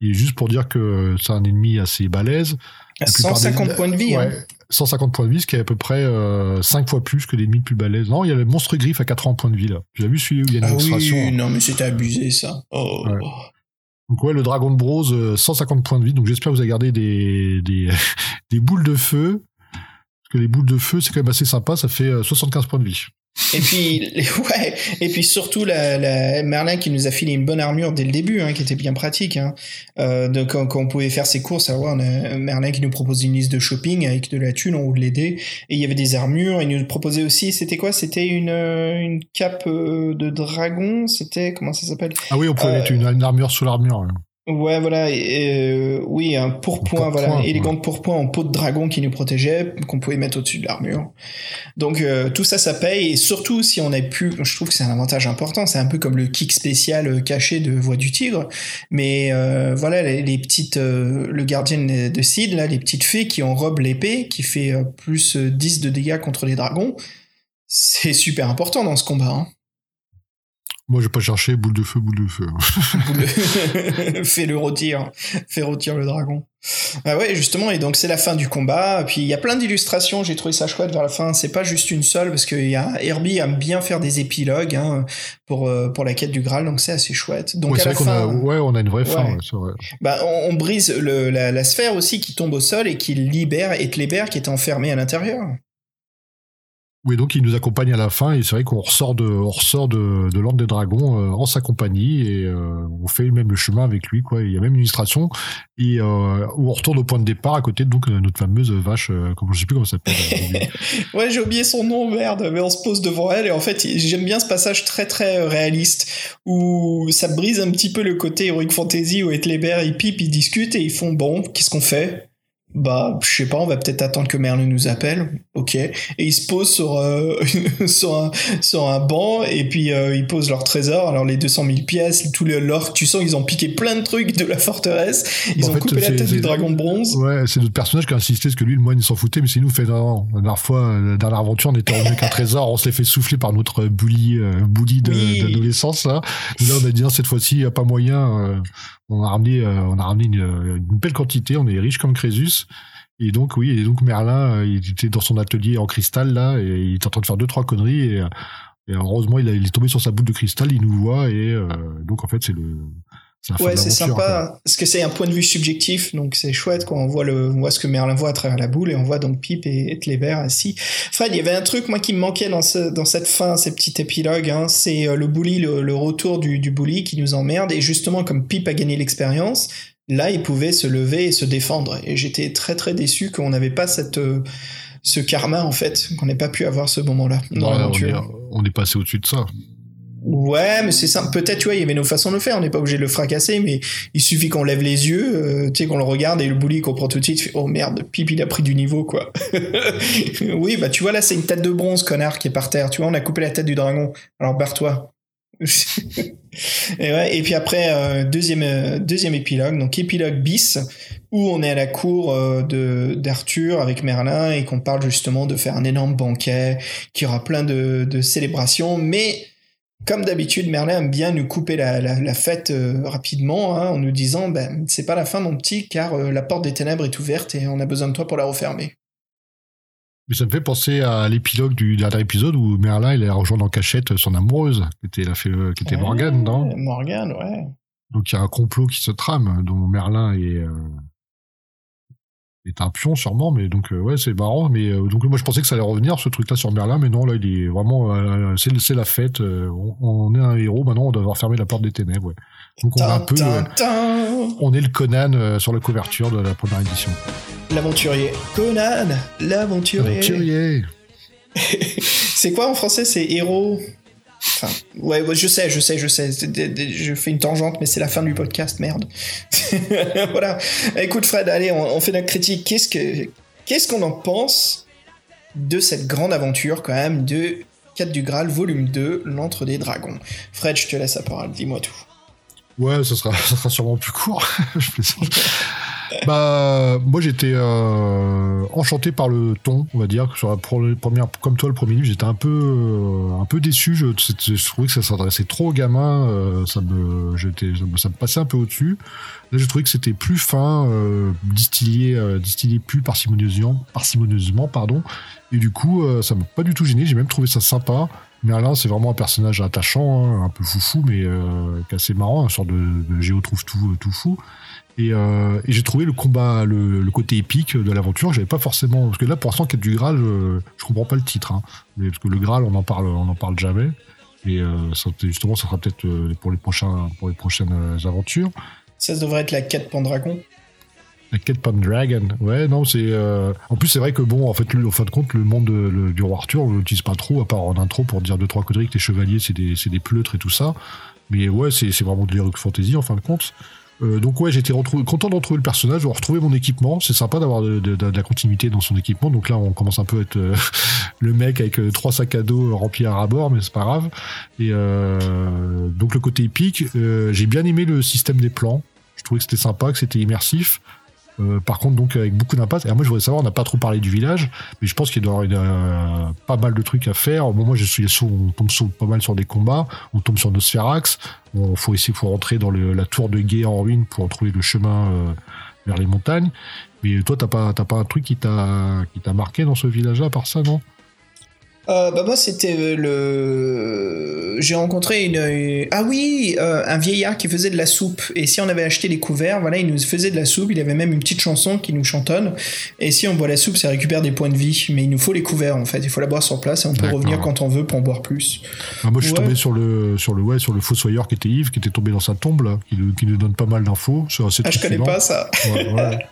Et juste pour dire que c'est un ennemi assez balèze. À La plupart 150 des- points de vie. Ouais, hein. 150 points de vie, ce qui est à peu près euh, 5 fois plus que l'ennemi le plus balèze. Non, il y a le monstre griffe à 80 points de vie, là. As vu celui où il y a une Ah illustration oui, hein. non, mais c'était abusé, ça. Oh. Ouais. Donc ouais, le dragon de euh, 150 points de vie. Donc j'espère que vous avez gardé des, des, boules de feu. Parce que les boules de feu, c'est quand même assez sympa. Ça fait euh, 75 points de vie. Et puis, ouais, et puis surtout la, la Merlin qui nous a filé une bonne armure dès le début, hein, qui était bien pratique. Hein. Euh, donc quand, quand on pouvait faire ses courses, alors, ouais, on a Merlin qui nous proposait une liste de shopping avec de la thune en haut de l'aider, et il y avait des armures. Il nous proposait aussi, c'était quoi? C'était une euh, une cape euh, de dragon. C'était comment ça s'appelle? Ah oui, on pouvait Euh, mettre une, une armure sous l'armure. ouais. Ouais, voilà, et, euh, oui, un pourpoint, voilà, pourpoint, élégant pourpoint en peau de dragon qui nous protégeait, qu'on pouvait mettre au-dessus de l'armure. Donc euh, tout ça, ça paye, et surtout si on a pu, je trouve que c'est un avantage important, c'est un peu comme le kick spécial euh, caché de Voix du Tigre, mais euh, voilà, les, les petites, le gardien de Sid, là, les petites fées qui enrobent l'épée, qui fait plus euh, 10 de dégâts contre les dragons, c'est super important dans ce combat. Hein. Moi, je vais pas chercher boule de feu, boule de feu. Le- fais le rôtir, fais rôtir le dragon. Ah ouais, justement, et donc c'est la fin du combat. Puis il y a plein d'illustrations, j'ai trouvé ça chouette vers la fin. C'est pas juste une seule, parce que y a, Herbie aime bien faire des épilogues hein, pour, euh, pour la quête du Graal, donc c'est assez chouette. Donc ouais, à la a, ouais, on a une vraie fin. Ouais. vrai. bah, on, on brise le, la, la sphère aussi qui tombe au sol et qui libère Ethelbert qui était enfermé à l'intérieur. Oui, donc il nous accompagne à la fin et c'est vrai qu'on ressort de, on ressort de, de l'Ordre des Dragons euh, en sa compagnie et euh, on fait même le chemin avec lui, quoi. Il y a même une illustration et euh, où on retourne au point de départ à côté de notre fameuse vache, euh, comment je sais plus comment ça s'appelle. euh, Ouais, j'ai oublié son nom, merde, mais on se pose devant elle et en fait, j'aime bien ce passage très très euh, réaliste où ça brise un petit peu le côté Heroic Fantasy où Ethelbert et Pip ils discutent et ils font bon, qu'est-ce qu'on fait? Bah, je sais pas, on va peut-être attendre que Merlin nous appelle. Ok. Et ils se posent sur, euh, sur, un, sur un banc et puis euh, ils posent leur trésor. Alors les 200 000 pièces, tout le l'or, tu sens ils ont piqué plein de trucs de la forteresse. Ils Bon, ont fait, coupé la tête du dragon de bronze. Ouais, c'est notre personnage qui a insisté parce que lui, le moine, il s'en foutait, mais c'est nous fait non. La dernière fois, la dernière aventure, on était avec un trésor, on se l'est fait souffler par notre bully, euh, bully Oui. d'adolescence, là. Là, on a dit, non, cette fois-ci, il n'y a pas moyen, euh, on a ramené, euh, on a ramené une, belle quantité, on est riche comme Crésus. Et donc, oui, et donc Merlin, euh, il était dans son atelier en cristal, là, et il était en train de faire deux, trois conneries, et, euh, heureusement, il, a- est tombé sur sa boule de cristal, il nous voit, et donc, en fait, c'est le, Ouais, c'est quoi. sympa, parce que c'est un point de vue subjectif, donc c'est chouette quand on voit le, on voit ce que Merlin voit à travers la boule et on voit donc Pip et Ethelbert assis. Fred, il y avait un truc moi qui me manquait dans ce, dans cette fin, ces petits épilogues, hein, c'est euh, le bully, le, le retour du, du bully qui nous emmerde et justement comme Pip a gagné l'expérience, là il pouvait se lever et se défendre et j'étais très très déçu qu'on n'avait pas cette euh, ce karma en fait, qu'on n'ait pas pu avoir ce moment-là dans Ouais, on, l'aventure. est, on est passé au-dessus de ça. Ouais, mais c'est simple. Peut-être, tu vois, il y avait nos façons de le faire. On n'est pas obligé de le fracasser, mais il suffit qu'on lève les yeux, euh, tu sais, qu'on le regarde et le bully comprend tout de suite. fait, oh merde, pipi, il a pris du niveau, quoi. oui, bah tu vois, là, c'est une tête de bronze, connard, qui est par terre. Tu vois, on a coupé la tête du dragon. Alors barre-toi. Et, ouais, et puis après, euh, deuxième, euh, deuxième épilogue, donc épilogue bis, où on est à la cour d'Arthur avec Merlin et qu'on parle justement de faire un énorme banquet, qui aura plein de, de célébrations, mais comme d'habitude, Merlin aime bien nous couper la, la, la fête euh, rapidement hein, en nous disant ben, c'est pas la fin, mon petit, car euh, la porte des ténèbres est ouverte et on a besoin de toi pour la refermer. Mais ça me fait penser à l'épilogue du dernier épisode où Merlin il a rejoint en cachette son amoureuse, qui était, la fait, qui était Ouais, Morgane, non? Morgane, ouais. Donc il y a un complot qui se trame, dont Merlin est, euh, est un pion sûrement, mais donc euh, ouais c'est marrant. Mais euh, donc moi je pensais que ça allait revenir ce truc-là sur Merlin, mais non là il est vraiment euh, c'est la fête. on, on est un héros maintenant, on doit avoir fermé la porte des ténèbres. Ouais. Donc on est un peu, on est le Conan sur la couverture de la première édition. L'aventurier. Conan, l'aventurier. Aventurier. C'est quoi en français C'est héros? Enfin, ouais, je sais, je sais, je sais. Je fais une tangente, mais c'est la fin du podcast, merde. voilà. Écoute, Fred, allez, on, on fait notre critique. Qu'est-ce que, qu'est-ce qu'on en pense de cette grande aventure, quand même, de 4 du Graal, volume 2, l'antre des dragons? Fred, je te laisse la parole. Dis-moi tout. Ouais, ça sera, ça sera sûrement plus court. Je plaisante. bah, moi j'étais euh, enchanté par le ton, on va dire. Sur la première, comme toi, le premier livre, j'étais un peu, euh, un peu déçu. Je, je trouvais que ça s'adressait trop aux gamins. euh, ça me, j'étais, ça me, passait un peu au-dessus. Là, j'ai trouvé que c'était plus fin, euh, distillé, euh, distillé plus parcimonieusement, parcimonieusement, pardon. Et du coup, euh, ça m'a pas du tout gêné. J'ai même trouvé ça sympa. Merlin, c'est vraiment un personnage attachant, hein, un peu foufou, mais euh, assez marrant, une sorte de, de géo trouve tout, tout fou. Et, euh, et j'ai trouvé le combat, le, le côté épique de l'aventure. J'avais pas forcément, parce que là, pour l'instant, quête du Graal, je, je comprends pas le titre, hein, mais parce que le Graal, on en parle, on en parle jamais. Et euh, ça, justement, ça sera peut-être euh, pour les prochains, pour les prochaines aventures. Ça devrait être la quête Pendragon. La quête Pendragon. Ouais, non, c'est. euh, En plus, c'est vrai que bon, en fait, le, en fin de compte, le monde de- le- du roi Arthur, on l'utilise pas trop, à part en intro pour dire deux trois conneries que les chevaliers, c'est des, c'est des pleutres et tout ça. Mais ouais, c'est c'est vraiment de l'heroic fantasy en fin de compte. Euh, donc ouais, j'étais content de retrouver le personnage, de retrouver mon équipement. C'est sympa d'avoir de, la continuité dans son équipement. Donc là, on commence un peu à être euh, le mec avec euh, trois sacs à dos remplis à rabord, mais c'est pas grave. Et donc le côté épique, j'ai bien aimé le système des plans. Je trouvais que c'était sympa, que c'était immersif. Euh, par contre, donc avec beaucoup d'impact. Et moi, je voudrais savoir, on n'a pas trop parlé du village, mais je pense qu'il doit y avoir euh, pas mal de trucs à faire. Au moment, je suis on tombe pas mal sur des combats, on tombe sur Nosferax. Il faut essayer, faut rentrer dans la tour de guet en ruine pour trouver le chemin euh, vers les montagnes. Mais toi, t'as pas, t'as pas un truc qui t'a, qui t'a marqué dans ce village-là, par ça, non? Euh, bah moi c'était euh, le j'ai rencontré une, une- ah oui euh, un vieillard qui faisait de la soupe. Et si on avait acheté les couverts voilà il nous faisait de la soupe. Il avait même une petite chanson qui nous chantonne. Et si on boit la soupe ça récupère des points de vie. Mais il nous faut les couverts en fait. Il faut la boire sur place et on peut revenir quand on veut pour en boire plus. Ah, moi, je suis Ouais. tombé sur le, sur le, ouais, sur le fossoyeur qui était Yves, qui était tombé dans sa tombe, là, qui, nous- qui nous donne pas mal d'infos. Sur cette ah je connais pas ça. Ouais, ouais.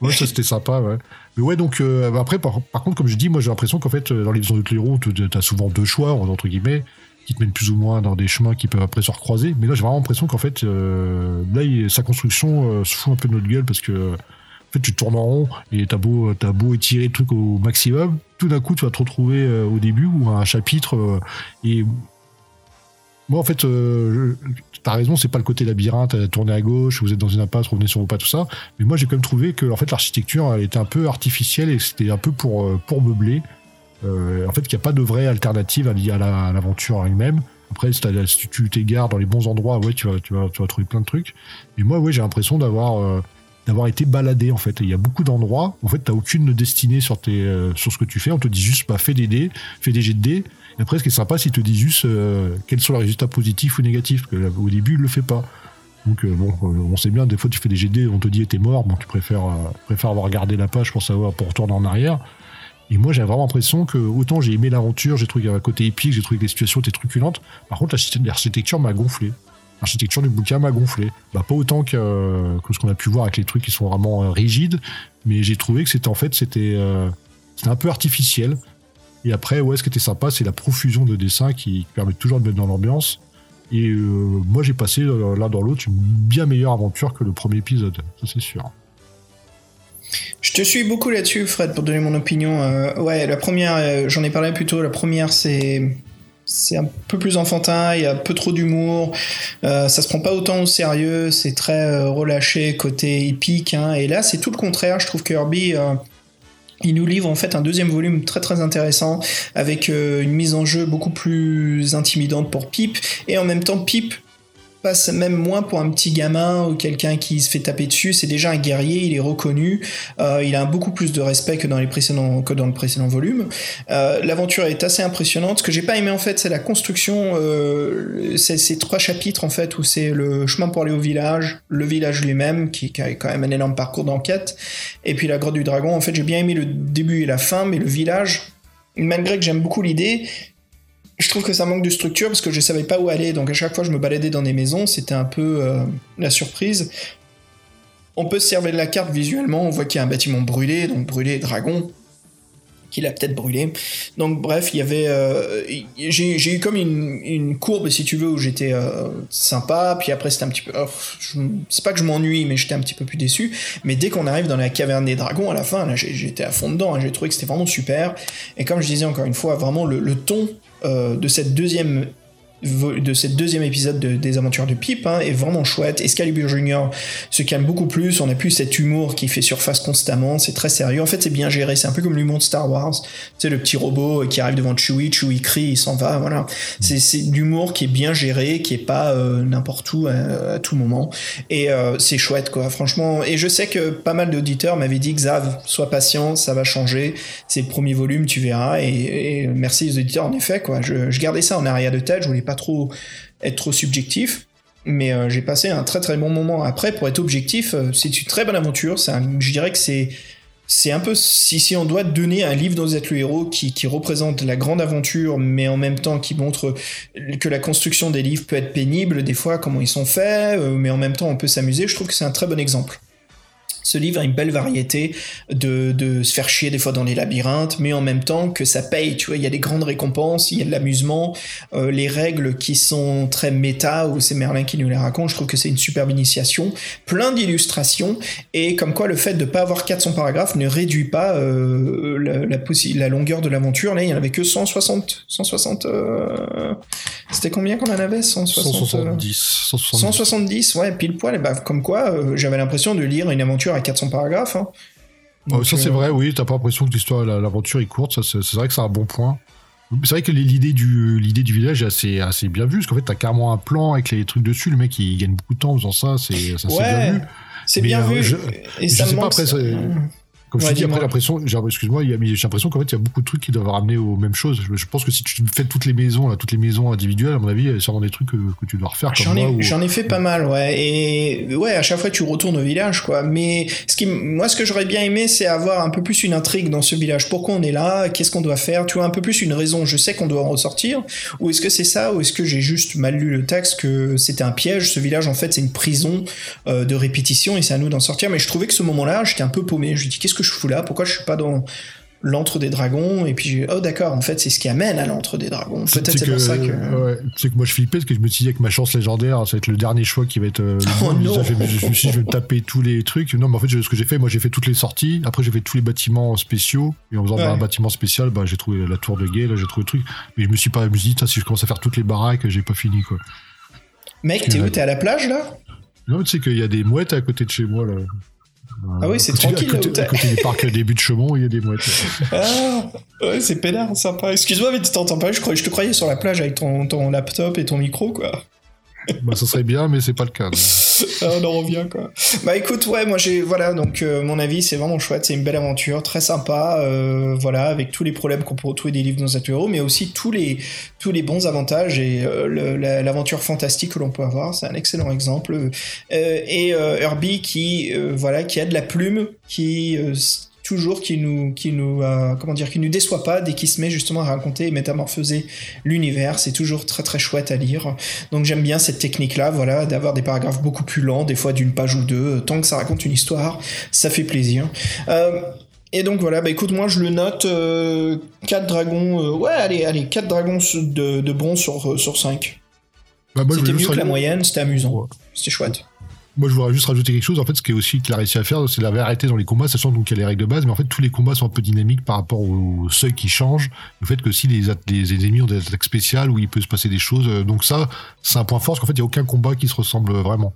Ouais, ça c'était sympa, ouais. Mais ouais, donc euh, bah, après, par, contre, comme je dis, moi j'ai l'impression qu'en fait, dans les maisons de Clérou, tu as souvent deux choix, entre guillemets, qui te mènent plus ou moins dans des chemins qui peuvent après se recroiser. Mais là, j'ai vraiment l'impression qu'en fait, euh, là, il- sa construction euh, se fout un peu de notre gueule parce que en fait, tu tournes en rond et t'as beau, t'as beau étirer le truc au maximum, tout d'un coup, tu vas te retrouver au début ou un chapitre et moi, en fait, euh, t'as raison, c'est pas le côté labyrinthe, euh, tourner à gauche, vous êtes dans une impasse, revenez sur vos pas, tout ça. Mais moi, j'ai quand même trouvé que, en fait, l'architecture, elle était un peu artificielle et c'était un peu pour, euh, pour meubler. Euh, en fait, qu'il n'y a pas de vraie alternative à, l'aventure elle-même. Après, si, tu t'égares dans les bons endroits, ouais, tu vas, tu vas, tu vas trouver plein de trucs. Mais moi, ouais, j'ai l'impression d'avoir, d'avoir été baladé, en fait. Il y a beaucoup d'endroits, en fait, t'as aucune destinée sur tes, sur ce que tu fais. On te dit juste, bah, fais des dés, fais des jets de dés. Après, ce qui est sympa, c'est te disent juste euh, quels sont les résultats positifs ou négatifs. Parce que au début, il le fait pas. Donc euh, bon, euh, on sait bien, des fois tu fais des GD, on te dit t'es mort, bon tu préfères, avoir regardé la page pour savoir, pour retourner en arrière. Et moi j'ai vraiment l'impression que autant j'ai aimé l'aventure, j'ai trouvé qu'il y avait un côté épique, j'ai trouvé que les situations étaient truculentes. Par contre l'architect- l'architecture m'a gonflé. L'architecture du bouquin m'a gonflé. Bah, pas autant que, que ce qu'on a pu voir avec les trucs qui sont vraiment rigides, mais j'ai trouvé que c'était en fait c'était un peu artificiel. Et après, ouais, ce qui était sympa, c'est la profusion de dessins qui permet toujours de mettre dans l'ambiance. Et euh, moi, j'ai passé euh, l'un dans l'autre une bien meilleure aventure que le premier épisode, ça c'est sûr. Je te suis beaucoup là-dessus, Fred, pour donner mon opinion. Euh, ouais, la première, j'en ai parlé plus tôt. La première, c'est c'est un peu plus enfantin, il y a un peu trop d'humour, ça se prend pas autant au sérieux, c'est très relâché côté épique, hein, et là c'est tout le contraire, je trouve que Herbie il nous livre en fait un deuxième volume très très intéressant avec euh, une mise en jeu beaucoup plus intimidante pour Pip. Et en même temps Pip même moins pour un petit gamin ou quelqu'un qui se fait taper dessus. C'est déjà un guerrier, il est reconnu, euh, il a beaucoup plus de respect que dans les précédents que dans le précédent volume. Euh, L'aventure est assez impressionnante. Ce que j'ai pas aimé en fait, c'est la construction. Euh, c'est ces trois chapitres en fait où c'est le chemin pour aller au village, le village lui-même qui, qui, a quand même un énorme parcours d'enquête, et puis la grotte du dragon. En fait, j'ai bien aimé le début et la fin, mais le village malgré que j'aime beaucoup l'idée, je trouve que ça manque de structure parce que je savais pas où aller. Donc à chaque fois, je me baladais dans des maisons. C'était un peu euh, la surprise. On peut se servir de la carte visuellement. On voit qu'il y a un bâtiment brûlé, donc brûlé dragon qu'il a peut-être brûlé. Donc bref, il y avait, euh, j'ai eu comme une, courbe si tu veux où j'étais euh, sympa, puis après c'était un petit peu, oh, c'est pas que je m'ennuie, mais j'étais un petit peu plus déçu. Mais dès qu'on arrive dans la caverne des dragons à la fin, j'étais à fond dedans, hein, j'ai trouvé que c'était vraiment super. Et comme je disais encore une fois, vraiment le, ton de cette deuxième de cette deuxième épisode de, des aventures de Pip hein, est vraiment chouette. Excalibur Junior se calme beaucoup plus. On a plus cet humour qui fait surface constamment. C'est très sérieux. En fait, c'est bien géré. C'est un peu comme l'humour de Star Wars. C'est le petit robot qui arrive devant Chewie. Chewie crie, il s'en va. Voilà. C'est l'humour qui est bien géré, qui est pas euh, n'importe où à, à, tout moment. Et euh, c'est chouette, quoi. Franchement. Et je sais que pas mal d'auditeurs m'avaient dit Xav, sois patient, ça va changer. C'est le premier volume, tu verras. Et, merci aux auditeurs. En effet, quoi. Je, je gardais ça en arrière de tête. Je voulais pas trop être trop subjectif. Mais euh, j'ai passé un très très bon moment après pour être objectif. Euh, c'est une très bonne aventure. Je dirais que c'est c'est un peu si, si on doit donner un livre dont vous êtes le héros qui, qui, représente la grande aventure, mais en même temps qui montre que la construction des livres peut être pénible des fois, comment ils sont faits, euh, mais en même temps on peut s'amuser. Je trouve que c'est un très bon exemple. Ce livre a une belle variété de, de, se faire chier des fois dans les labyrinthes, mais en même temps que ça paye, tu vois, il y a des grandes récompenses, il y a de l'amusement, euh, les règles qui sont très méta, ou c'est Merlin qui nous les raconte, je trouve que c'est une superbe initiation, plein d'illustrations, et comme quoi le fait de pas avoir 400 paragraphes ne réduit pas euh, la, la, la, longueur de l'aventure, là il y en avait que 160, 160, euh... c'était combien qu'on en avait? 160, 170, 170, 170, ouais, pile poil, et bah, comme quoi j'avais l'impression de lire une aventure à 400 paragraphes. Hein. Donc, ça c'est euh... vrai, oui, t'as pas l'impression que l'histoire, l'aventure est courte, c'est vrai que c'est un bon point. C'est vrai que l'idée du l'idée du village est assez assez bien vue parce qu'en fait t'as carrément un plan avec les trucs dessus, le mec il gagne beaucoup de temps en faisant ça, c'est ça ouais, bien vu. C'est bien euh, vu. Je, et je ça sais me pas manque, après. Ça... Comme je te dis, après l'impression, j'ai- excuse-moi, j'ai l'impression qu'en fait il y a beaucoup de trucs qui doivent ramener aux mêmes choses. Je, je pense que si tu fais toutes les maisons, là, toutes les maisons individuelles, à mon avis, il y a sûrement des trucs que, que tu dois refaire J'en ai, ou- ai fait pas mal, ouais. Et ouais, à chaque fois tu retournes au village, quoi. Mais ce qui, moi, ce que j'aurais bien aimé, c'est avoir un peu plus une intrigue dans ce village. Pourquoi on est là? Qu'est-ce qu'on doit faire? Tu vois, un peu plus une raison. Je sais qu'on doit en ressortir. Ou est-ce que c'est ça? Ou est-ce que j'ai juste mal lu le texte que c'était un piège? Ce village, en fait, c'est une prison euh, de répétition et c'est à nous d'en sortir. Mais je trouvais que ce moment-là, j'étais un peu paumé. Je me dis, qu'est-ce que je fous là Pourquoi je suis pas dans l'antre des dragons et puis oh d'accord en fait c'est ce qui amène à l'antre des dragons peut-être c'est pour ça que ouais, tu sais que moi je flippais parce que je me suis dit avec ma chance légendaire, ça va être le dernier choix qui va être. euh, Oh non. Ça, je, me- je me suis dit, je vais taper tous les trucs. Non, mais en fait, ce que j'ai fait, moi j'ai fait toutes les sorties. Après, j'ai fait tous les bâtiments spéciaux. Et en faisant Ouais. un bâtiment spécial, bah, j'ai trouvé la tour de guet, là, j'ai trouvé le truc. Mais je me suis pas je me suis dit, si je commence à faire toutes les baraques, j'ai pas fini, quoi. mec t'es où t'es à la plage là? Non, tu sais qu'il y a des mouettes à côté de chez moi, là. Ah oui, c'est tranquille, À côté, à côté du parc de Chemont, il y a des mouettes. Ah, ouais, c'est pénard, sympa. Excuse-moi, mais tu t'entends pas. Je, je te croyais sur la plage avec ton, ton laptop et ton micro, quoi. Bah, ça serait bien, mais c'est pas le cas. Ah, on en revient, quoi. Bah écoute, ouais, moi j'ai. Voilà, donc euh, mon avis, c'est vraiment chouette. C'est une belle aventure, très sympa. euh, voilà, avec tous les problèmes qu'on peut retrouver des livres dans héros, mais aussi tous les, tous les bons avantages et euh, l'aventure fantastique que l'on peut avoir. C'est un excellent exemple. Et Herbie qui, voilà, qui a de la plume, qui. Euh, toujours qui nous qui nous euh, comment dire qui nous déçoit pas dès qu'il se met justement à raconter et métamorphoser l'univers c'est toujours très très chouette à lire donc j'aime bien cette technique-là, voilà, d'avoir des paragraphes beaucoup plus lents, des fois d'une page ou deux. Tant que ça raconte une histoire, ça fait plaisir. Euh, et donc voilà, bah écoute, moi je le note euh, 4 dragons. euh, ouais, allez, allez, 4 dragons de, de bronze sur, euh, sur 5. Bah, C'était mieux que la moyenne, c'était amusant. Ouais. C'était chouette. Moi, je voudrais juste rajouter quelque chose. En fait, ce qui est aussi qu'il a réussi à faire, c'est l'avait arrêté dans les combats, sachant donc qu'il y a les règles de base, mais en fait, tous les combats sont un peu dynamiques par rapport au seuil qui change. Le fait que si les, les, ennemis ont des attaques spéciales où il peut se passer des choses, euh, donc ça, c'est un point fort, parce qu'en fait, il n'y a aucun combat qui se ressemble vraiment.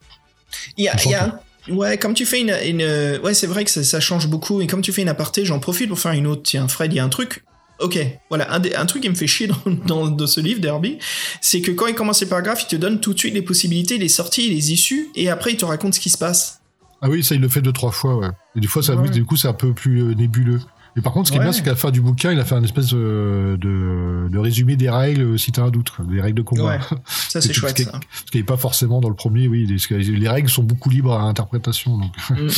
Il y a, il y a Ouais, comme tu fais une, une ouais, c'est vrai que ça, ça, change beaucoup. Et comme tu fais une aparté, j'en profite pour faire une autre. Tiens, Fred, il y a un truc Ok, voilà, un, un, truc qui me fait chier dans, dans, ce livre, Derby, c'est que quand il commence les paragraphes, il te donne tout de suite les possibilités, les sorties, les issues, et après il te raconte ce qui se passe. Ah oui, ça il le fait deux, trois fois, ouais. Et des fois, ça, du coup, c'est un peu plus euh, nébuleux. Et par contre, ce qui est bien, c'est qu'à la fin du bouquin, il a fait un espèce de, de, résumé des règles, euh, si t'as un doute, des règles de combat. Ouais, ça c'est chouette. Ce qui n'est pas forcément dans le premier, oui. Les, règles sont beaucoup libres à interprétation. Donc. Mm, mm,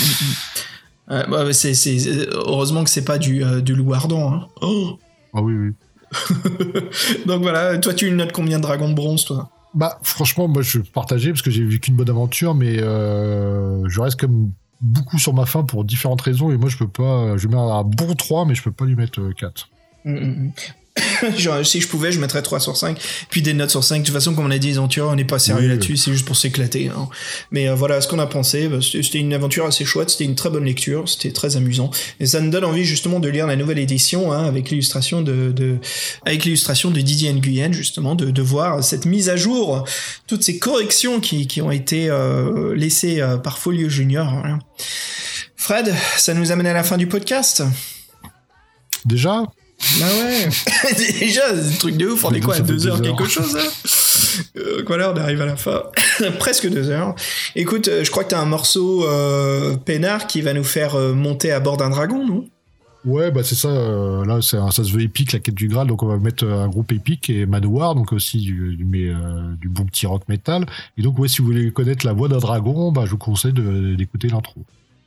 mm. bah, c'est, heureusement que c'est pas du, euh, du loup ardent. Hein. Oh ah oui, oui. Donc voilà, toi tu notes combien de dragons de bronze, toi? Bah franchement, moi je partageais parce que j'ai vécu une bonne aventure, mais euh, je reste comme beaucoup sur ma fin pour différentes raisons et moi je peux pas, je mets un bon 3 mais je peux pas lui mettre 4. Euh, Genre, si je pouvais, je mettrais 3 sur 5. Puis des notes sur 5. De toute façon, comme on a dit, les aventures, on n'est pas sérieux là-dessus, c'est juste pour s'éclater. Hein. Mais euh, voilà ce qu'on a pensé. Bah, c'était une aventure assez chouette, c'était une très bonne lecture, c'était très amusant. Et ça nous donne envie justement de lire la nouvelle édition hein, avec l'illustration de, de, avec l'illustration de Didier Nguyen, justement, de, de voir cette mise à jour, toutes ces corrections qui, qui ont été euh, laissées euh, par Folio Junior. Hein. Fred, ça nous amène à la fin du podcast? Déjà? Bah ouais. Déjà, c'est un truc de ouf. On est quoi à deux heures, quelque chose hein euh, Voilà, on arrive à la fin. Presque deux heures. Écoute, euh, je crois que t'as un morceau euh, peinard qui va nous faire euh, monter à bord d'un dragon, non? Ouais, bah c'est ça. là, ça se veut épique, la quête du Graal. Donc, on va mettre un groupe épique et Manowar, donc aussi du, du, du bon petit rock metal. Et donc, ouais, si vous voulez connaître la voix d'un dragon, bah, je vous conseille d'écouter l'intro.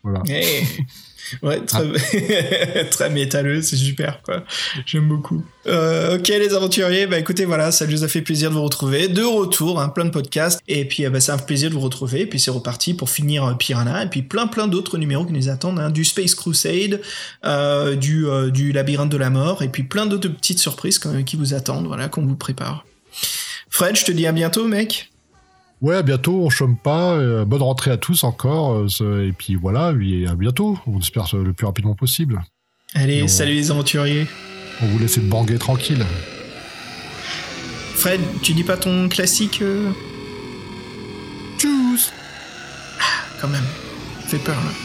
Voilà. Ouais, très, ah. très métalleux, c'est super, quoi. J'aime beaucoup. Euh, ok, les aventuriers, bah écoutez, voilà, ça nous a fait plaisir de vous retrouver. De retour, hein, plein de podcasts. Et puis, bah, c'est un plaisir de vous retrouver. Et puis, c'est reparti pour finir euh, Piranha. Et puis, plein, plein d'autres numéros qui nous attendent. Hein, du Space Crusade, euh, du, euh, du Labyrinthe de la Mort. Et puis, plein d'autres petites surprises qui vous attendent, voilà, qu'on vous prépare. Fred, je te dis à bientôt, mec. Ouais, à bientôt, on chôme pas. Euh, bonne rentrée à tous encore. Euh, et puis voilà, et à bientôt. On espère le plus rapidement possible. Allez, salut les aventuriers. On vous laisse banguer tranquille. Fred, tu dis pas ton classique euh... Tchuss ah, Quand même, fait peur là.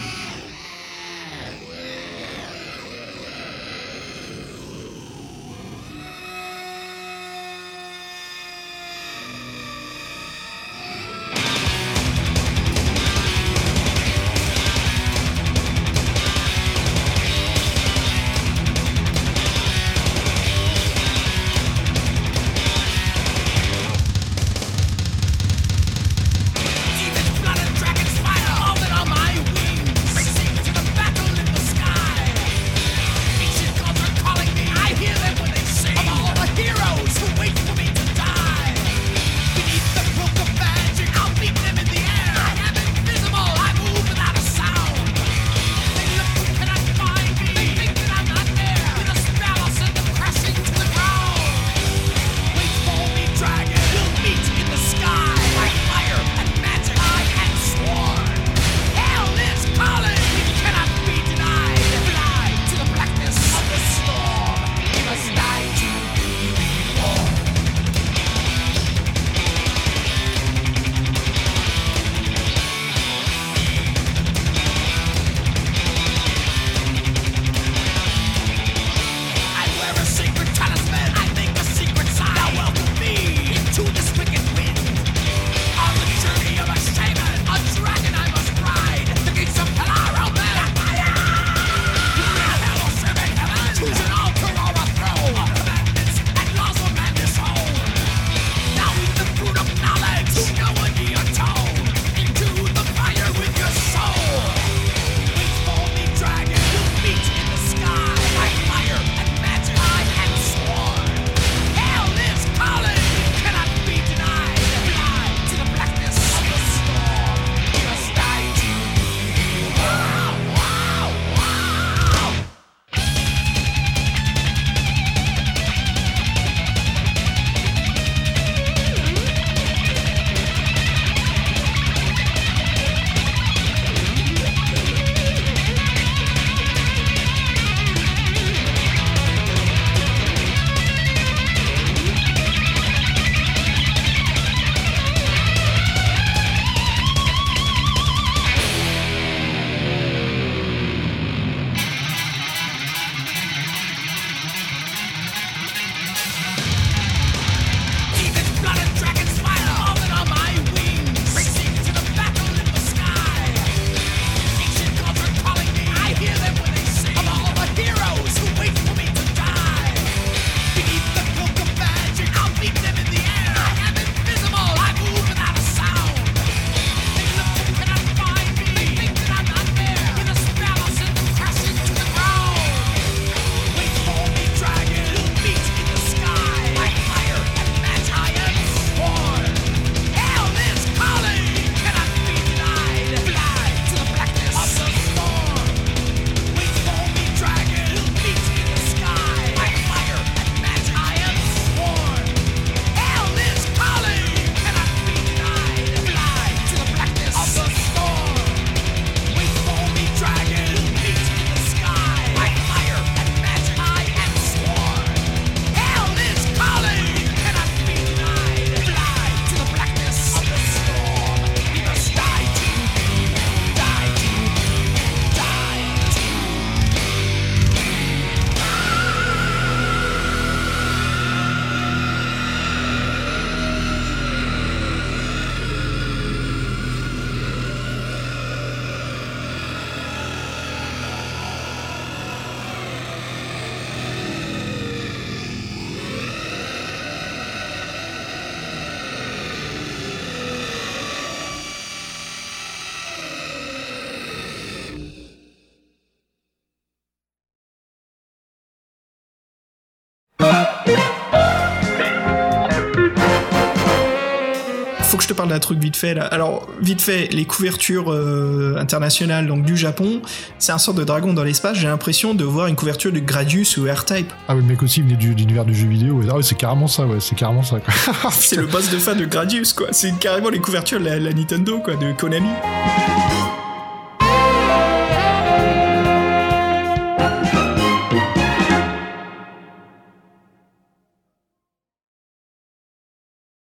Parle d'un truc vite fait là. Alors, vite fait, les couvertures euh, internationales donc du Japon, c'est un sort de dragon dans l'espace. J'ai l'impression de voir une couverture de Gradius ou R-Type. Ah oui, le mec aussi venait du, de l'univers du jeu vidéo. Ah ouais, c'est carrément ça, ouais, c'est carrément ça. C'est le boss de fin de Gradius, quoi. C'est carrément les couvertures de la, la Nintendo, quoi, de Konami.